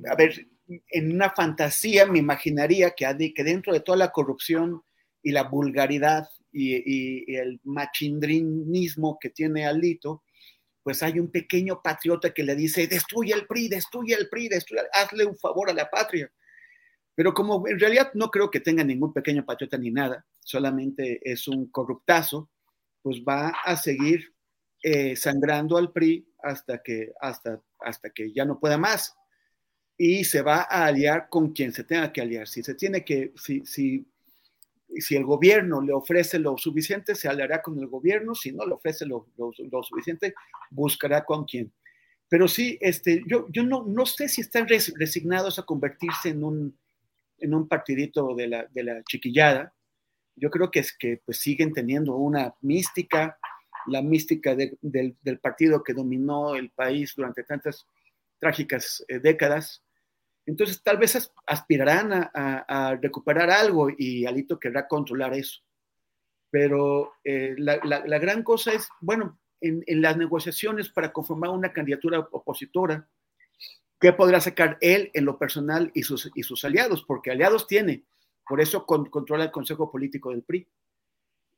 a ver, en una fantasía me imaginaría que, que dentro de toda la corrupción y la vulgaridad y, y, y el machindrinismo que tiene Alito, pues hay un pequeño patriota que le dice, destruye el PRI, destruye el PRI, destruye, hazle un favor a la patria. Pero como en realidad no creo que tenga ningún pequeño patriota ni nada, solamente es un corruptazo, pues va a seguir eh, sangrando al PRI hasta que, hasta, hasta que ya no pueda más. Y se va a aliar con quien se tenga que aliar. Si se tiene que, si, si, si el gobierno le ofrece lo suficiente, se aliará con el gobierno. Si no le ofrece lo, lo, suficiente, buscará con quién. Pero sí, este, yo, yo no, no sé si están resignados a convertirse en un, en un partidito de la, de la chiquillada. Yo creo que es que pues, siguen teniendo una mística, la mística de, del, partido que dominó el país durante tantas trágicas eh, décadas. Entonces, tal vez aspirarán a, recuperar algo y Alito querrá controlar eso. Pero eh, la, gran cosa es, bueno, en, las negociaciones para conformar una candidatura opositora, ¿qué podrá sacar él en lo personal y sus, y sus aliados? Porque aliados tiene, por eso controla el Consejo Político del PRI.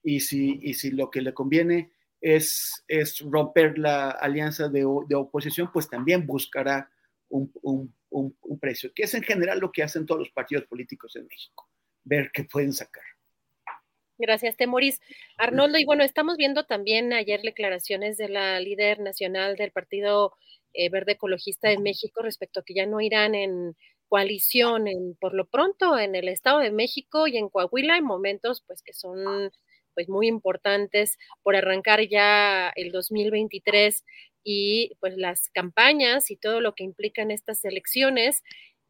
Y si, y si lo que le conviene es, es romper la alianza de, de oposición, pues también buscará un, un, un, precio, que es en general lo que hacen todos los partidos políticos en México, ver qué pueden sacar. Gracias, Temoris. Arnoldo, y bueno, estamos viendo también ayer declaraciones de la líder nacional del Partido eh, Verde Ecologista de México respecto a que ya no irán en coalición en, por lo pronto en el Estado de México y en Coahuila en momentos pues que son pues muy importantes por arrancar ya el 2023 y pues las campañas y todo lo que implican estas elecciones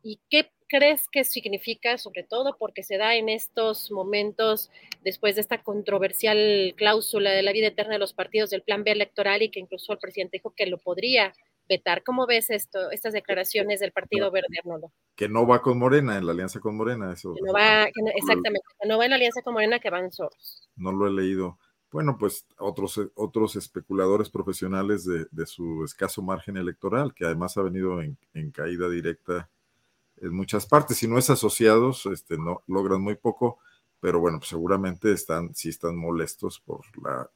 y qué crees que significa, sobre todo porque se da en estos momentos después de esta controversial cláusula de la vida eterna de los partidos del plan B electoral y que incluso el presidente dijo que lo podría vetar? ¿Cómo ves esto, estas declaraciones del Partido Verde, Arnoldo? Que no va con Morena, en la alianza con Morena, eso. no va, exactamente, que no va en la alianza con Morena, que van solos. No lo he leído. Bueno, pues otros, otros especuladores profesionales de, su escaso margen electoral, que además ha venido en, caída directa en muchas partes. Si no es asociados, este, no logran muy poco, pero bueno, pues seguramente están, sí están molestos por la,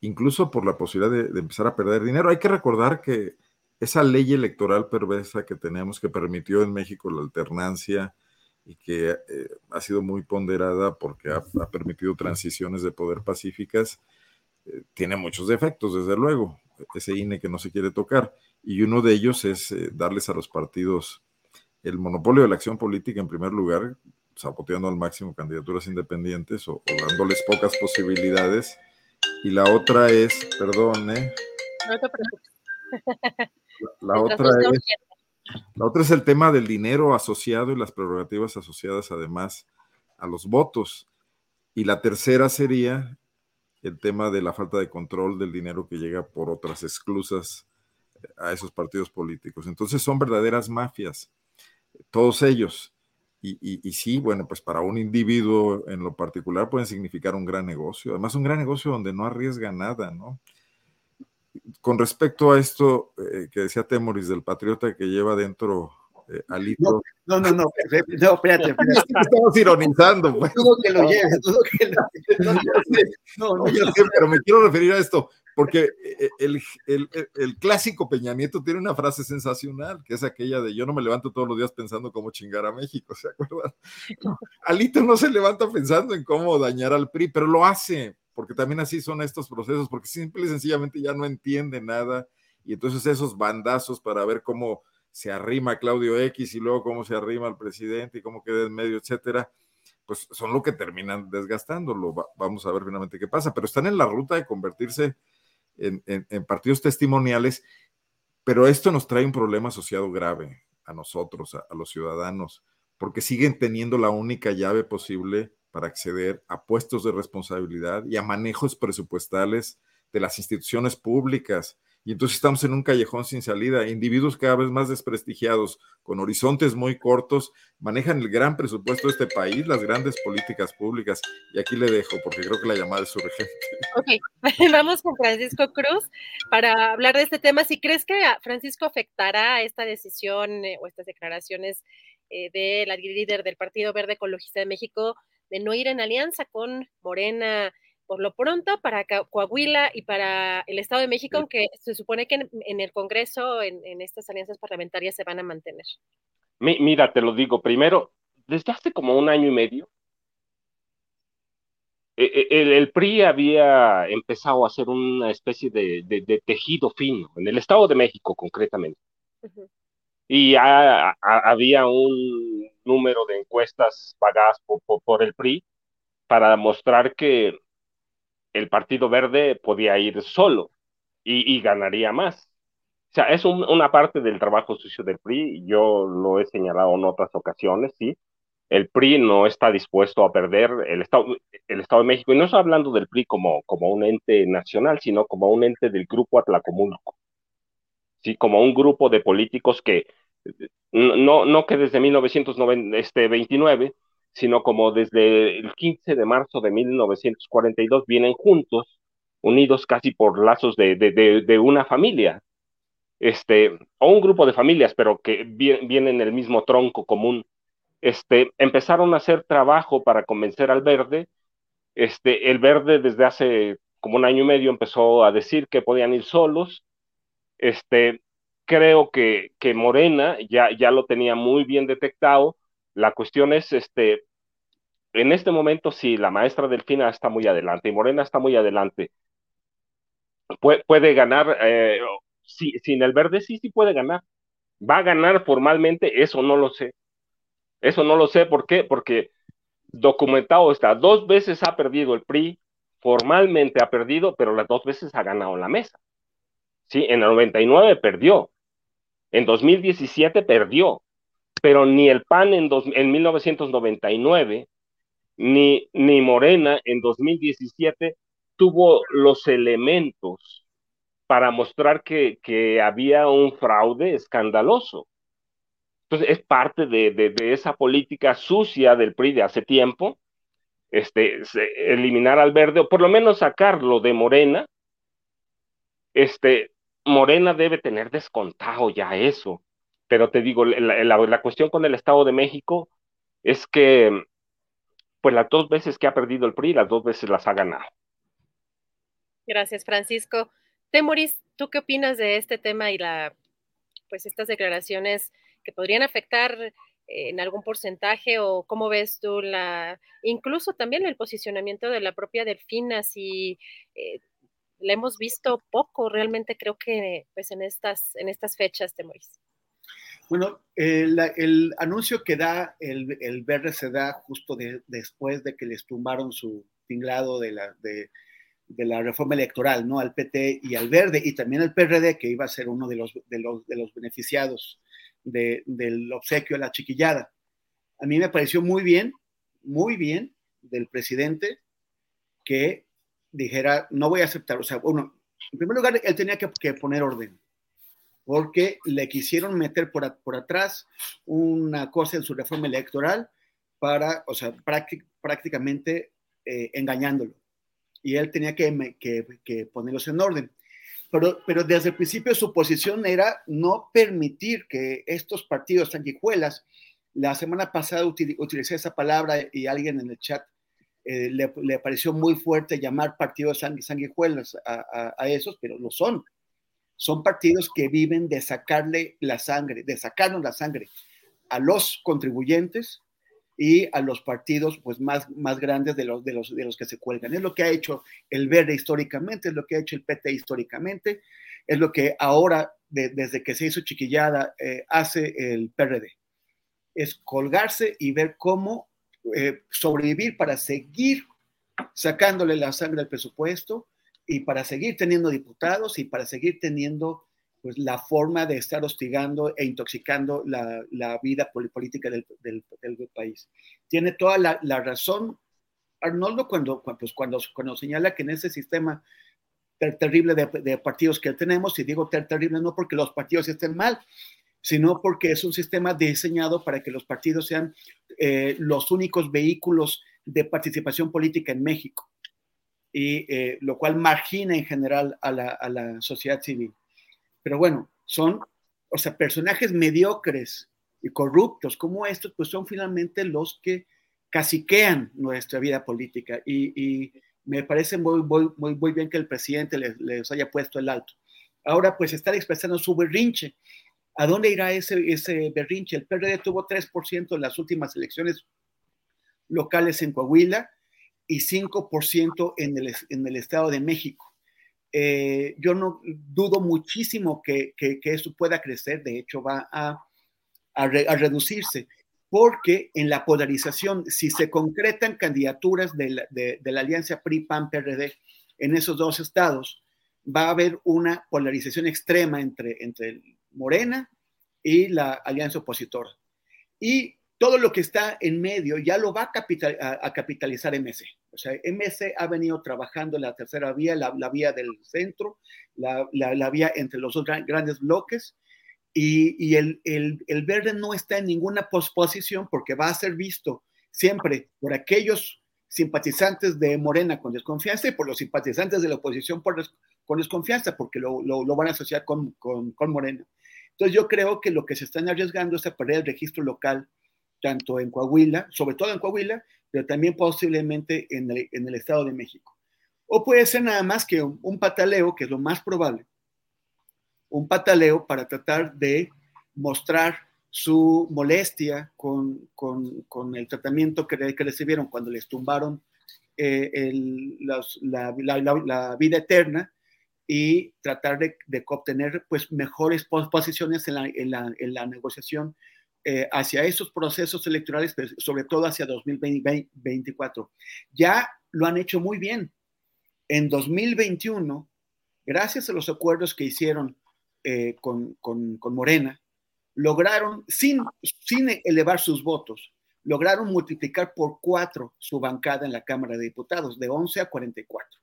incluso por la posibilidad de, empezar a perder dinero. Hay que recordar que esa ley electoral perversa que tenemos, que permitió en México la alternancia, y que eh, ha sido muy ponderada porque ha, permitido transiciones de poder pacíficas, eh, tiene muchos defectos, desde luego, ese INE que no se quiere tocar. Y uno de ellos es eh, darles a los partidos el monopolio de la acción política en primer lugar, saboteando al máximo candidaturas independientes o, dándoles pocas posibilidades. Y la otra es, perdón, no *laughs* la otra es la otra es el tema del dinero asociado y las prerrogativas asociadas además a los votos. Y la tercera sería el tema de la falta de control del dinero que llega por otras exclusas eh, a esos partidos políticos. Entonces son verdaderas mafias, todos ellos. Y, sí, bueno, pues para un individuo en lo particular pueden significar un gran negocio, además un gran negocio donde no arriesga nada, ¿no? con respecto a esto eh, que decía Temoris del patriota que lleva dentro eh, Alito. No, no, no, no, espérate, *laughs* Estamos ironizando. Pues. que lo lleve, que lo No, no, yo sé, pero me quiero referir a esto, porque eh, el, el, el, clásico Peña Nieto tiene una frase sensacional, que es aquella de yo no me levanto todos los días pensando cómo chingar a México, ¿se acuerdan? Alito no se levanta pensando en cómo dañar al PRI, pero lo hace porque también así son estos procesos, porque simple y sencillamente ya no entiende nada, y entonces esos bandazos para ver cómo se arrima Claudio X y luego cómo se arrima al presidente y cómo queda en medio, etcétera, pues son lo que terminan desgastándolo. vamos a ver finalmente qué pasa, pero están en la ruta de convertirse en, partidos testimoniales, pero esto nos trae un problema asociado grave a nosotros, a los ciudadanos, porque siguen teniendo la única llave posible para acceder a puestos de responsabilidad y a manejos presupuestales de las instituciones públicas. Y entonces estamos en un callejón sin salida. Individuos cada vez más desprestigiados, con horizontes muy cortos, manejan el gran presupuesto de este país, las grandes políticas públicas. Y aquí le dejo, porque creo que la llamada es urgente. Ok, *laughs* vamos con Francisco Cruz para hablar de este tema. Si crees que Francisco afectará esta decisión eh, o estas declaraciones eh, de la líder del Partido Verde Ecologista de México de no ir en alianza con Morena por lo pronto para Coahuila y para el Estado de México, aunque se supone que en, el Congreso, en, estas alianzas parlamentarias, se van a mantener. mira, te lo digo, primero, desde hace como un año y medio, e, e, el, PRI había empezado a hacer una especie de, tejido fino, en el Estado de México concretamente. Y había un número de encuestas pagadas por, el PRI para mostrar que el Partido Verde podía ir solo y, ganaría más. O sea, es una parte del trabajo sucio del PRI, yo lo he señalado en otras ocasiones, sí. El PRI no está dispuesto a perder el Estado, el Estado de México, y no estoy hablando del PRI como, como un ente nacional, sino como un ente del grupo Atlacomulco, sí, como un grupo de políticos que no, no que desde 1929, este, sino como desde el 15 de marzo de 1942 vienen juntos, unidos casi por lazos de, de, una familia, este, o un grupo de familias, pero que vienen en el mismo tronco común. Este, empezaron a hacer trabajo para convencer al verde. Este, el verde desde hace como un año y medio empezó a decir que podían ir solos. Este, creo que, que Morena ya, ya lo tenía muy bien detectado. La cuestión es, este, en este momento sí, la maestra Delfina está muy adelante y Morena está muy adelante. puede ganar, eh, sin el verde sí, sí puede ganar. ¿Va a ganar formalmente? Eso no lo sé. Eso no lo sé. ¿Por qué? Porque documentado está. Dos veces ha perdido el PRI, formalmente ha perdido, pero las dos veces ha ganado la mesa. Sí, en el 99 perdió. En 2017 perdió. Pero ni el PAN en, en 1999 ni, ni Morena en 2017 tuvo los elementos para mostrar que, que había un fraude escandaloso. Entonces, es parte de, de, esa política sucia del PRI de hace tiempo, este, eliminar al verde, o por lo menos sacarlo de Morena. Este, Morena debe tener descontado ya eso. Pero te digo, la, la cuestión con el Estado de México es que pues las dos veces que ha perdido el PRI, las dos veces las ha ganado. Gracias, Francisco. Temoris, ¿tú qué opinas de este tema y la, pues estas declaraciones que podrían afectar eh, en algún porcentaje o cómo ves tú la, incluso también el posicionamiento de la propia Delfina, si eh, la hemos visto poco realmente creo que pues en estas, en estas fechas, Temoris. Bueno, el, anuncio que da el, el se da justo después de que les tumbaron su tinglado de la, de, la reforma electoral, ¿no? Al PT y al verde, y también al PRD, que iba a ser uno de los, de los, de los beneficiados del obsequio a la chiquillada. A mí me pareció muy bien, muy bien del presidente que dijera, no voy a aceptar, o sea, bueno, en primer lugar, él tenía que poner orden porque le quisieron meter por, por atrás una cosa en su reforma electoral para, o sea, prácticamente eh, engañándolo. Y él tenía que, que, ponerlos en orden. Pero, pero, desde el principio su posición era no permitir que estos partidos sanguijuelas, la semana pasada utilicé esa palabra y alguien en el chat eh, le, pareció muy fuerte llamar partidos sanguijuelas a, a, esos, pero lo son son partidos que viven de sacarle la sangre, de sacarnos la sangre a los contribuyentes y a los partidos pues, más, más grandes de los, de, los, de los que se cuelgan. Es lo que ha hecho el Verde históricamente, es lo que ha hecho el PT históricamente, es lo que ahora, desde que se hizo chiquillada, eh, hace el PRD. Es colgarse y ver cómo eh, sobrevivir para seguir sacándole la sangre al presupuesto, y para seguir teniendo diputados y para seguir teniendo pues, la forma de estar hostigando e intoxicando la, la vida política del, del, país. Tiene toda la, la razón Arnoldo cuando, pues, cuando, cuando señala que en ese sistema terrible de, de, partidos que tenemos, y digo terrible no porque los partidos estén mal, sino porque es un sistema diseñado para que los partidos sean eh, los únicos vehículos de participación política en México y eh, lo cual margina en general a la, sociedad civil. Pero bueno, son, o sea, personajes mediocres y corruptos como estos, pues son finalmente los que caciquean nuestra vida política y, me parece muy, bien que el presidente les, les, haya puesto el alto. Ahora, pues están expresando su berrinche. ¿A dónde irá ese, ese berrinche? El PRD tuvo 3% en las últimas elecciones locales en Coahuila y 5% en el, en el Estado de México. Eh, yo no dudo muchísimo que, que, eso pueda crecer, de hecho va a, a, reducirse, porque en la polarización, si se concretan candidaturas de la, de, de la alianza PRI-PAN-PRD en esos dos estados, va a haber una polarización extrema entre, entre Morena y la alianza opositora. Y todo lo que está en medio ya lo va a, capital, a, capitalizar MC. O sea, MC ha venido trabajando la tercera vía, la, vía del centro, la, la, vía entre los dos grandes bloques, y, el, el, verde no está en ninguna posición porque va a ser visto siempre por aquellos simpatizantes de Morena con desconfianza y por los simpatizantes de la oposición por con desconfianza, porque lo, lo, van a asociar con, con, con, Morena. Entonces yo creo que lo que se están arriesgando es a perder el registro local, tanto en Coahuila, sobre todo en Coahuila, pero también posiblemente en el, en el Estado de México. O puede ser nada más que un pataleo, que es lo más probable, un pataleo para tratar de mostrar su molestia con, el tratamiento que, recibieron cuando les tumbaron eh, la, vida eterna y tratar de, obtener pues, mejores posiciones en la, negociación eh, hacia esos procesos electorales, sobre todo hacia 2024. Ya lo han hecho muy bien. En 2021, gracias a los acuerdos que hicieron eh, con, Morena, lograron, sin, sin elevar sus votos, lograron multiplicar por cuatro su bancada en la Cámara de Diputados, de 11 a 44.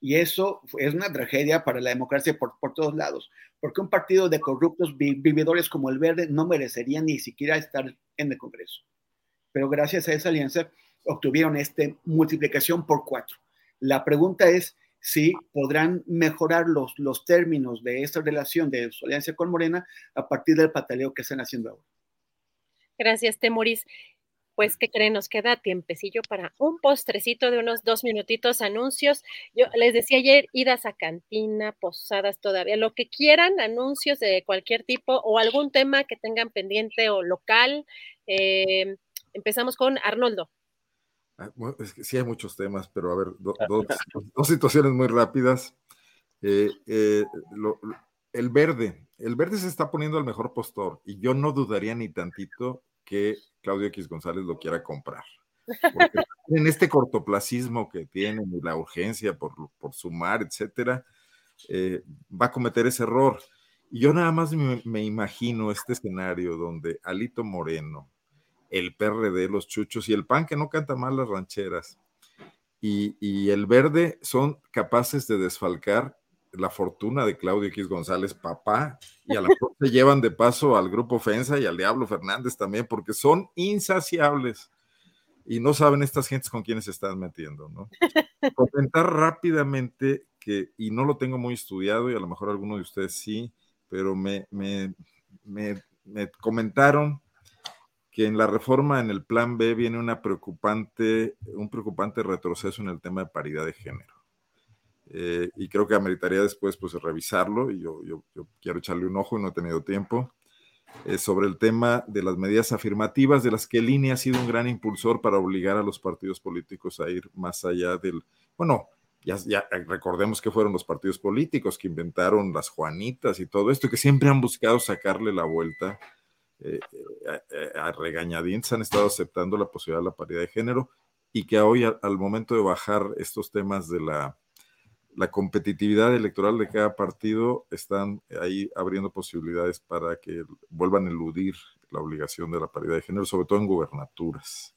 Y eso es una tragedia para la democracia por, todos lados, porque un partido de corruptos vividores como el Verde no merecería ni siquiera estar en el Congreso. Pero gracias a esa alianza obtuvieron esta multiplicación por cuatro. La pregunta es, si podrán mejorar los, los términos de esta relación de su alianza con Morena a partir del pataleo que están haciendo ahora. Gracias, Temoris. Pues, ¿qué creen? Nos queda tiempecillo para un postrecito de unos dos minutitos, anuncios. Yo les decía ayer, idas a cantina, posadas todavía, lo que quieran, anuncios de cualquier tipo o algún tema que tengan pendiente o local. Eh, empezamos con Arnoldo. Ah, sí hay muchos temas, pero a ver, *laughs* dos, situaciones muy rápidas. Eh, eh, el verde, el verde se está poniendo al mejor postor y yo no dudaría ni tantito que Claudio X González lo quiera comprar. *laughs* en este cortoplacismo que tiene y la urgencia por, sumar, etcétera, eh, va a cometer ese error. Y yo nada más me imagino este escenario donde Alito Moreno, el PRD, los chuchos y el PAN que no canta mal las rancheras y, el verde son capaces de desfalcar la fortuna de Claudio X González, papá, y a la se llevan de paso al grupo Fensa y al Diablo Fernández también, porque son insaciables y no saben estas gentes con quienes se están metiendo, ¿no? Comentar rápidamente que, y no lo tengo muy estudiado, y a lo mejor alguno de ustedes sí, pero me, me, me, me comentaron que en la reforma en el plan B viene una preocupante, un preocupante retroceso en el tema de paridad de género. Eh, y creo que ameritaría después pues revisarlo y yo, yo, quiero echarle un ojo y no he tenido tiempo. Eh, sobre el tema de las medidas afirmativas, de las que Línea ha sido un gran impulsor para obligar a los partidos políticos a ir más allá del, bueno, ya, recordemos que fueron los partidos políticos que inventaron las Juanitas y todo esto, que siempre han buscado sacarle la vuelta eh, eh, a regañadientes han estado aceptando la posibilidad de la paridad de género y que hoy al momento de bajar estos temas de la, la competitividad electoral de cada partido están ahí abriendo posibilidades para que vuelvan a eludir la obligación de la paridad de género, sobre todo en gubernaturas.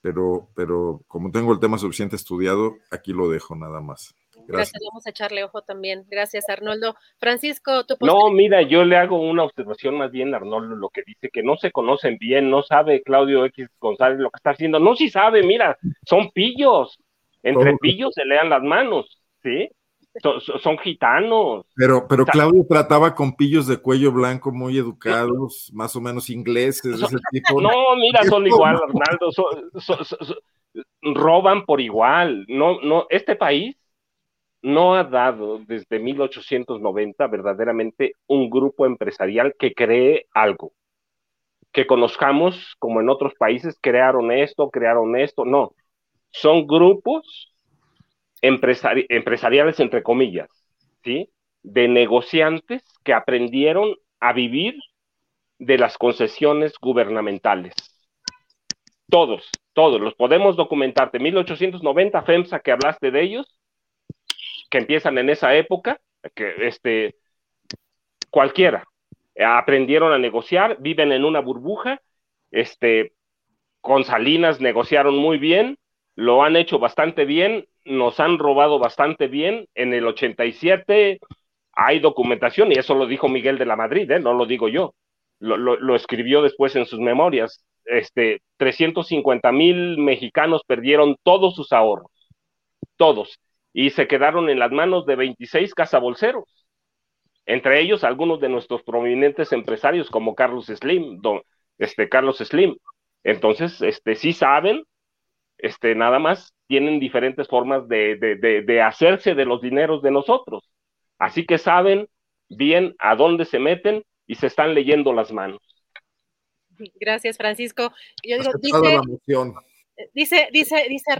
Pero, pero como tengo el tema suficiente estudiado, aquí lo dejo nada más. Gracias. vamos a echarle ojo también. Gracias, Arnoldo. Francisco, tu No, mira, yo le hago una observación más bien, Arnoldo, lo que dice que no se conocen bien, no sabe Claudio X González lo que está haciendo. No, sí sabe, mira, son pillos. Entre pillos se lean las manos, ¿sí? Son, gitanos. Pero, pero Claudio trataba con pillos de cuello blanco muy educados, más o menos ingleses, ese tipo. No, mira, *laughs* son igual, Arnaldo, roban por igual. No, no, este país no ha dado desde 1890 verdaderamente un grupo empresarial que cree algo, que conozcamos como en otros países crearon esto, crearon esto, no, son grupos empresariales entre comillas, ¿sí? De negociantes que aprendieron a vivir de las concesiones gubernamentales. Todos, todos, los podemos documentar. De 1890, FEMSA, que hablaste de ellos, que empiezan en esa época, que este, cualquiera, aprendieron a negociar, viven en una burbuja, este, con Salinas negociaron muy bien, lo han hecho bastante bien, nos han robado bastante bien, en el 87 Hay documentación, y eso lo dijo Miguel de la Madrid, ¿eh? no lo digo yo. Lo, lo, escribió después en sus memorias. Este, 350 mil mexicanos perdieron todos sus ahorros, todos, y se quedaron en las manos de 26 cazabolseros, entre ellos algunos de nuestros prominentes empresarios como Carlos Slim, don, este, Carlos Slim. Entonces, este, sí saben, este, nada más tienen diferentes formas de, de, de, hacerse de los dineros de nosotros. Así que saben bien a dónde se meten y se están leyendo las manos. Gracias, Francisco. Yo digo, dice, dice, dice,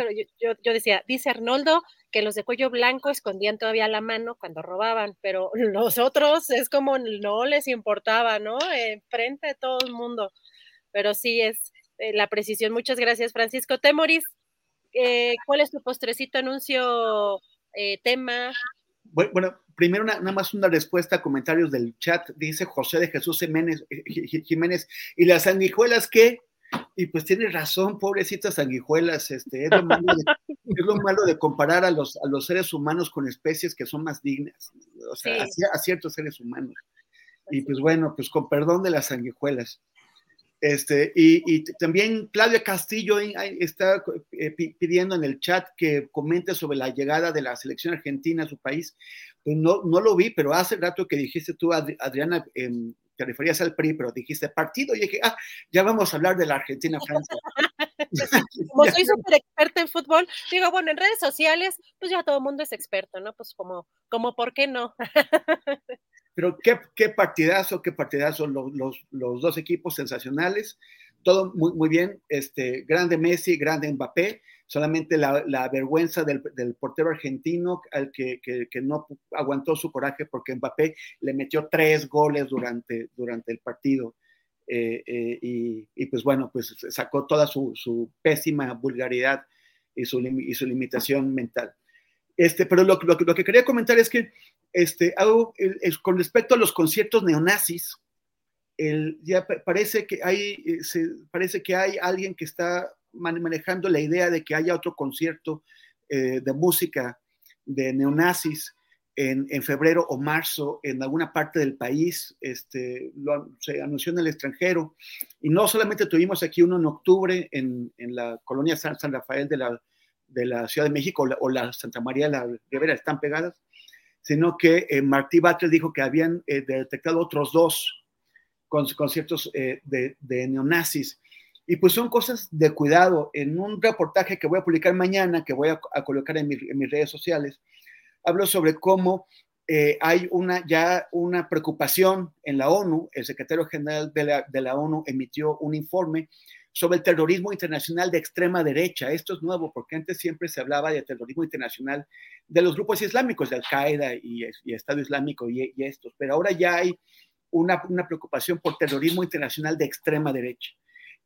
yo, yo, decía, dice Arnoldo que los de cuello blanco escondían todavía la mano cuando robaban, pero *laughs* los otros es como no les importaba, ¿no? frente de todo el mundo. Pero sí es eh, la precisión. Muchas gracias, Francisco. Temoris, eh, ¿cuál es tu postrecito anuncio, eh, tema? Bueno, primero nada más una respuesta a comentarios del chat. Dice José de Jesús Jiménez, Jiménez ¿y las sanguijuelas qué? Y pues tiene razón, pobrecitas sanguijuelas, este, *laughs* es, lo malo de, comparar a los, a los seres humanos con especies que son más dignas, o sea, a, ciertos seres humanos. Y pues bueno, pues con perdón de las sanguijuelas. Este, y, también Claudia Castillo está eh, pidiendo en el chat que comente sobre la llegada de la selección argentina a su país. Pues no, no lo vi, pero hace rato que dijiste tú, Adriana, em, te referías al PRI, pero dijiste partido, y dije, ah, ya vamos a hablar de la Argentina-Francia. *laughs* como soy *laughs* súper experta en fútbol, digo, bueno, en redes sociales, pues ya todo el mundo es experto, ¿no? Pues como, como ¿por qué no? *laughs* Pero qué, partidazo, qué partidazo, los, los, dos equipos sensacionales, todo muy, bien, este, grande Messi, grande Mbappé, solamente la, vergüenza del, portero argentino al que, no aguantó su coraje porque Mbappé le metió tres goles durante, durante el partido. Eh, eh, y, pues bueno, pues sacó toda su, pésima vulgaridad y su limitación mental. Este, pero lo, lo, lo, que quería comentar es que este, algo, con respecto a los conciertos neonazis, el, ya parece que, hay, eh, se, parece que hay alguien que está manejando la idea de que haya otro concierto eh, de música de neonazis en, en, febrero o marzo en alguna parte del país. Este, lo, se anunció en el extranjero. Y no solamente tuvimos aquí uno en octubre en, en la colonia San, San Rafael de la, de la Ciudad de México o la, Santa María de la Rivera, están pegadas sino que eh, Martí Batres dijo que habían eh, detectado otros dos conciertos eh, de, de, neonazis. Y pues son cosas de cuidado. En un reportaje que voy a publicar mañana, que voy a, a colocar en, mi, en, mis redes sociales, hablo sobre cómo eh, hay una, ya una preocupación en la ONU. El secretario general de la, de la ONU emitió un informe sobre el terrorismo internacional de extrema derecha. Esto es nuevo porque antes siempre se hablaba de terrorismo internacional de los grupos islámicos, de Al-Qaeda y, y, Estado Islámico y, y, estos, pero ahora ya hay una, una, preocupación por terrorismo internacional de extrema derecha.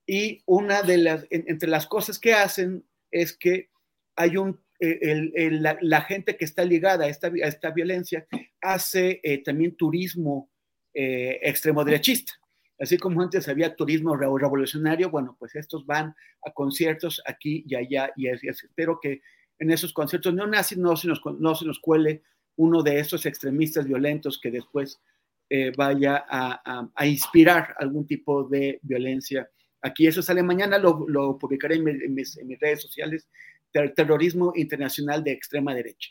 Y una de las, en, entre las cosas que hacen es que hay un, eh, el, el, la, la, gente que está ligada a esta, a esta violencia hace eh, también turismo eh, extremo derechista. Así como antes había turismo revolucionario, bueno, pues estos van a conciertos aquí y allá y, es, y espero que en esos conciertos neonazis no se nos, no se nos cuele uno de esos extremistas violentos que después eh, vaya a, inspirar algún tipo de violencia. Aquí eso sale mañana, lo, publicaré en, mi, mis, redes sociales, ter terrorismo internacional de extrema derecha.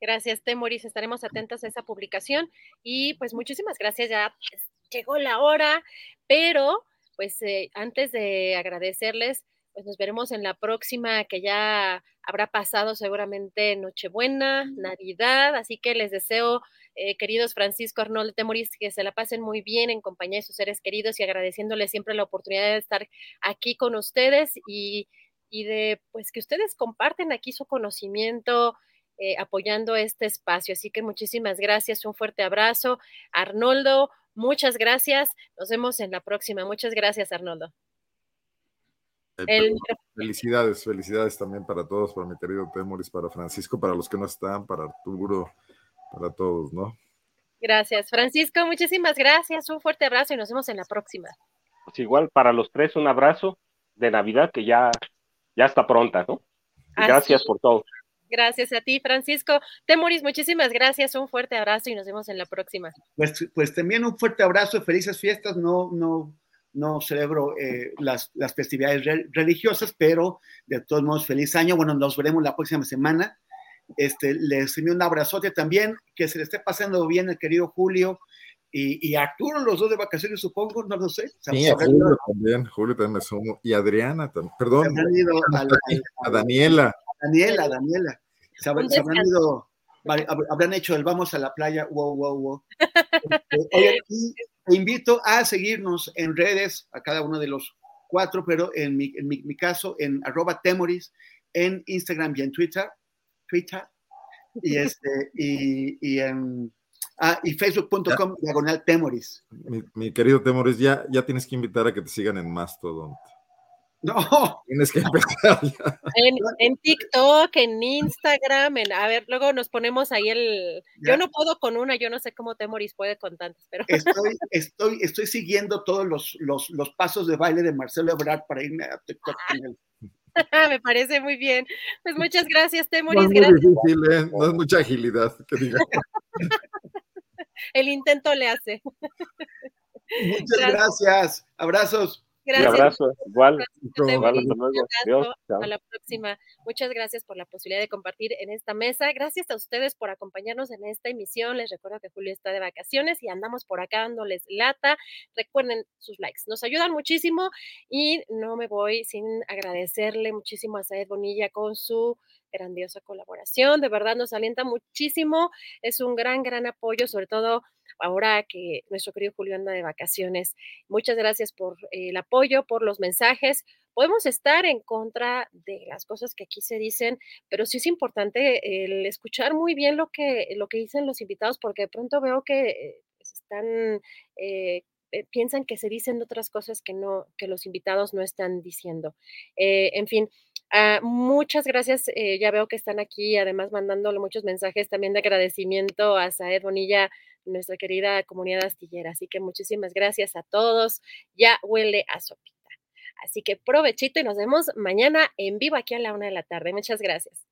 Gracias, Temoris. Estaremos atentos a esa publicación y pues muchísimas gracias. Ya llegó la hora, pero pues eh, antes de agradecerles, pues nos veremos en la próxima que ya habrá pasado seguramente Nochebuena, Navidad, así que les deseo, eh, queridos Francisco Arnoldo Temoris, que se la pasen muy bien en compañía de sus seres queridos y agradeciéndoles siempre la oportunidad de estar aquí con ustedes y, y de pues que ustedes comparten aquí su conocimiento, eh, apoyando este espacio. Así que muchísimas gracias, un fuerte abrazo. Arnoldo, Muchas gracias. Nos vemos en la próxima. Muchas gracias, Arnoldo. El... Felicidades, felicidades también para todos, para mi querido Temoris, para Francisco, para los que no están, para Arturo, para todos, ¿no? Gracias, Francisco, muchísimas gracias, un fuerte abrazo y nos vemos en la próxima. Pues igual para los tres un abrazo de Navidad que ya, ya está pronta, ¿no? Gracias por todo. Gracias a ti, Francisco. Temoris, muchísimas gracias. Un fuerte abrazo y nos vemos en la próxima. Pues, pues también un fuerte abrazo, felices fiestas. No, no, no celebro eh, las, las, festividades religiosas, pero de todos modos, feliz año. Bueno, nos veremos la próxima semana. Este, les envío un abrazote también, que se le esté pasando bien el querido Julio y, Arturo, los dos de vacaciones, supongo, no lo sé. Sí, a Julio también, Julio también me sumo, y Adriana también, perdón, a, Daniela. Daniela, Daniela. Se, habrán, ido, habrán hecho el vamos a la playa, wow, wow, wow. Este, te invito a seguirnos en redes, a cada uno de los cuatro, pero en mi, en mi, caso, en arroba temoris, en Instagram y en Twitter, Twitter, y, este, y, y en Ah, y facebook.com diagonal Temoris. Mi, querido Temoris, ya, ya tienes que invitar a que te sigan en Mastodon. No. Tienes que empezar. En, TikTok, en Instagram, en, a ver, luego nos ponemos ahí el. Yo no puedo con una, yo no sé cómo Temoris puede con tantas, pero. *laughs* Estoy, estoy, estoy siguiendo todos los, los, los pasos de baile de Marcelo Ebrard para irme a TikTok con él. *laughs* Me parece muy bien. Pues muchas gracias, Temoris. No es, Difícil, ¿eh? no es mucha agilidad, que diga. *laughs* El intento le hace. Muchas gracias. Abrazos. Gracias. Un abrazo, igual. A la próxima. Muchas gracias por la posibilidad de compartir en esta mesa. Gracias a ustedes por acompañarnos en esta emisión. Les recuerdo que Julio está de vacaciones y andamos por acá dándoles lata. Recuerden sus likes, nos ayudan muchísimo y no me voy sin agradecerle muchísimo a Saed Bonilla con su grandiosa colaboración. De verdad nos alienta muchísimo. Es un gran, gran apoyo, sobre todo ahora que nuestro querido Julio anda de vacaciones. Muchas gracias por el apoyo, por los mensajes. Podemos estar en contra de las cosas que aquí se dicen, pero sí es importante el escuchar muy bien lo que, lo que dicen los invitados, porque de pronto veo que eh, están eh, eh, piensan que se dicen otras cosas que no, que los invitados no están diciendo. en fin, Ah, muchas gracias. Eh, ya veo que están aquí, además mandándole muchos mensajes también de agradecimiento a Saed Bonilla, nuestra querida comunidad astillera. Así que muchísimas gracias a todos. Ya huele a sopita. Así que provechito y nos vemos mañana en vivo aquí a la una de la tarde. Muchas gracias.